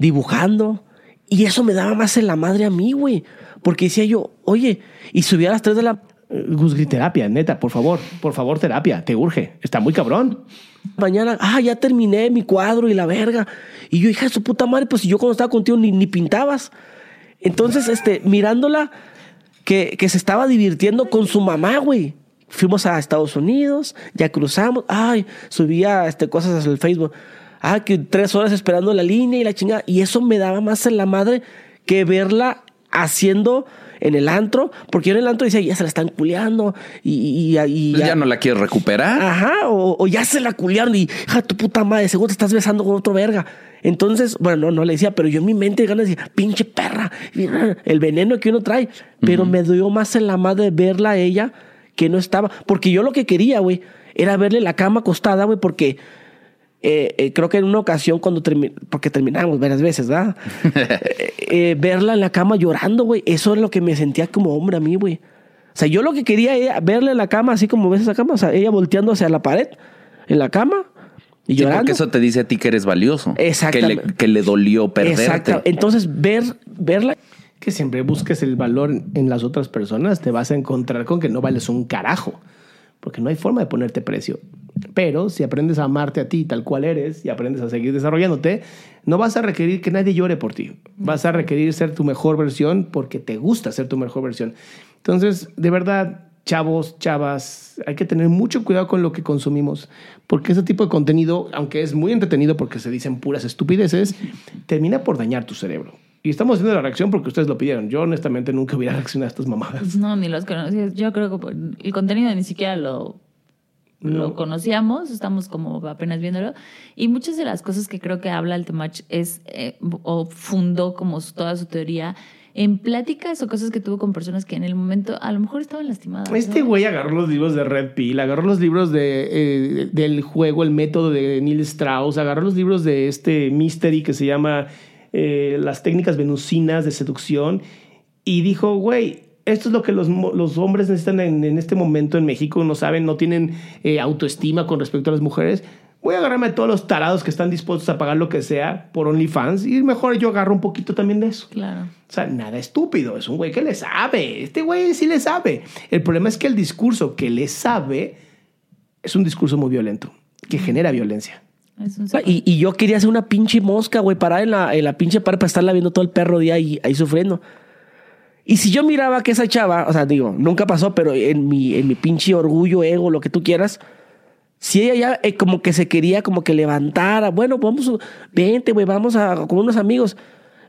dibujando. Y eso me daba más en la madre a mí, güey. Porque decía yo, oye, y subía a las 3 de la Eh, Gusgri, terapia, neta, por favor. Por favor, terapia. Te urge. Está muy cabrón. mañana, ah, ya terminé mi cuadro y la verga. Y yo, hija de su puta madre, pues yo cuando estaba contigo ni, ni pintabas. Entonces, este, mirándola, que, que se estaba divirtiendo con su mamá, güey. Fuimos a Estados Unidos, ya cruzamos, ay, subía este, cosas al Facebook. Ah, que tres horas esperando la línea y la chingada. Y eso me daba más en la madre que verla haciendo en el antro, porque yo en el antro decía, ya se la están culeando y, y, y- Pues ya no la quieres recuperar. Ajá, o, o ya se la culiaron y, hija, tu puta madre, seguro te estás besando con otro verga. Entonces, bueno, no, no le decía, pero yo en mi mente ganas decía, pinche perra, el veneno que uno trae. Pero me dio más en la madre verla a ella que no estaba. Porque yo lo que quería, güey, era verle la cama acostada, güey, porque eh, eh, creo que en una ocasión cuando terminamos, porque terminamos varias veces, ¿verdad? Eh, eh, verla en la cama llorando, güey, eso es lo que me sentía como hombre a mí, güey. O sea, yo lo que quería era verla en la cama, así como ves esa cama, o sea, ella volteando hacia la pared, en la cama, y Sí, llorando. porque eso te dice a ti que eres valioso. Exactamente. Que le, que le dolió perderte. Exacto. Entonces, ver, verla, Que siempre busques el valor en las otras personas, te vas a encontrar con que no vales un carajo. Porque no hay forma de ponerte precio. Pero si aprendes a amarte a ti tal cual eres y aprendes a seguir desarrollándote, no vas a requerir que nadie llore por ti. Vas a requerir ser tu mejor versión porque te gusta ser tu mejor versión. Entonces, de verdad, chavos, chavas, hay que tener mucho cuidado con lo que consumimos. Porque ese tipo de contenido, aunque es muy entretenido porque se dicen puras estupideces, termina por dañar tu cerebro. Y estamos haciendo la reacción porque ustedes lo pidieron. Yo honestamente nunca hubiera reaccionado a estas mamadas. No, ni los conocías. Yo creo que el contenido ni siquiera lo, lo conocíamos, estamos como apenas viéndolo. Y muchas de las cosas que creo que habla el Temach es, eh, o fundó como toda su teoría en pláticas o cosas que tuvo con personas que en el momento a lo mejor estaban lastimadas. Este ¿no? güey agarró los libros de Red Pill, agarró los libros de, eh, del juego, el método de Neil Strauss, agarró los libros de este mystery que se llama eh, Las técnicas venusinas de seducción y dijo, güey, esto es lo que los, los hombres necesitan en, en este momento en México, no saben, no tienen eh, autoestima con respecto a las mujeres. Voy a agarrarme a todos los tarados que están dispuestos a pagar lo que sea por OnlyFans y mejor yo agarro un poquito también de eso. Claro. O sea, nada estúpido, es un güey que le sabe. Este güey sí le sabe. El problema es que el discurso que le sabe es un discurso muy violento, que genera violencia. Es un y, y yo quería hacer una pinche mosca, güey, parada en la, en la pinche pared para estarla viendo todo el perro día ahí, ahí sufriendo. Y si yo miraba que esa chava, o sea, digo, nunca pasó, pero en mi, en mi pinche orgullo, ego, lo que tú quieras, si ella ya eh, como que se quería como que levantara, bueno, vamos, vente, güey, vamos a con unos amigos.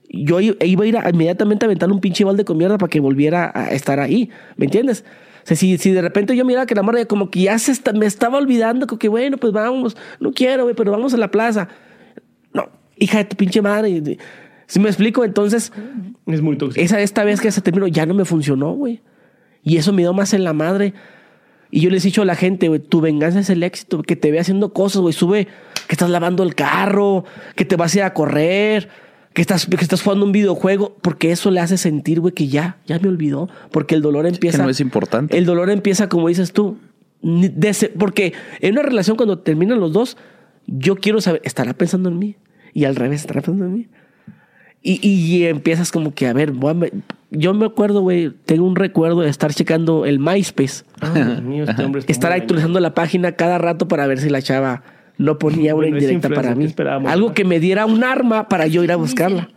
Yo i- iba a ir a- inmediatamente a aventarle un pinche balde con mierda para que volviera a estar ahí, ¿me entiendes? O sea, si, si de repente yo miraba que la morra como que ya se está- me estaba olvidando, como que bueno, pues vamos, no quiero, güey, pero vamos a la plaza. No, hija de tu pinche madre. Si me explico, entonces, Es muy tóxico. esa esta vez que se terminó ya no me funcionó, güey. Y eso me dio más en la madre. Y yo les he dicho a la gente, güey, tu venganza es el éxito, que te ve haciendo cosas, güey, sube que estás lavando el carro, que te vas a ir a correr, que estás, que estás jugando un videojuego, porque eso le hace sentir, güey, que ya, ya me olvidó, porque el dolor empieza. no es importante. El dolor empieza, como dices tú, porque en una relación cuando terminan los dos, yo quiero saber, ¿estará pensando en mí? Y al revés, ¿estará pensando en mí? Y, y empiezas como que, a ver, a yo me acuerdo, güey, tengo un recuerdo de estar checando el MySpace, Ay, Dios mío, este hombre está estar actualizando la página cada rato para ver si la chava no ponía una Bueno, indirecta para ¿qué mí. Algo que me diera un arma para yo ir a buscarla.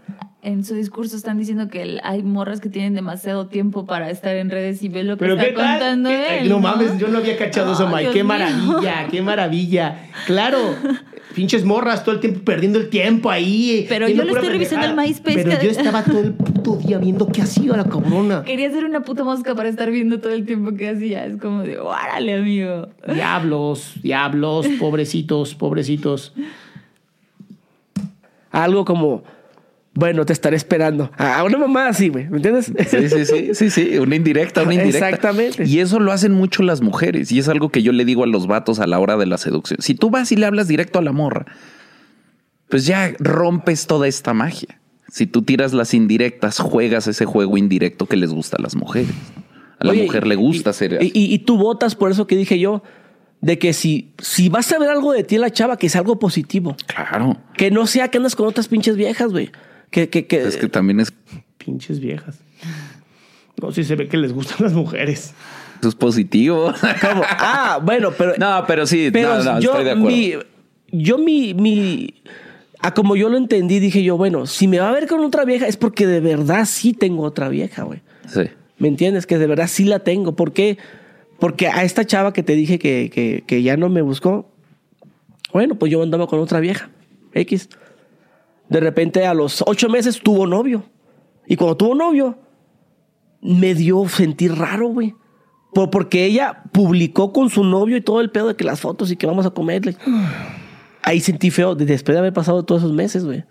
En su discurso están diciendo que hay morras que tienen demasiado tiempo para estar en redes y ve lo que Pero está qué tal? contando ¿Qué- él. no mames, yo no había cachado eso, Mike. Qué mío. maravilla, qué maravilla. Claro, pinches morras todo el tiempo perdiendo el tiempo ahí. Pero yo le estoy revisando el MySpace Pero yo estaba todo el puto día viendo qué hacía la cabrona. Quería ser una puta mosca para estar viendo todo el tiempo que hacía. Es como de, órale, amigo. Diablos, diablos, pobrecitos, pobrecitos. Algo como, bueno, te estaré esperando. A una mamá así, güey, ¿me entiendes? Sí, sí, sí, sí, sí, una indirecta, una indirecta. Exactamente. Y eso lo hacen mucho las mujeres y es algo que yo le digo a los vatos a la hora de la seducción. Si tú vas y le hablas directo a la morra, pues ya rompes toda esta magia. Si tú tiras las indirectas, juegas ese juego indirecto que les gusta a las mujeres. A la Oye, mujer le gusta y, hacer y, y- y tú votas por eso que dije yo, de que si, si vas a ver algo de ti en la chava, que sea algo positivo. Claro. Que no sea que andas con otras pinches viejas, güey. Que, que, que, Es que también es, Pinches viejas. No, sí se ve que les gustan las mujeres. eso es positivo. ¿Cómo? Ah, bueno, pero. no, pero sí, pero no, no, yo, estoy de acuerdo. mi, yo mi, mi. A como yo lo entendí, dije yo, bueno, si me va a ver con otra vieja es porque de verdad sí tengo otra vieja, güey. Sí. ¿Me entiendes? Que de verdad sí la tengo. ¿Por qué? Porque a esta chava que te dije que, que, que ya no me buscó, bueno, pues yo andaba con otra vieja, X. De repente a los ocho meses tuvo novio. Y cuando tuvo novio, me dio sentir raro, güey. Por- porque ella publicó con su novio y todo el pedo de que las fotos y que vamos a comerle. Ahí sentí feo de- después de haber pasado todos esos meses, güey.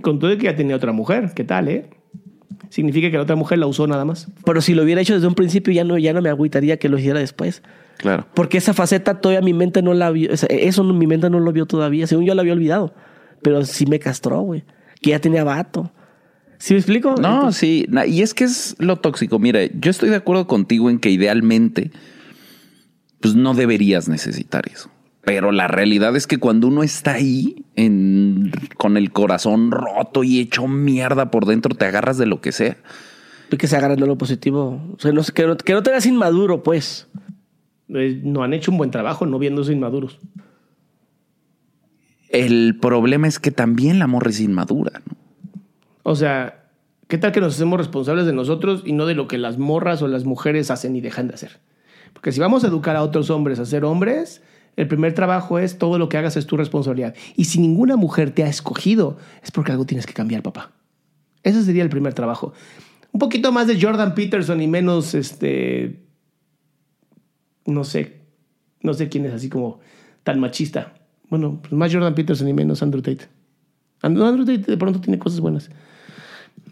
Con todo que ya tenía otra mujer. ¿Qué tal, eh? Significa que la otra mujer la usó nada más. Pero si lo hubiera hecho desde un principio, ya no, ya no me agüitaría que lo hiciera después. Claro. Porque esa faceta todavía mi mente no la vio. Eso mi mente no lo vio todavía. Según yo la había olvidado. Pero sí me castró, güey. Que ya tenía vato. ¿Sí me explico? No, Entonces, sí. Y es que es lo tóxico. Mira, yo estoy de acuerdo contigo en que idealmente, pues no deberías necesitar eso. Pero la realidad es que cuando uno está ahí, en, con el corazón roto y hecho mierda por dentro, te agarras de lo que sea. que se agarran de lo positivo. O sea, no, que, no, que no te hagas inmaduro, pues. Eh, No han hecho un buen trabajo no viéndose inmaduros. El problema es que también la morra es inmadura. ¿no? O sea, ¿qué tal que nos hacemos responsables de nosotros y no de lo que las morras o las mujeres hacen y dejan de hacer? Porque si vamos a educar a otros hombres a ser hombres, el primer trabajo es todo lo que hagas es tu responsabilidad. Y si ninguna mujer te ha escogido, es porque algo tienes que cambiar, papá. Ese sería el primer trabajo. Un poquito más de Jordan Peterson y menos, este, no sé, no sé quién es así como tan machista. Bueno, pues más Jordan Peterson y menos Andrew Tate. And- Andrew Tate de pronto tiene cosas buenas.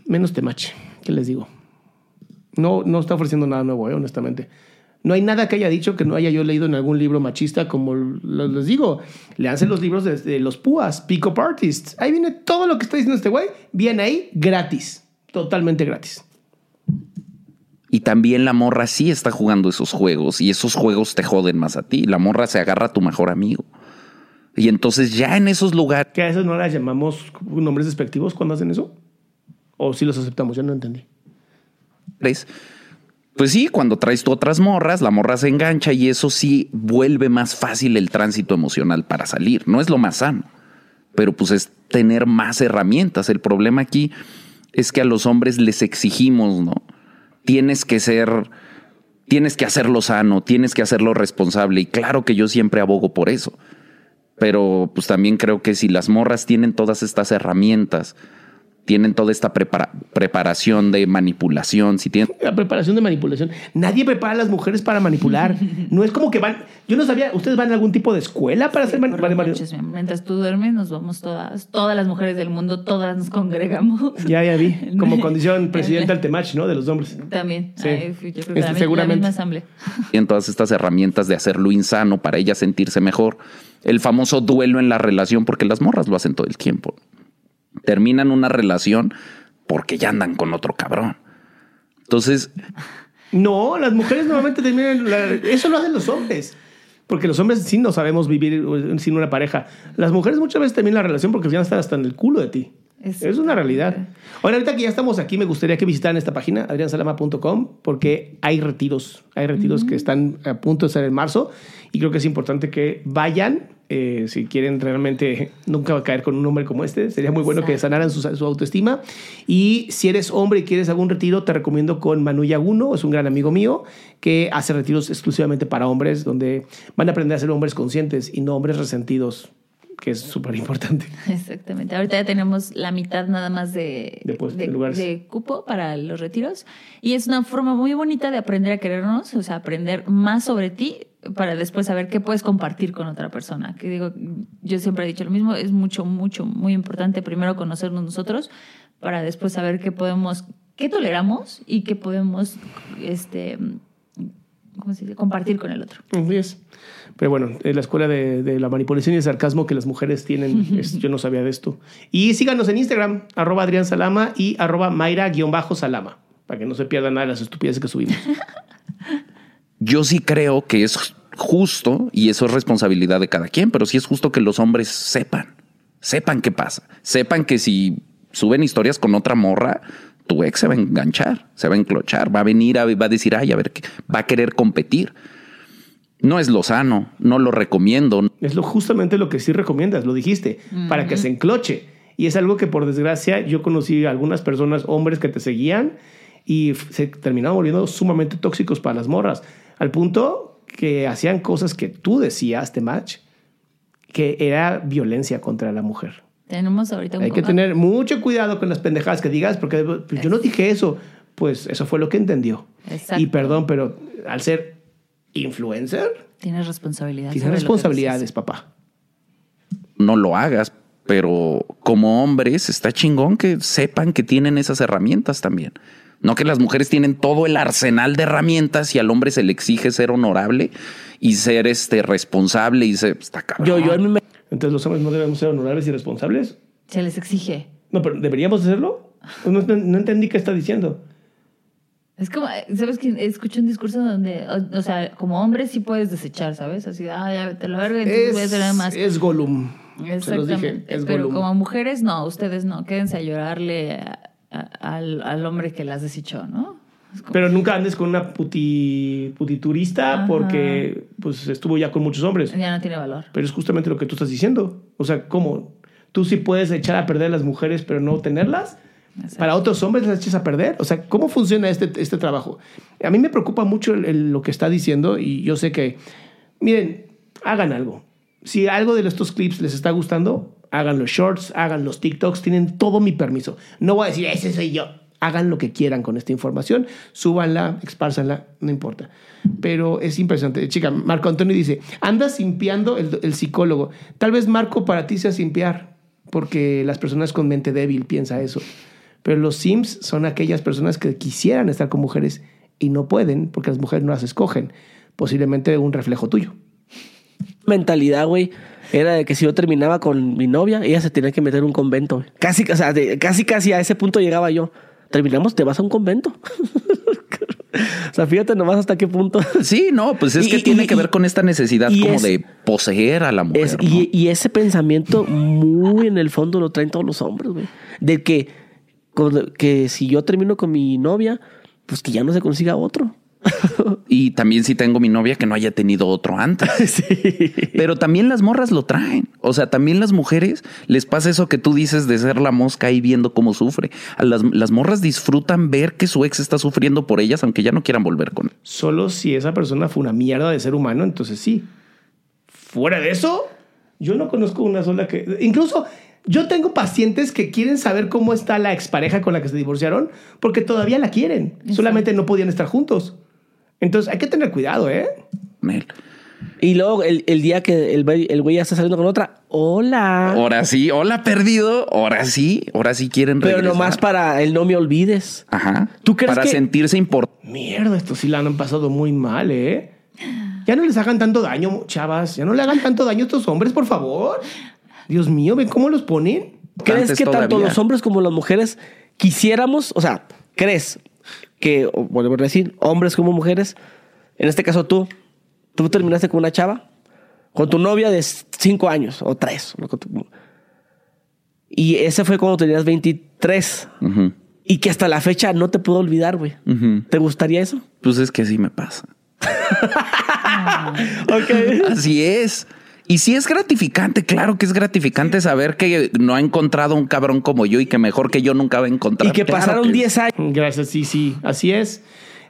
Menos Temache, ¿qué les digo? No, no está ofreciendo nada nuevo, eh, honestamente. No hay nada que haya dicho que no haya yo leído en algún libro machista, como les digo. Leanse los libros de, de los púas, Pick Up Artists. Ahí viene todo lo que está diciendo este güey. Viene ahí gratis. Totalmente gratis. Y también la morra sí está jugando esos juegos y esos juegos te joden más a ti. La morra se agarra a tu mejor amigo. Y entonces ya en esos lugares ¿Que a esas no las llamamos nombres despectivos cuando hacen eso? ¿O si los aceptamos? Ya no entendí. Pues sí, cuando traes tú otras morras, la morra se engancha y eso sí vuelve más fácil el tránsito emocional para salir. No es lo más sano, pero pues es tener más herramientas. El problema aquí es que a los hombres les exigimos, ¿no? Tienes que ser, tienes que hacerlo sano, tienes que hacerlo responsable y claro que yo siempre abogo por eso. Pero pues también creo que si las morras tienen todas estas herramientas, tienen toda esta prepara- preparación de manipulación, si tienen La preparación de manipulación. Nadie prepara a las mujeres para manipular. No es como que van. Yo no sabía. ¿Ustedes van a algún tipo de escuela para hacer Por mani- las mani- noches, mientras tú duermes, nos vamos todas, todas las mujeres del mundo, todas nos congregamos. Ya, ya vi. Como condición presidente al temach, ¿no? De los hombres. También. Sí. Ay, yo creo que Este, la, seguramente. la misma asamblea. tienen todas estas herramientas de hacerlo insano para ella sentirse mejor. El famoso duelo en la relación, porque las morras lo hacen todo el tiempo. Terminan una relación porque ya andan con otro cabrón. Entonces, No, las mujeres normalmente terminan. la- eso lo hacen los hombres. Porque los hombres sí no sabemos vivir sin una pareja. Las mujeres muchas veces terminan la relación porque ya están hasta en el culo de ti. Es una realidad. Ahora, ahorita que ya estamos aquí, me gustaría que visitaran esta página, adriansalama.com, porque hay retiros. Hay retiros que están a punto de ser en marzo y creo que es importante que vayan. Eh, si quieren realmente nunca va a caer con un hombre como este, sería muy bueno que sanaran su, su autoestima. Y si eres hombre y quieres algún retiro, te recomiendo con Manu Yaguno, es un gran amigo mío que hace retiros exclusivamente para hombres, donde van a aprender a ser hombres conscientes y no hombres resentidos, que es súper importante. Exactamente. Ahorita ya tenemos la mitad nada más de, De puestos, de- de cupo para los retiros. Y es una forma muy bonita de aprender a querernos, o sea, aprender más sobre ti para después saber qué puedes compartir con otra persona. Que digo, yo siempre he dicho lo mismo, es mucho, mucho, muy importante primero conocernos nosotros para después saber qué podemos, qué toleramos y qué podemos, este, ¿cómo se dice? compartir con el otro. Así es. Pero bueno, en la escuela de, de la manipulación y el sarcasmo que las mujeres tienen, es- yo no sabía de esto. Y síganos en Instagram, arroba Adrián Salama y arroba Mayra-Salama, para que no se pierdan nada de las estupideces que subimos. yo sí creo que es justo, y eso es responsabilidad de cada quien, pero sí es justo que los hombres sepan, sepan qué pasa, sepan que si suben historias con otra morra, tu ex se va a enganchar, se va a enclochar, va a venir, a, va a decir, ay, a ver, qué- va a querer competir. No es lo sano, no lo recomiendo. Es lo, justamente lo que sí recomiendas, lo dijiste, para que se encloche. Y es algo que por desgracia yo conocí a algunas personas, hombres que te seguían y se terminaron volviendo sumamente tóxicos para las morras, al punto que hacían cosas que tú decías, de match, que era violencia contra la mujer. Tenemos ahorita un Hay que tener mucho cuidado con las pendejadas que digas, porque pues, yo no dije eso. pues eso fue lo que entendió. Exacto. Y perdón, pero al ser influencer, Tienes responsabilidad. tienes responsabilidades, papá. no lo hagas, pero como hombres está chingón que sepan que tienen esas herramientas también. No que las mujeres tienen todo el arsenal de herramientas y al hombre se le exige ser honorable y ser este responsable y ser está cabrón. Yo, yo en mi Entonces los hombres no debemos ser honorables y responsables. Se les exige. No, pero ¿deberíamos hacerlo? No, no- no entendí qué está diciendo. Es como, ¿sabes que Escuché un discurso donde, o, o sea, como hombre sí puedes desechar, ¿sabes? Así, ah, ya te lo verga, voy a hacer nada más. es Gollum. Se los dije, es Pero Gollum. como mujeres, no, ustedes no. Quédense a llorarle a- a- al, al hombre que las desechó, ¿no? Como- Pero nunca andes con una puti, putiturista Ajá. porque pues estuvo ya con muchos hombres. ya no tiene valor. Pero es justamente lo que tú estás diciendo. O sea, ¿cómo? Tú sí puedes echar a perder a las mujeres, pero no tenerlas. Para otros hombres las echas a perder. O sea, ¿cómo funciona este, este trabajo? A mí me preocupa mucho lo que está diciendo y yo sé que, miren, hagan algo. Si algo de estos clips les está gustando, hagan los shorts, hagan los TikToks, tienen todo mi permiso. No voy a decir, ese soy yo. Hagan lo que quieran con esta información, súbanla, expársanla, no importa. Pero es impresionante. Chica, Marco Antonio dice, anda simpiando el, el psicólogo. Tal vez Marco para ti sea simpiar, porque las personas con mente débil piensa eso. Pero los sims son aquellas personas que quisieran estar con mujeres y no pueden porque las mujeres no las escogen. Posiblemente un reflejo tuyo. mentalidad, güey, era de que si yo terminaba con mi novia, ella se tenía que meter en un convento. Casi, o sea, de- casi, casi a ese punto llegaba yo. Terminamos, te vas a un convento. o sea, fíjate nomás hasta qué punto. Sí, no, pues es Y- que y- tiene y- que ver con esta necesidad como es- de poseer a la mujer. Es- ¿no? y, y ese pensamiento muy en el fondo lo traen todos los hombres, güey. De que, que si yo termino con mi novia, pues que ya no se consiga otro. Y también si tengo mi novia que no haya tenido otro antes. sí. Pero también las morras lo traen. O sea, también las mujeres les pasa eso que tú dices de ser la mosca ahí viendo cómo sufre. Las, las morras disfrutan ver que su ex está sufriendo por ellas, aunque ya no quieran volver con él. Solo si esa persona fue una mierda de ser humano, entonces sí. Fuera de eso, yo no conozco una sola que... Incluso yo tengo pacientes que quieren saber cómo está la expareja con la que se divorciaron porque todavía la quieren. Solamente no podían estar juntos. Entonces hay que tener cuidado, ¿eh? Nel. Y luego el, el día que el, güey- el güey ya está saliendo con otra, hola. Ahora sí, hola perdido. Ahora sí, ahora sí quieren Pero regresar. nomás para el no me olvides. Ajá. ¿Tú crees para que- sentirse importante. Mierda, estos sí la han pasado muy mal, ¿eh? Ya no les hagan tanto daño, chavas. Ya no le hagan tanto daño a estos hombres, por favor. Dios mío, ¿ven cómo los ponen? ¿Crees Antes que tanto todavía. los hombres como las mujeres quisiéramos, o sea, crees que, vuelvo a decir, hombres como mujeres, en este caso tú, tú terminaste con una chava, con tu novia de cinco años o tres, y ese fue cuando tenías 23 Ujú, y que hasta la fecha no te puedo olvidar, güey. ¿Te gustaría eso? Pues es que así me pasa. Ok. Así es. Y sí es gratificante, claro que es gratificante saber que no ha encontrado un cabrón como yo y que mejor que yo nunca va a encontrar. y que Claro pasaron que- 10 años. Gracias, sí, sí, así es.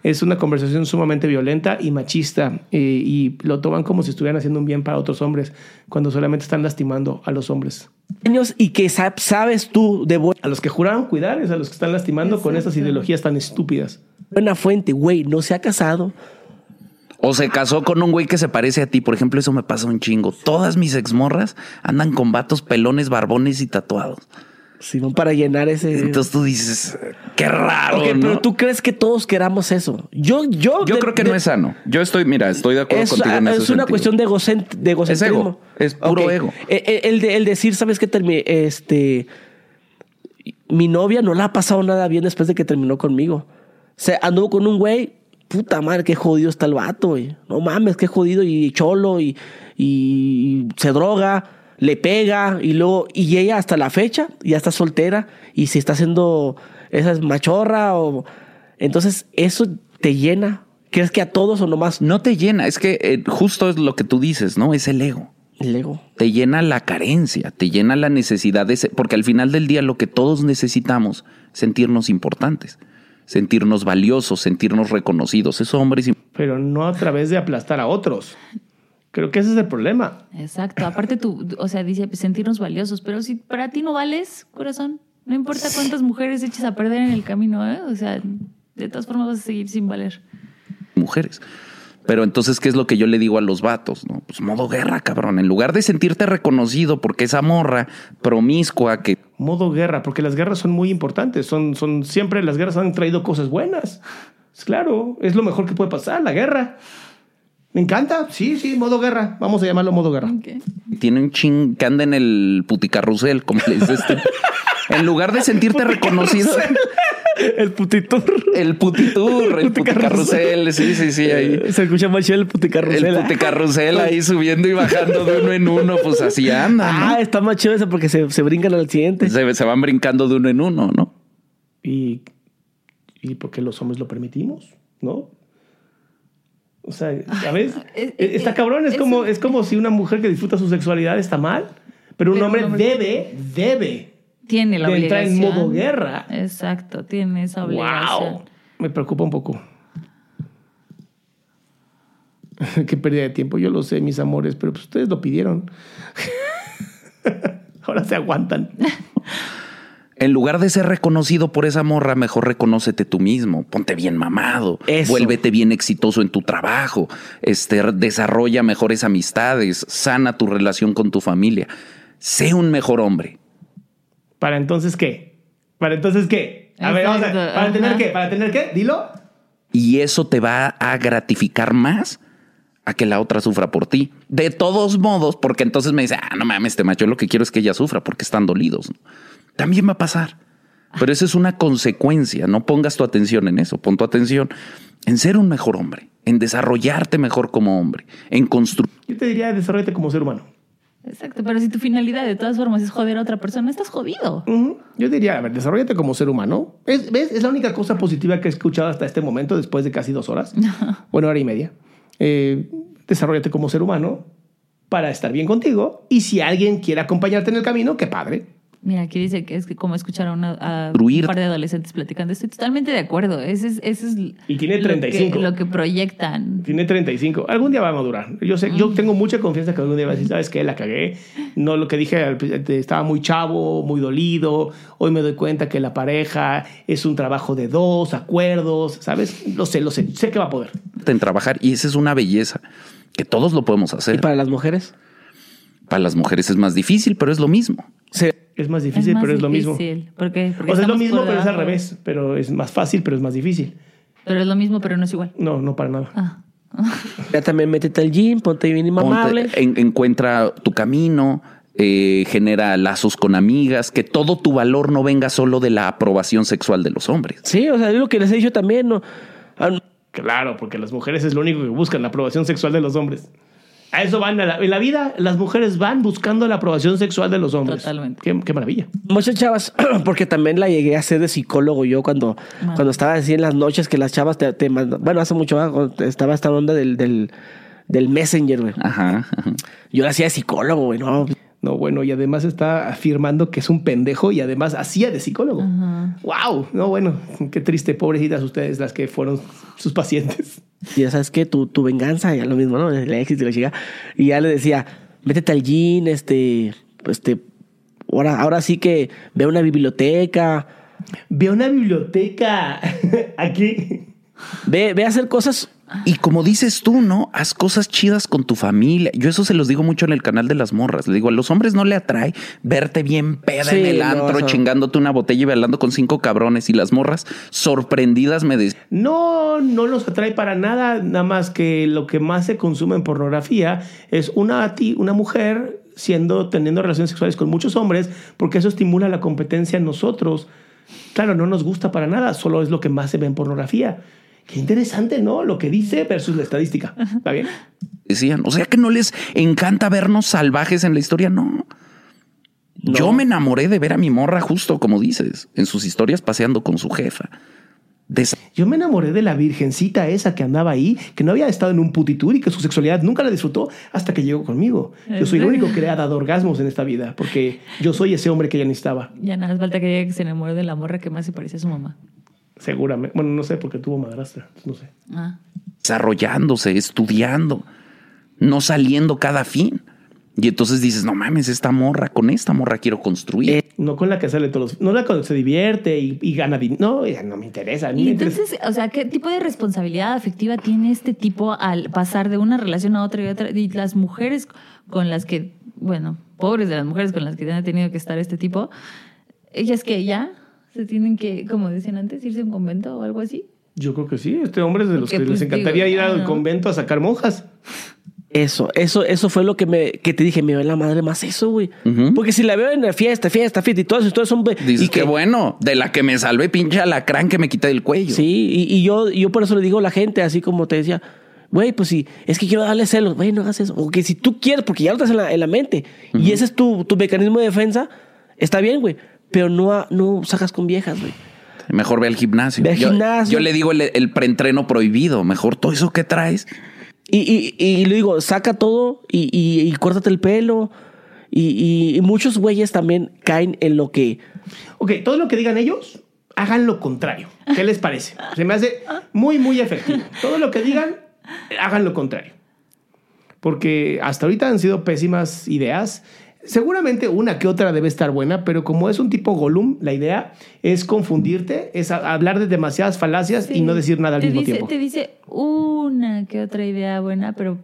Es una conversación sumamente violenta y machista eh, y lo toman como si estuvieran haciendo un bien para otros hombres cuando solamente están lastimando a los hombres. años y que sa- sabes tú de A los que juraron cuidar es a los que están lastimando con estas ideologías tan estúpidas. buena fuente, güey, no se ha casado. O se casó con un güey que se parece a ti. Por ejemplo, eso me pasa un chingo. Todas mis exmorras andan con vatos pelones, barbones y tatuados. sino para llenar ese. Entonces tú dices, qué raro. Ok, ¿no? pero tú crees que todos queramos eso. Yo, yo, Yo de- creo que de- no es sano. Yo estoy, mira, estoy de acuerdo Es, contigo en ese es una sentido. cuestión de, egocent- de egocentrismo. ego, es puro ego. El, de- el decir, ¿sabes qué? Este, mi novia no le ha pasado nada bien después de que terminó conmigo. Se anduvo con un güey, puta madre, qué jodido está el vato, güey. No mames, qué jodido y cholo y, y se droga, le pega y luego, y ella hasta la fecha ya está soltera y si está haciendo esa es machorra o... Entonces, eso te llena. ¿Crees que a todos o nomás No te llena. Es que eh, justo es lo que tú dices, ¿no? Es el ego. el ego? te llena la carencia, te llena la necesidad de ese, porque al final del día lo que todos necesitamos es sentirnos importantes, sentirnos valiosos, sentirnos reconocidos. Eso, hombres, pero no a través de aplastar a otros. Creo que ese es el problema. Exacto. Aparte tú, o sea, dice pues, sentirnos valiosos, pero si para ti no vales, corazón, no importa cuántas mujeres eches a perder en el camino, ¿eh? O sea, De todas formas vas a seguir sin valer. mujeres. Pero entonces, ¿qué es lo que yo le digo a los vatos? No, pues modo guerra, cabrón. En lugar de sentirte reconocido porque esa morra promiscua que Modo guerra, porque las guerras son muy importantes. Son, son, siempre las guerras han traído cosas buenas. Es claro, es lo mejor que puede pasar, la guerra. Me encanta, sí, sí, modo guerra. Vamos a llamarlo modo guerra. Tiene un ching que anda en el puticarrusel, como le dices tú. En lugar de sentirte reconocido, El putitur. el putitur, el puticarrusel, sí, sí, sí, ahí. Se escucha más chido el puticarrusel. El puticarrusel ahí subiendo y bajando de uno en uno, pues así anda, ¿no? Ah, está más chido eso porque se, se brincan al siguiente. Se, se van brincando de uno en uno, ¿no? Y, y porque los hombres lo permitimos, ¿no? O sea, ¿sabes? es- está es- cabrón, es, es como, un- es como si una mujer que disfruta su sexualidad está mal, pero un Pero hombre un hombre- debe, debe Tiene la de entrar obligación. en modo guerra. Exacto, tiene esa obligación. ¡Wow! Me preocupa un poco. Qué pérdida de tiempo. Yo lo sé, mis amores, pero pues ustedes lo pidieron. Ahora se aguantan. En lugar de ser reconocido por esa morra, mejor reconócete tú mismo. Ponte bien mamado. Eso. Vuélvete bien exitoso en tu trabajo. Este, desarrolla mejores amistades. Sana tu relación con tu familia. Sé un mejor hombre. ¿Para entonces qué? ¿Para entonces qué? A ver, vamos a ¿Para tener qué? ¿Para tener qué? Dilo. Y eso te va a gratificar más a que la otra sufra por ti. De todos modos, porque entonces me dice, ah, no mames, este macho, lo que quiero es que ella sufra porque están dolidos. También va a pasar. Pero eso es una consecuencia. No pongas tu atención en eso. Pon tu atención en ser un mejor hombre, en desarrollarte mejor como hombre, en construir. Yo te diría, desarrollate como ser humano. Exacto, pero si tu finalidad de todas formas es joder a otra persona, estás jodido. Yo diría, a ver, desarrollate como ser humano. Es, ¿Ves? Es la única cosa positiva que he escuchado hasta este momento, después de casi dos horas. bueno, hora y media. Eh, desarrollate como ser humano para estar bien contigo. Y si alguien quiere acompañarte en el camino, qué padre. Mira, aquí dice que es que como escuchar a, una- a un par de adolescentes platicando. Estoy totalmente de acuerdo. Ese es, ese es Y tiene lo 35. que- Lo que, proyectan. Tiene 35. Algún día va a madurar. Yo sé, yo tengo mucha confianza que algún día va a decir, ¿sabes qué? La cagué. No, lo que dije, principio, estaba muy chavo, muy dolido. Hoy me doy cuenta que la pareja es un trabajo de dos, acuerdos, ¿sabes? Lo sé, lo sé. Sé que va a poder. en trabajar y esa es una belleza que todos lo podemos ¿Y hacer. para las mujeres? Para las mujeres es más difícil, pero es lo mismo. Sí. Es más difícil, más pero es lo mismo. difícil. ¿Por qué? Porque O sea, es lo mismo, pero es al revés. Pero es más fácil, pero es más difícil. Pero es lo mismo, pero no es igual. No, no para nada. Ah. Ya también métete al gym, ponte bien inmamable. en- encuentra tu camino, eh, genera lazos con amigas, que todo tu valor no venga solo de la aprobación sexual de los hombres. Sí, o sea, es lo que les he dicho también. ¿no? Ah, Claro, porque las mujeres es lo único que buscan, la aprobación sexual de los hombres. A eso van. a la- en la vida, las mujeres van buscando la aprobación sexual de los hombres. Totalmente. Qué, qué maravilla. Muchas chavas, porque también la llegué a hacer de psicólogo yo cuando, cuando estaba así en las noches que las chavas te, te mandan- bueno, hace mucho. Cuando estaba esta onda del, del, del Messenger, güey. Ajá. ajá. Yo la hacía de psicólogo, güey, no. No, bueno, y además está afirmando que es un pendejo y además hacía de psicólogo. ¡Wow! No, bueno, qué triste, pobrecitas ustedes las que fueron sus pacientes. Y ya sabes que tu, tu venganza, ya lo mismo, ¿no? El éxito y la chica. Y ya le decía, métete al gym, este, este, ahora, ahora sí que ve una biblioteca, Ve una biblioteca aquí. ve, ve a hacer cosas. Y como dices tú, ¿no? Haz cosas chidas con tu familia. Yo eso se los digo mucho en el canal de las morras. Le digo, a los hombres no le atrae verte bien peda Sí, en el antro, chingándote una botella y bailando con cinco cabrones. Y las morras sorprendidas me dicen, No, no los atrae para nada, nada más que lo que más se consume en pornografía es una, ti- una mujer siendo, teniendo relaciones sexuales con muchos hombres, porque eso estimula la competencia en nosotros. Claro, no nos gusta para nada, solo es lo que más se ve en pornografía. Qué interesante, ¿no? Lo que dice versus la estadística. ¿Está bien? decían, o sea que no les encanta vernos salvajes en la historia. No. Yo me enamoré de ver a mi morra justo como dices, en sus historias paseando con su jefa. Yo me enamoré de la virgencita esa que andaba ahí, que no había estado en un putitur y que su sexualidad nunca la disfrutó hasta que llegó conmigo. Yo soy el único que le ha dado orgasmos en esta vida, porque yo soy ese hombre que ella necesitaba. Ya nada más falta que se enamore de la morra que más se parece a su mamá. Seguramente. Bueno, no sé, porque tuvo madrastra. No sé. Ah. desarrollándose, estudiando, no saliendo cada fin. Y entonces dices, no mames, esta morra, con esta morra quiero construir. Eh, No con la que sale todos los... No la con la que se divierte y, y gana dinero. No, ya no me interesa. a mí Y me interesa- entonces, o sea, ¿qué tipo de responsabilidad afectiva tiene este tipo al pasar de una relación a otra y otra? Y las mujeres con las que, bueno, pobres de las mujeres con las que han tenido que estar este tipo, ellas que ya se tienen que, como decían antes, irse a un convento o algo así. Yo creo que sí. Este hombre es de los Porque, que pues, les encantaría digo, ir al no. convento a sacar monjas. Eso, eso, eso fue lo que me que te dije, me ve la madre más eso, güey. Ujú. Porque si la veo en la fiesta, fiesta, fiesta y todas las historias son Dices, y qué bueno, de la que me salvé, pinche alacrán que me quité del cuello. Sí, y, y yo, y yo por eso le digo a la gente, así como te decía, güey, pues sí, es que quiero darle celos, güey, no hagas eso. O que si tú quieres, porque ya lo estás en la, en la mente, y ese es tu, tu mecanismo de defensa, está bien, güey. Pero no, no sacas con viejas, güey. Mejor ve al gimnasio. Ve al yo, gimnasio. yo le digo el, el preentreno prohibido. Mejor todo eso que traes. Y, y, y le digo, saca todo y, y, y córtate el pelo. Y, y- y muchos güeyes también caen en lo que. Ok, todo lo que digan ellos, hagan lo contrario. ¿Qué les parece? Se me hace muy, muy efectivo. Todo lo que digan, hagan lo contrario. Porque hasta ahorita han sido pésimas ideas. Seguramente una que otra debe estar buena, pero como es un tipo Gollum, la idea es confundirte, es hablar de demasiadas falacias y no decir nada al te mismo dice, tiempo. Te dice una que otra idea buena, pero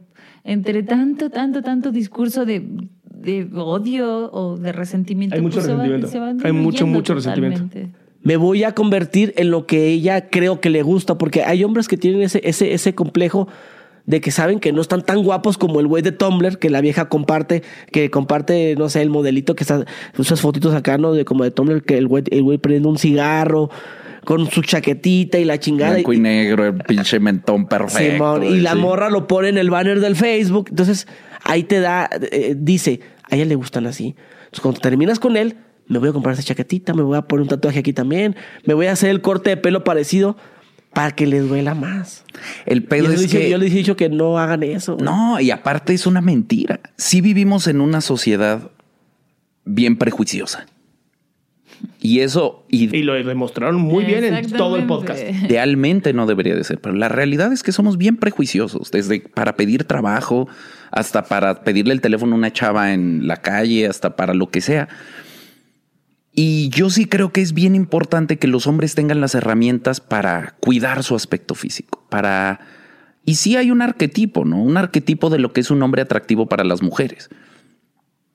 entre tanto, tanto, tanto discurso de, de odio o de resentimiento. Hay mucho pues se va- resentimiento. se van Hay mucho, mucho resentimiento. totalmente. me voy a convertir en lo que ella creo que le gusta, porque hay hombres que tienen ese, ese, ese complejo de que saben que no están tan guapos como el güey de Tumblr, que la vieja comparte, que comparte, no sé, el modelito que está, esas fotitos acá, ¿no? De como de Tumblr, que el güey, el güey prende un cigarro con su chaquetita y la chingada. Blanco y negro, el pinche mentón perfecto. Simón, y la sí. morra lo pone en el banner del Facebook. Entonces, ahí te da, eh, dice, a ella le gustan así. Entonces, cuando terminas con él, me voy a comprar esa chaquetita, me voy a poner un tatuaje aquí también, me voy a hacer el corte de pelo parecido para que les duela más. El pedo yo, es dije- que... yo les he dicho que no hagan eso. güey. No, y aparte es una mentira. Sí vivimos en una sociedad bien prejuiciosa. Y eso y Y lo demostraron muy bien en todo el podcast. Idealmente no debería de ser, pero la realidad es que somos bien prejuiciosos, desde para pedir trabajo hasta para pedirle el teléfono a una chava en la calle, hasta para lo que sea. Y yo sí creo que es bien importante que los hombres tengan las herramientas para cuidar su aspecto físico, para... Y sí hay un arquetipo, ¿no? Un arquetipo de lo que es un hombre atractivo para las mujeres.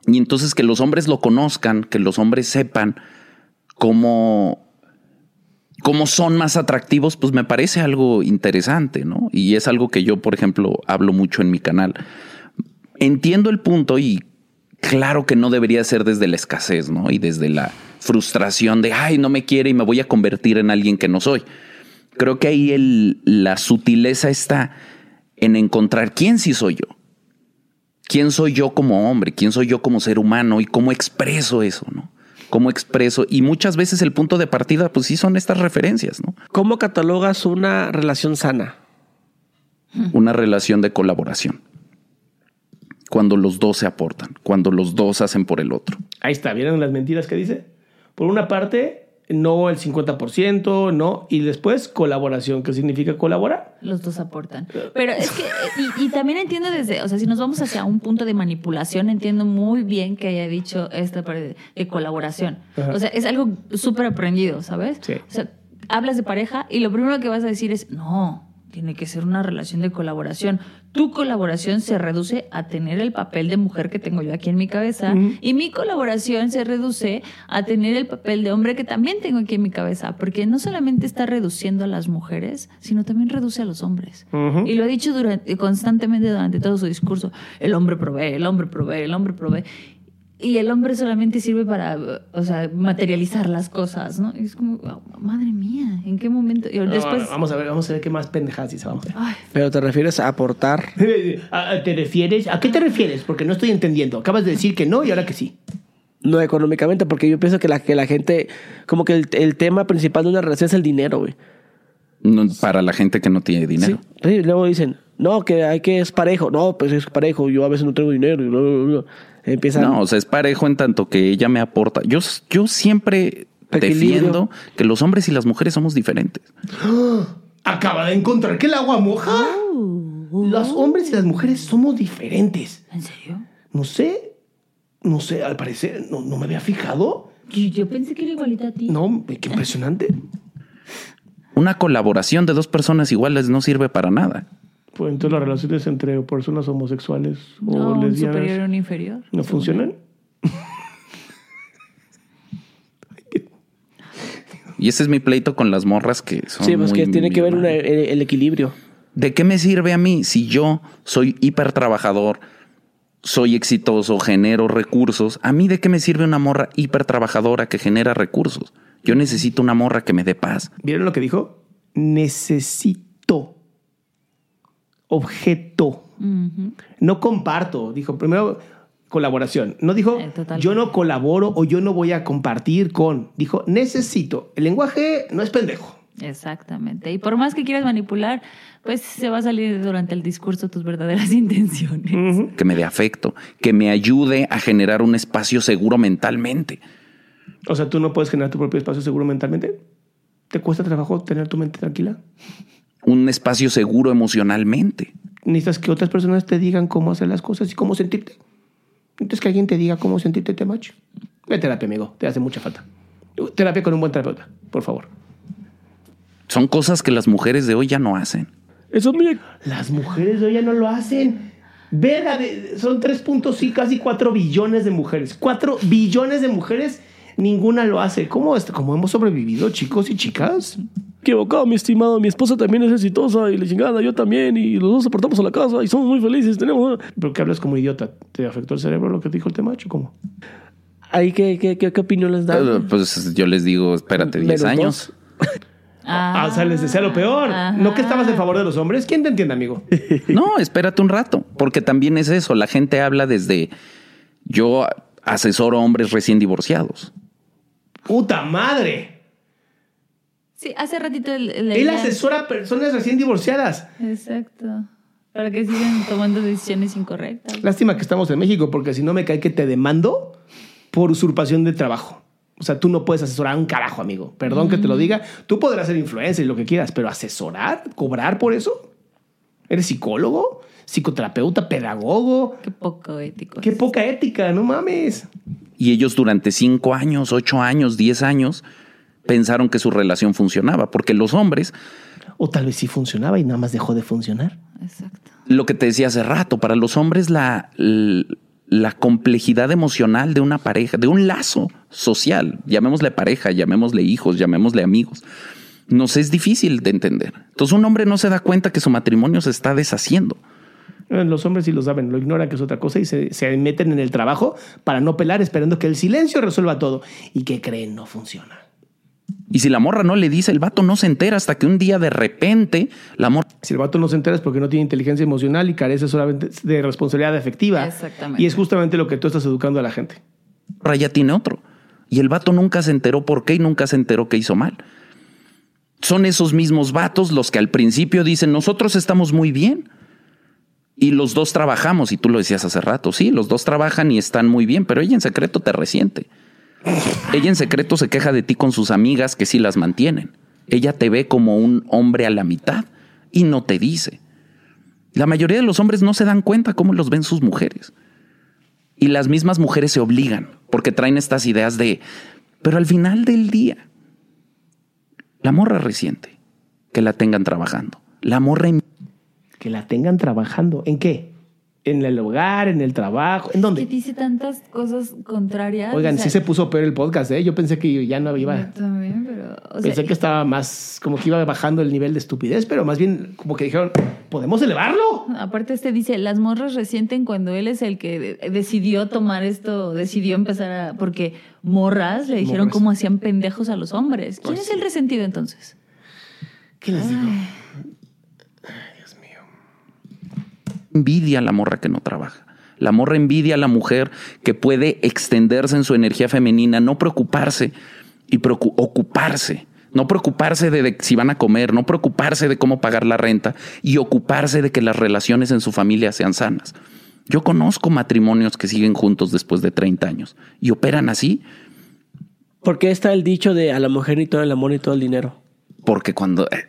Y entonces que los hombres lo conozcan, que los hombres sepan cómo, cómo son más atractivos, pues me parece algo interesante, ¿no? Y es algo que yo, por ejemplo, hablo mucho en mi canal. Entiendo el punto y claro que no debería ser desde la escasez, ¿no? Y desde la frustración de, ay, no me quiere y me voy a convertir en alguien que no soy. Creo que ahí el- la sutileza está en encontrar quién sí soy yo. ¿Quién soy yo como hombre? ¿Quién soy yo como ser humano? ¿Y cómo expreso eso, no? ¿Cómo expreso? Y muchas veces el punto de partida, pues sí son estas referencias, ¿no? ¿Cómo catalogas una relación sana? Una relación de colaboración. Cuando los dos se aportan, cuando los dos hacen por el otro. Ahí está, ¿vieron las mentiras que dice? Por una parte, no el 50%, no. Y después, colaboración. ¿Qué significa colaborar? Los dos aportan. Pero es que, y, y también entiendo desde, o sea, si nos vamos hacia un punto de manipulación, entiendo muy bien que haya dicho esta parte de, colaboración. Ajá. O sea, es algo súper aprendido, ¿sabes? Sí. O sea, hablas de pareja y lo primero que vas a decir es, no, tiene que ser una relación de colaboración. Tu colaboración se reduce a tener el papel de mujer que tengo yo aquí en mi cabeza y mi colaboración se reduce a tener el papel de hombre que también tengo aquí en mi cabeza, porque no solamente está reduciendo a las mujeres, sino también reduce a los hombres. Y lo ha dicho durante, constantemente durante todo su discurso. El hombre provee, el hombre provee, el hombre provee. Y el hombre solamente sirve para, o sea, materializar las cosas, ¿no? Y es como, madre mía, ¿en qué momento? Y después, No, vamos a ver, vamos a ver qué más pendejadas dice. Vamos a ver. ay, Pero te refieres a aportar. ¿A- a- ¿Te refieres? ¿A qué te refieres? Porque no estoy entendiendo. Acabas de decir que no y ahora que sí. No económicamente, porque yo pienso que la, que la gente, como que el, el tema principal de una relación es el dinero, güey. No, para la gente que no tiene dinero. Sí. Sí, luego dicen, no, que hay que es parejo. No, pues es parejo, yo a veces no tengo dinero. y bla, bla, bla. Empiezan. No, o sea, es parejo en tanto que ella me aporta. Yo, yo siempre Equilibrio. defiendo que los hombres y las mujeres somos diferentes. Acaba de encontrar que el agua moja. Oh. Los hombres y las mujeres somos diferentes. ¿en serio? No sé. No sé, al parecer no, no me había fijado. Yo, yo pensé que era igualita a ti. No, qué impresionante. Una colaboración de dos personas iguales no sirve para nada. Pues entonces las relaciones entre personas homosexuales o No, un lesbianas superior y un inferior. no funcionan. Y ese es mi pleito con las morras que son. Sí, pues muy que tiene que ver una- el, el equilibrio. ¿De qué me sirve a mí si yo soy hiper trabajador, soy exitoso, genero recursos? ¿A mí de qué me sirve una morra hiper trabajadora que genera recursos? Yo necesito una morra que me dé paz. ¿Vieron lo que dijo? Necesito. Objeto. No comparto. Dijo primero colaboración. No dijo Eh, yo no colaboro o yo no voy a compartir con. Dijo necesito. El lenguaje no es pendejo. Exactamente. Y por más que quieras manipular, pues se va a salir durante el discurso tus verdaderas intenciones. que me dé afecto, que me ayude a generar un espacio seguro mentalmente. O sea, tú no puedes generar tu propio espacio seguro mentalmente. ¿Te cuesta trabajo tener tu mente tranquila? Un espacio seguro emocionalmente. Necesitas que otras personas te digan cómo hacer las cosas y cómo sentirte. Entonces que alguien te diga cómo sentirte te macho. Ve a terapia, amigo. Te hace mucha falta. Terapia con un buen terapeuta, por favor. Son cosas que las mujeres de hoy ya no hacen. Eso, mire, Las mujeres de hoy ya no lo hacen. Verga, son 3.5, casi 4 billones de mujeres. 4 billones de mujeres, ninguna lo hace. ¿Cómo, cómo hemos sobrevivido, chicos y chicas? Equivocado, mi estimado. Mi esposa también es exitosa y la chingada, yo también. Y los dos aportamos a la casa y somos muy felices. Tenemos. ¿Pero qué hablas como idiota? ¿Te afectó el cerebro lo que dijo el temacho? ¿Cómo? Ahí, ¿qué, qué, qué, qué opinión les da? Eh, Pues yo les digo, espérate 10 Menos años. dos. Ah, o sea, les desea lo peor. ¿No que estabas en favor de los hombres? ¿Quién te entiende, amigo? No, espérate un rato, porque también es eso. La gente habla desde yo asesoro a hombres recién divorciados. ¡Puta madre! Sí, hace ratito el, el- Él asesora a personas recién divorciadas. Exacto. Para que sigan tomando decisiones incorrectas. Lástima que estamos en México, porque si no me cae que te demando por usurpación de trabajo. O sea, tú no puedes asesorar a un carajo, amigo. Perdón que te lo diga. Tú podrás ser influencer y lo que quieras, pero asesorar, cobrar por eso. ¿Eres psicólogo? ¿Psicoterapeuta? ¿Pedagogo? Qué poco ético. Qué es. poca ética, no mames. Y ellos durante cinco años, ocho años, diez años, pensaron que su relación funcionaba, porque los hombres, O tal vez sí funcionaba y nada más dejó de funcionar. Exacto. lo que te decía hace rato, para los hombres la, la complejidad emocional de una pareja, de un lazo social, llamémosle pareja, llamémosle hijos, llamémosle amigos, nos es difícil de entender. Entonces un hombre no se da cuenta que su matrimonio se está deshaciendo. Eh, Los hombres sí lo saben, lo ignoran que es otra cosa y se, se meten en el trabajo para no pelar esperando que el silencio resuelva todo. ¿Y que creen? No funciona. Y si la morra no le dice, el vato no se entera hasta que un día de repente la morra Si el vato no se entera es porque no tiene inteligencia emocional y carece solamente de responsabilidad afectiva. Exactamente. Y es justamente lo que tú estás educando a la gente. ya tiene otro. Y el vato nunca se enteró por qué y nunca se enteró que hizo mal. Son esos mismos vatos los que al principio dicen, nosotros estamos muy bien. Y los dos trabajamos, y tú lo decías hace rato, sí, los dos trabajan y están muy bien, pero ella en secreto te resiente. Ella en secreto se queja de ti con sus amigas que sí las mantienen. Ella te ve como un hombre a la mitad y no te dice. La mayoría de los hombres no se dan cuenta cómo los ven sus mujeres. Y las mismas mujeres se obligan porque traen estas ideas de, pero al final del día, la morra reciente, que la tengan trabajando. La morra Que la tengan trabajando. ¿En qué? ¿En el hogar? ¿En el trabajo? ¿En Que dónde? dice tantas cosas contrarias. Oigan, o sea, sí se puso peor el podcast, ¿eh? Yo pensé que ya no iba. Yo también, pero. O sea, Pensé que estaba más, como que iba bajando el nivel de estupidez, pero más bien como que dijeron, ¿podemos elevarlo? Aparte, este dice: las morras resienten cuando él es el que de- decidió tomar esto, decidió empezar a. Porque morras le dijeron Morras. cómo hacían pendejos a los hombres. ¿Quién Pues es el resentido entonces? ¿Qué les digo? Envidia a la morra que no trabaja. La morra envidia a la mujer que puede extenderse en su energía femenina, no preocuparse y ocuparse. No preocuparse de, de si van a comer, no preocuparse de cómo pagar la renta y ocuparse de que las relaciones en su familia sean sanas. Yo conozco matrimonios que siguen juntos después de 30 años y operan así ¿Por qué está el dicho de a la mujer ni todo el amor ni todo el dinero? porque cuando... eh,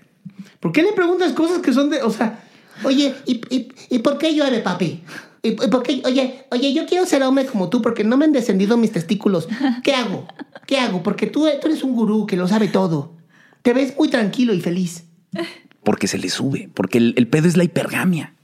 ¿Por qué le preguntas cosas que son de, o sea, oye, ¿y, y, y por qué llueve, papi? ¿Y por qué? Oye, oye, yo quiero ser hombre como tú porque no me han descendido mis testículos. ¿Qué hago? ¿Qué hago? Porque tú, tú eres un gurú que lo sabe todo. Te ves muy tranquilo y feliz. Porque se le sube, porque el, el pedo es la hipergamia.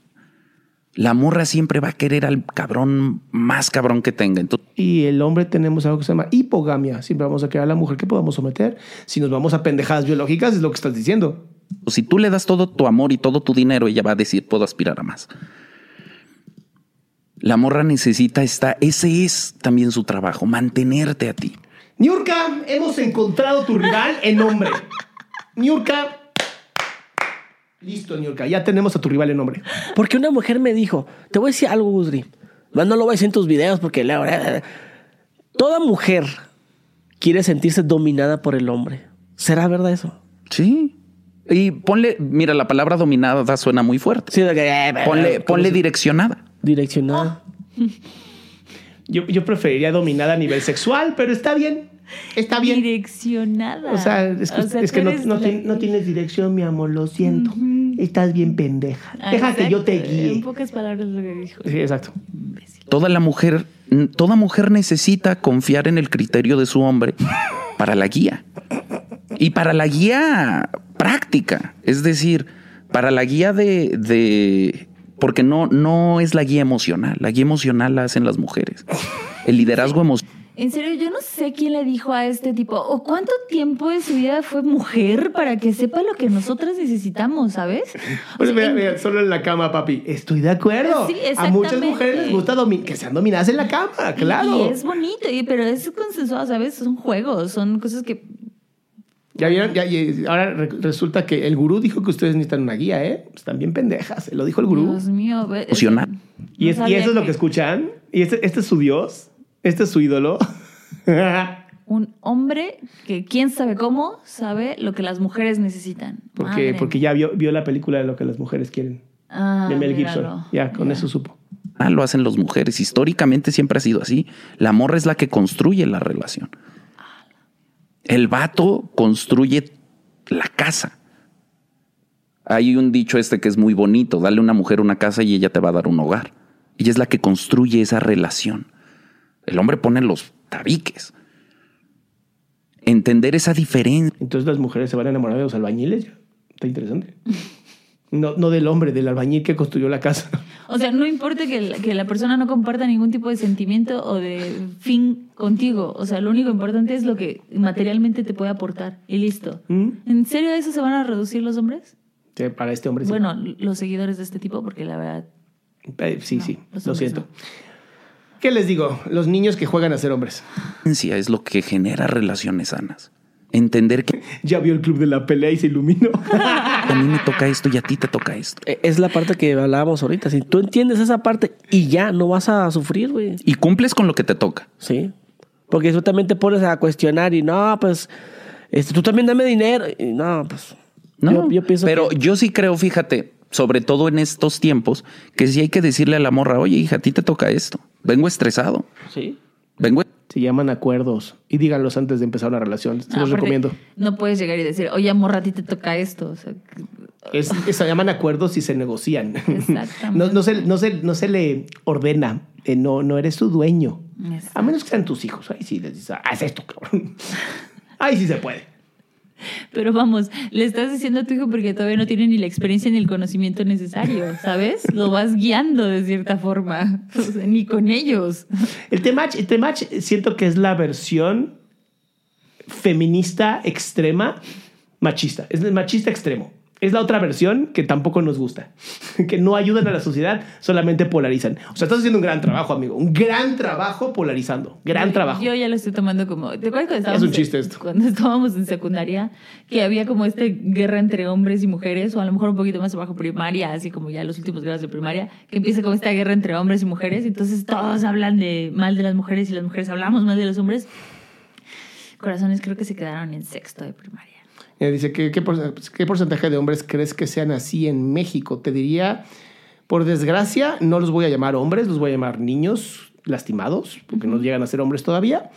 La morra siempre va a querer al cabrón más cabrón que tenga. Entonces, Y el hombre tenemos algo que se llama hipogamia. Siempre vamos a querer a la mujer que podamos someter. Si nos vamos a pendejadas biológicas, es lo que estás diciendo. Si tú le das todo tu amor y todo tu dinero, ella va a decir, puedo aspirar a más. La morra necesita esta, ese es también su trabajo, mantenerte a ti. Niurka, hemos encontrado tu rival en hombre. Niurka. Listo, Niurka. Ya tenemos a tu rival en hombre. Porque una mujer me dijo, te voy a decir algo, Gudri. No lo voy a decir en tus videos porque la verdad. Toda mujer quiere sentirse dominada por el hombre. ¿Será verdad eso? Sí. Y ponle, mira, la palabra dominada suena muy fuerte. Sí, de que, eh, Ponle, ¿cómo ponle se- direccionada. direccionada. Yo, yo preferiría dominada a nivel sexual, pero está bien. Está bien. Direccionada. O sea, es que, O sea, es tú que no, la tienes dirección, mi amor, lo siento. Estás bien pendeja. Ah, Deja que yo te exacto. En guíe. pocas palabras lo que dijo. Sí, exacto. Toda la mujer, toda mujer necesita confiar en el criterio de su hombre para la guía. Y para la guía práctica. Es decir, para la guía de, de porque no, no es la guía emocional. La guía emocional la hacen las mujeres. El liderazgo emocional. En serio, yo no sé quién le dijo a este tipo, o cuánto tiempo de su vida fue mujer para que sepa lo que nosotras necesitamos, ¿sabes? O Pues sea, mira, en- mira, solo en la cama, papi. Estoy de acuerdo. Sí, a muchas mujeres les gusta que sean dominadas en la cama, claro. Y es bonito, y- pero es consensuado, ¿sabes? Son juegos, son cosas que... Ya vieron, ya, y ahora re- resulta que el gurú dijo que ustedes necesitan una guía, ¿eh? Están bien pendejas, lo dijo el gurú. Dios mío. Emocional. y, no es- y eso es lo que escuchan. Y este, este es su Dios, este es su ídolo. Un hombre que quién sabe cómo sabe lo que las mujeres necesitan. porque, porque ya vio, vio la película de lo que las mujeres quieren. Ah, de Mel Gibson. míralo. Ya, con eso supo. lo hacen las mujeres. Históricamente siempre ha sido así. La morra es la que construye la relación. El vato construye la casa. Hay un dicho este que es muy bonito, dale a una mujer una casa y ella te va a dar un hogar. Ella es la que construye esa relación. El hombre pone los tabiques. Entender esa diferencia. Entonces las mujeres se van a enamorar de los albañiles. Está interesante. No, no del hombre, del albañil que construyó la casa. O sea, no importa que la, que la persona no comparta ningún tipo de sentimiento o de fin contigo. O sea, lo único importante es lo que materialmente te puede aportar. Y listo. ¿Mm? ¿En serio a eso se van a reducir los hombres? Sí, para este hombre sí. Bueno, los seguidores de este tipo, porque la verdad... Eh, sí, no, sí, lo siento. no. ¿Qué les digo? Los niños que juegan a ser hombres. Es lo que genera relaciones sanas. Entender que Ya vio el club de la pelea y se iluminó. a mí me toca esto y a ti te toca esto. Eh, Es la parte que hablábamos ahorita. Si tú entiendes esa parte y ya no vas a sufrir, güey. Y cumples con lo que te toca. Sí. Porque tú también te pones a cuestionar y no, pues, este, tú también dame dinero. Y no, pues. No, yo, yo pienso pero que- yo sí creo, fíjate, sobre todo en estos tiempos, que sí hay que decirle a la morra, oye, hija, a ti te toca esto. Vengo estresado. Sí. Se llaman acuerdos. Y díganlos antes de empezar una relación. Se los recomiendo. No puedes llegar y decir, oye, amor, a ti te toca esto. O sea, Es, es- se llaman acuerdos y se negocian. Exactamente. No, no se, no, se, no se le ordena. Eh, no, no eres tu dueño. Exacto. A menos que sean tus hijos. Ahí sí les dices, haz esto, cabrón. Ahí sí se puede. Pero vamos, le estás diciendo a tu hijo porque todavía no tiene ni la experiencia ni el conocimiento necesario, ¿sabes? Lo vas guiando de cierta forma, ni con ellos. El Temach, el Temach siento que es la versión feminista extrema machista. Es el machista extremo. Es la otra versión que tampoco nos gusta. Que no ayudan a la sociedad, solamente polarizan. O sea, estás haciendo un gran trabajo, amigo. Un gran trabajo polarizando. Gran trabajo. Yo ya lo estoy tomando como. ¿Te acuerdas cuando Es estábamos, un chiste esto. Cuando estábamos en secundaria, que había como esta guerra entre hombres y mujeres, o a lo mejor un poquito más abajo primaria, así como ya los últimos grados de primaria, que empieza como esta guerra entre hombres y mujeres. Entonces todos hablan de mal de las mujeres y las mujeres hablamos mal de los hombres. Corazones creo que se quedaron en sexto de primaria. Eh, dice, ¿qué, qué, por- qué porcentaje de hombres crees que sean así en México? Te diría, por desgracia, no los voy a llamar hombres, los voy a llamar niños lastimados, porque no llegan a ser hombres todavía.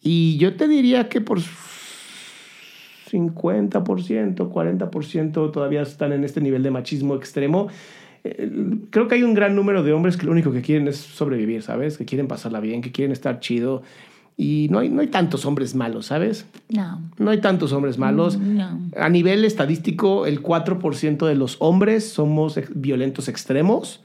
Y yo te diría que por 50%, 40% todavía están en este nivel de machismo extremo. eh, creo que hay un gran número de hombres que lo único que quieren es sobrevivir, ¿sabes? Que quieren pasarla bien, que quieren estar chido. Y no hay, no hay tantos hombres malos, ¿sabes? No. No hay tantos hombres malos. No. A nivel estadístico, el 4% de los hombres somos violentos extremos,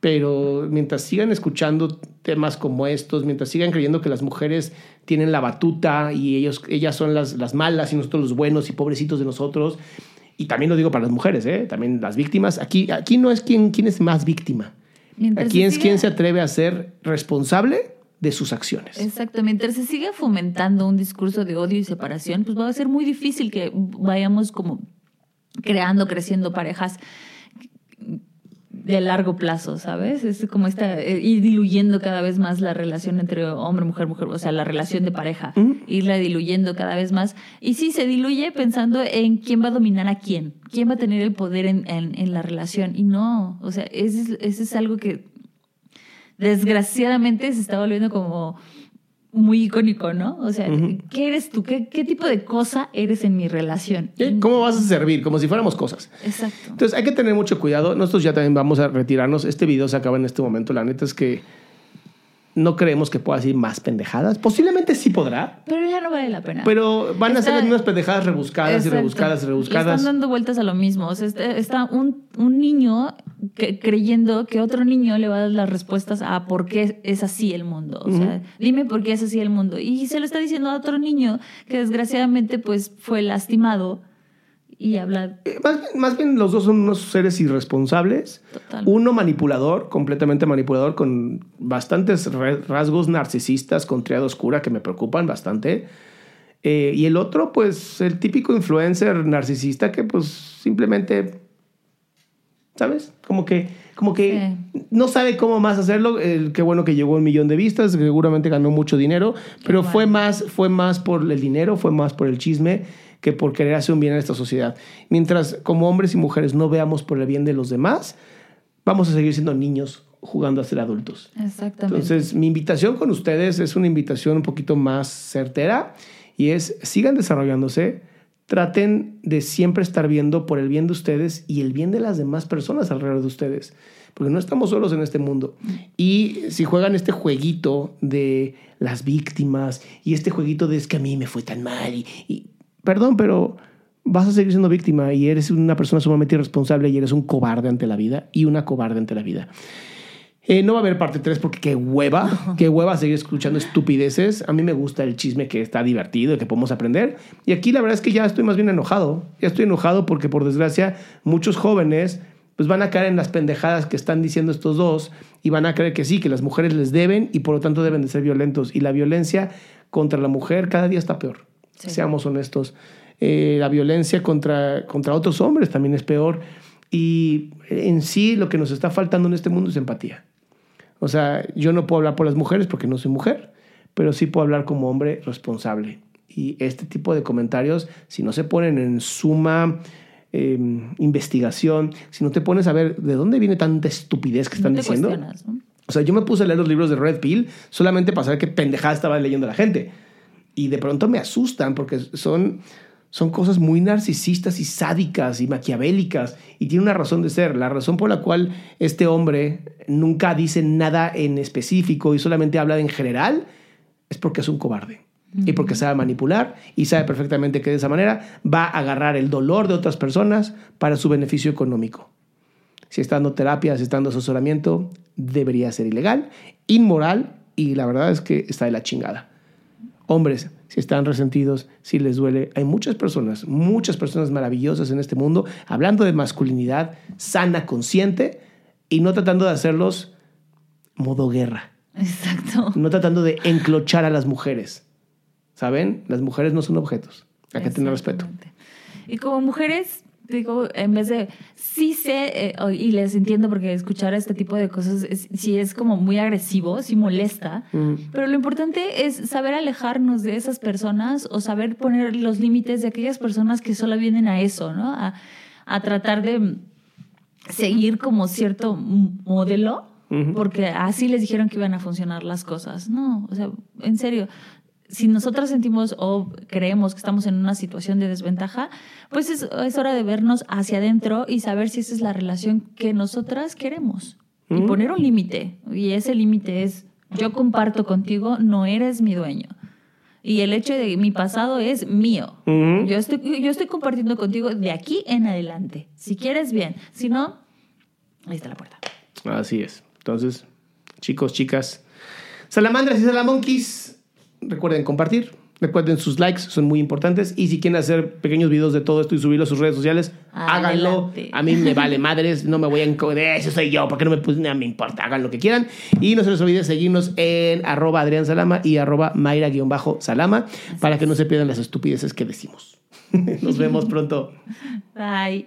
pero mientras sigan escuchando temas como estos, mientras sigan creyendo que las mujeres tienen la batuta y ellos, ellas son las, las malas y nosotros los buenos y pobrecitos de nosotros, y también lo digo para las mujeres, ¿eh? también las víctimas, aquí, aquí no es quién, quién es más víctima, Mientras aquí es siga- quién se atreve a ser responsable de sus acciones. Exacto, mientras se siga fomentando un discurso de odio y separación, pues va a ser muy difícil que vayamos como creando, creciendo parejas de largo plazo, ¿sabes? Es como esta, eh, ir diluyendo cada vez más la relación entre hombre, mujer, mujer, o sea, la relación de pareja, irla diluyendo cada vez más. Y sí, se diluye pensando en quién va a dominar a quién, quién va a tener el poder en, en- en la relación. Y no, o sea, ese es, ese es algo que desgraciadamente se está volviendo como muy icónico, ¿no? O sea, ¿qué eres tú? ¿Qué, ¿Qué tipo de cosa eres en mi relación? ¿Cómo vas a servir? Como si fuéramos cosas. Exacto. Entonces hay que tener mucho cuidado. Nosotros ya también vamos a retirarnos. Este video se acaba en este momento. La neta es que no creemos que pueda decir más pendejadas. Posiblemente sí podrá, Pero ya no vale la pena. pero van a ser las mismas pendejadas rebuscadas y rebuscadas y rebuscadas. están dando vueltas a lo mismo. O sea, está, un, un niño que- creyendo que otro niño le va a dar las respuestas a por qué es así el mundo. O sea, dime por qué es así el mundo. Y se lo está diciendo a otro niño que desgraciadamente pues fue lastimado y habla Eh, Más, bien- más bien los dos son unos seres irresponsables. Total. Uno manipulador, completamente manipulador, con bastantes rasgos narcisistas con triada oscura que me preocupan bastante. Eh, y el otro, pues, el típico influencer narcisista que, pues, simplemente, ¿sabes? Como que, como que no sabe cómo más hacerlo. El, qué bueno que llegó a un millón de vistas, seguramente ganó mucho dinero, pero fue más, fue más por el dinero, fue más por el chisme que por querer hacer un bien a esta sociedad. Mientras como hombres y mujeres no veamos por el bien de los demás, vamos a seguir siendo niños jugando a ser adultos. exactamente. Entonces, mi invitación con ustedes es una invitación un poquito más certera y es sigan desarrollándose, traten de siempre estar viendo por el bien de ustedes y el bien de las demás personas alrededor de ustedes, porque no estamos solos en este mundo. Y si juegan este jueguito de las víctimas y este jueguito de es que a mí me fue tan mal y, y- perdón, pero vas a seguir siendo víctima y eres una persona sumamente irresponsable y eres un cobarde ante la vida y una cobarde ante la vida. Eh, no va a haber parte 3 porque qué hueva, qué hueva seguir escuchando estupideces. A mí me gusta el chisme que está divertido y que podemos aprender. Y aquí la verdad es que ya estoy más bien enojado. Ya estoy enojado porque por desgracia muchos jóvenes pues van a caer en las pendejadas que están diciendo estos dos y van a creer que sí, que las mujeres les deben y por lo tanto deben de ser violentos. Y la violencia contra la mujer cada día está peor. Seamos honestos. Eh, la violencia contra, contra otros hombres también es peor. Y en sí lo que nos está faltando en este mundo es empatía. O sea, yo no puedo hablar por las mujeres porque no soy mujer, pero sí puedo hablar como hombre responsable. Y este tipo de comentarios, si no se ponen en suma eh, investigación, si no te pones a ver de dónde viene tanta estupidez que están no diciendo. O sea, yo me puse a leer los libros de Red Pill solamente para saber qué pendejada estaba leyendo la gente. Y de pronto me asustan porque son, son cosas muy narcisistas y sádicas y maquiavélicas. Y tiene una razón de ser. La razón por la cual este hombre nunca dice nada en específico y solamente habla en general es porque es un cobarde. Y porque sabe manipular y sabe perfectamente que de esa manera va a agarrar el dolor de otras personas para su beneficio económico. Si está dando terapia, si está dando asesoramiento, debería ser ilegal, inmoral y la verdad es que está de la chingada. Hombres, si están resentidos, si les duele, hay muchas personas, muchas personas maravillosas en este mundo hablando de masculinidad sana, consciente y no tratando de hacerlos modo guerra, Exacto. no tratando de enclochar a las mujeres. ¿Saben? Las mujeres no son objetos. Hay que tener respeto. Y como mujeres, digo, en vez de, sí sé, eh, y les entiendo porque escuchar este tipo de cosas es- sí es como muy agresivo, sí molesta, pero lo importante es saber alejarnos de esas personas o saber poner los límites de aquellas personas que solo vienen a eso, ¿no? A, a tratar de seguir como cierto modelo, porque así les dijeron que iban a funcionar las cosas. No, o sea, en serio, si nosotras sentimos o creemos que estamos en una situación de desventaja, pues es, es hora de vernos hacia adentro y saber si esa es la relación que nosotras queremos. Y poner un límite. Y ese límite es, yo comparto contigo, no eres mi dueño. Y el hecho de mi pasado es mío. yo, estoy, yo estoy compartiendo contigo de aquí en adelante. Si quieres, bien. Si no, ahí está la puerta. Así es. Entonces, chicos, chicas, salamandras y salamonquis, recuerden compartir. Recuerden sus likes, son muy importantes. Y si quieren hacer pequeños videos de todo esto y subirlo a sus redes sociales, háganlo. A mí me vale madres, no me voy a encoder, eso soy yo, porque no me, puse- no me importa, hagan lo que quieran. Y no se les olvide seguirnos en arroba Adrián Salama y arroba Mayra-Salama para que no se pierdan las estupideces que decimos. Nos vemos pronto. Bye.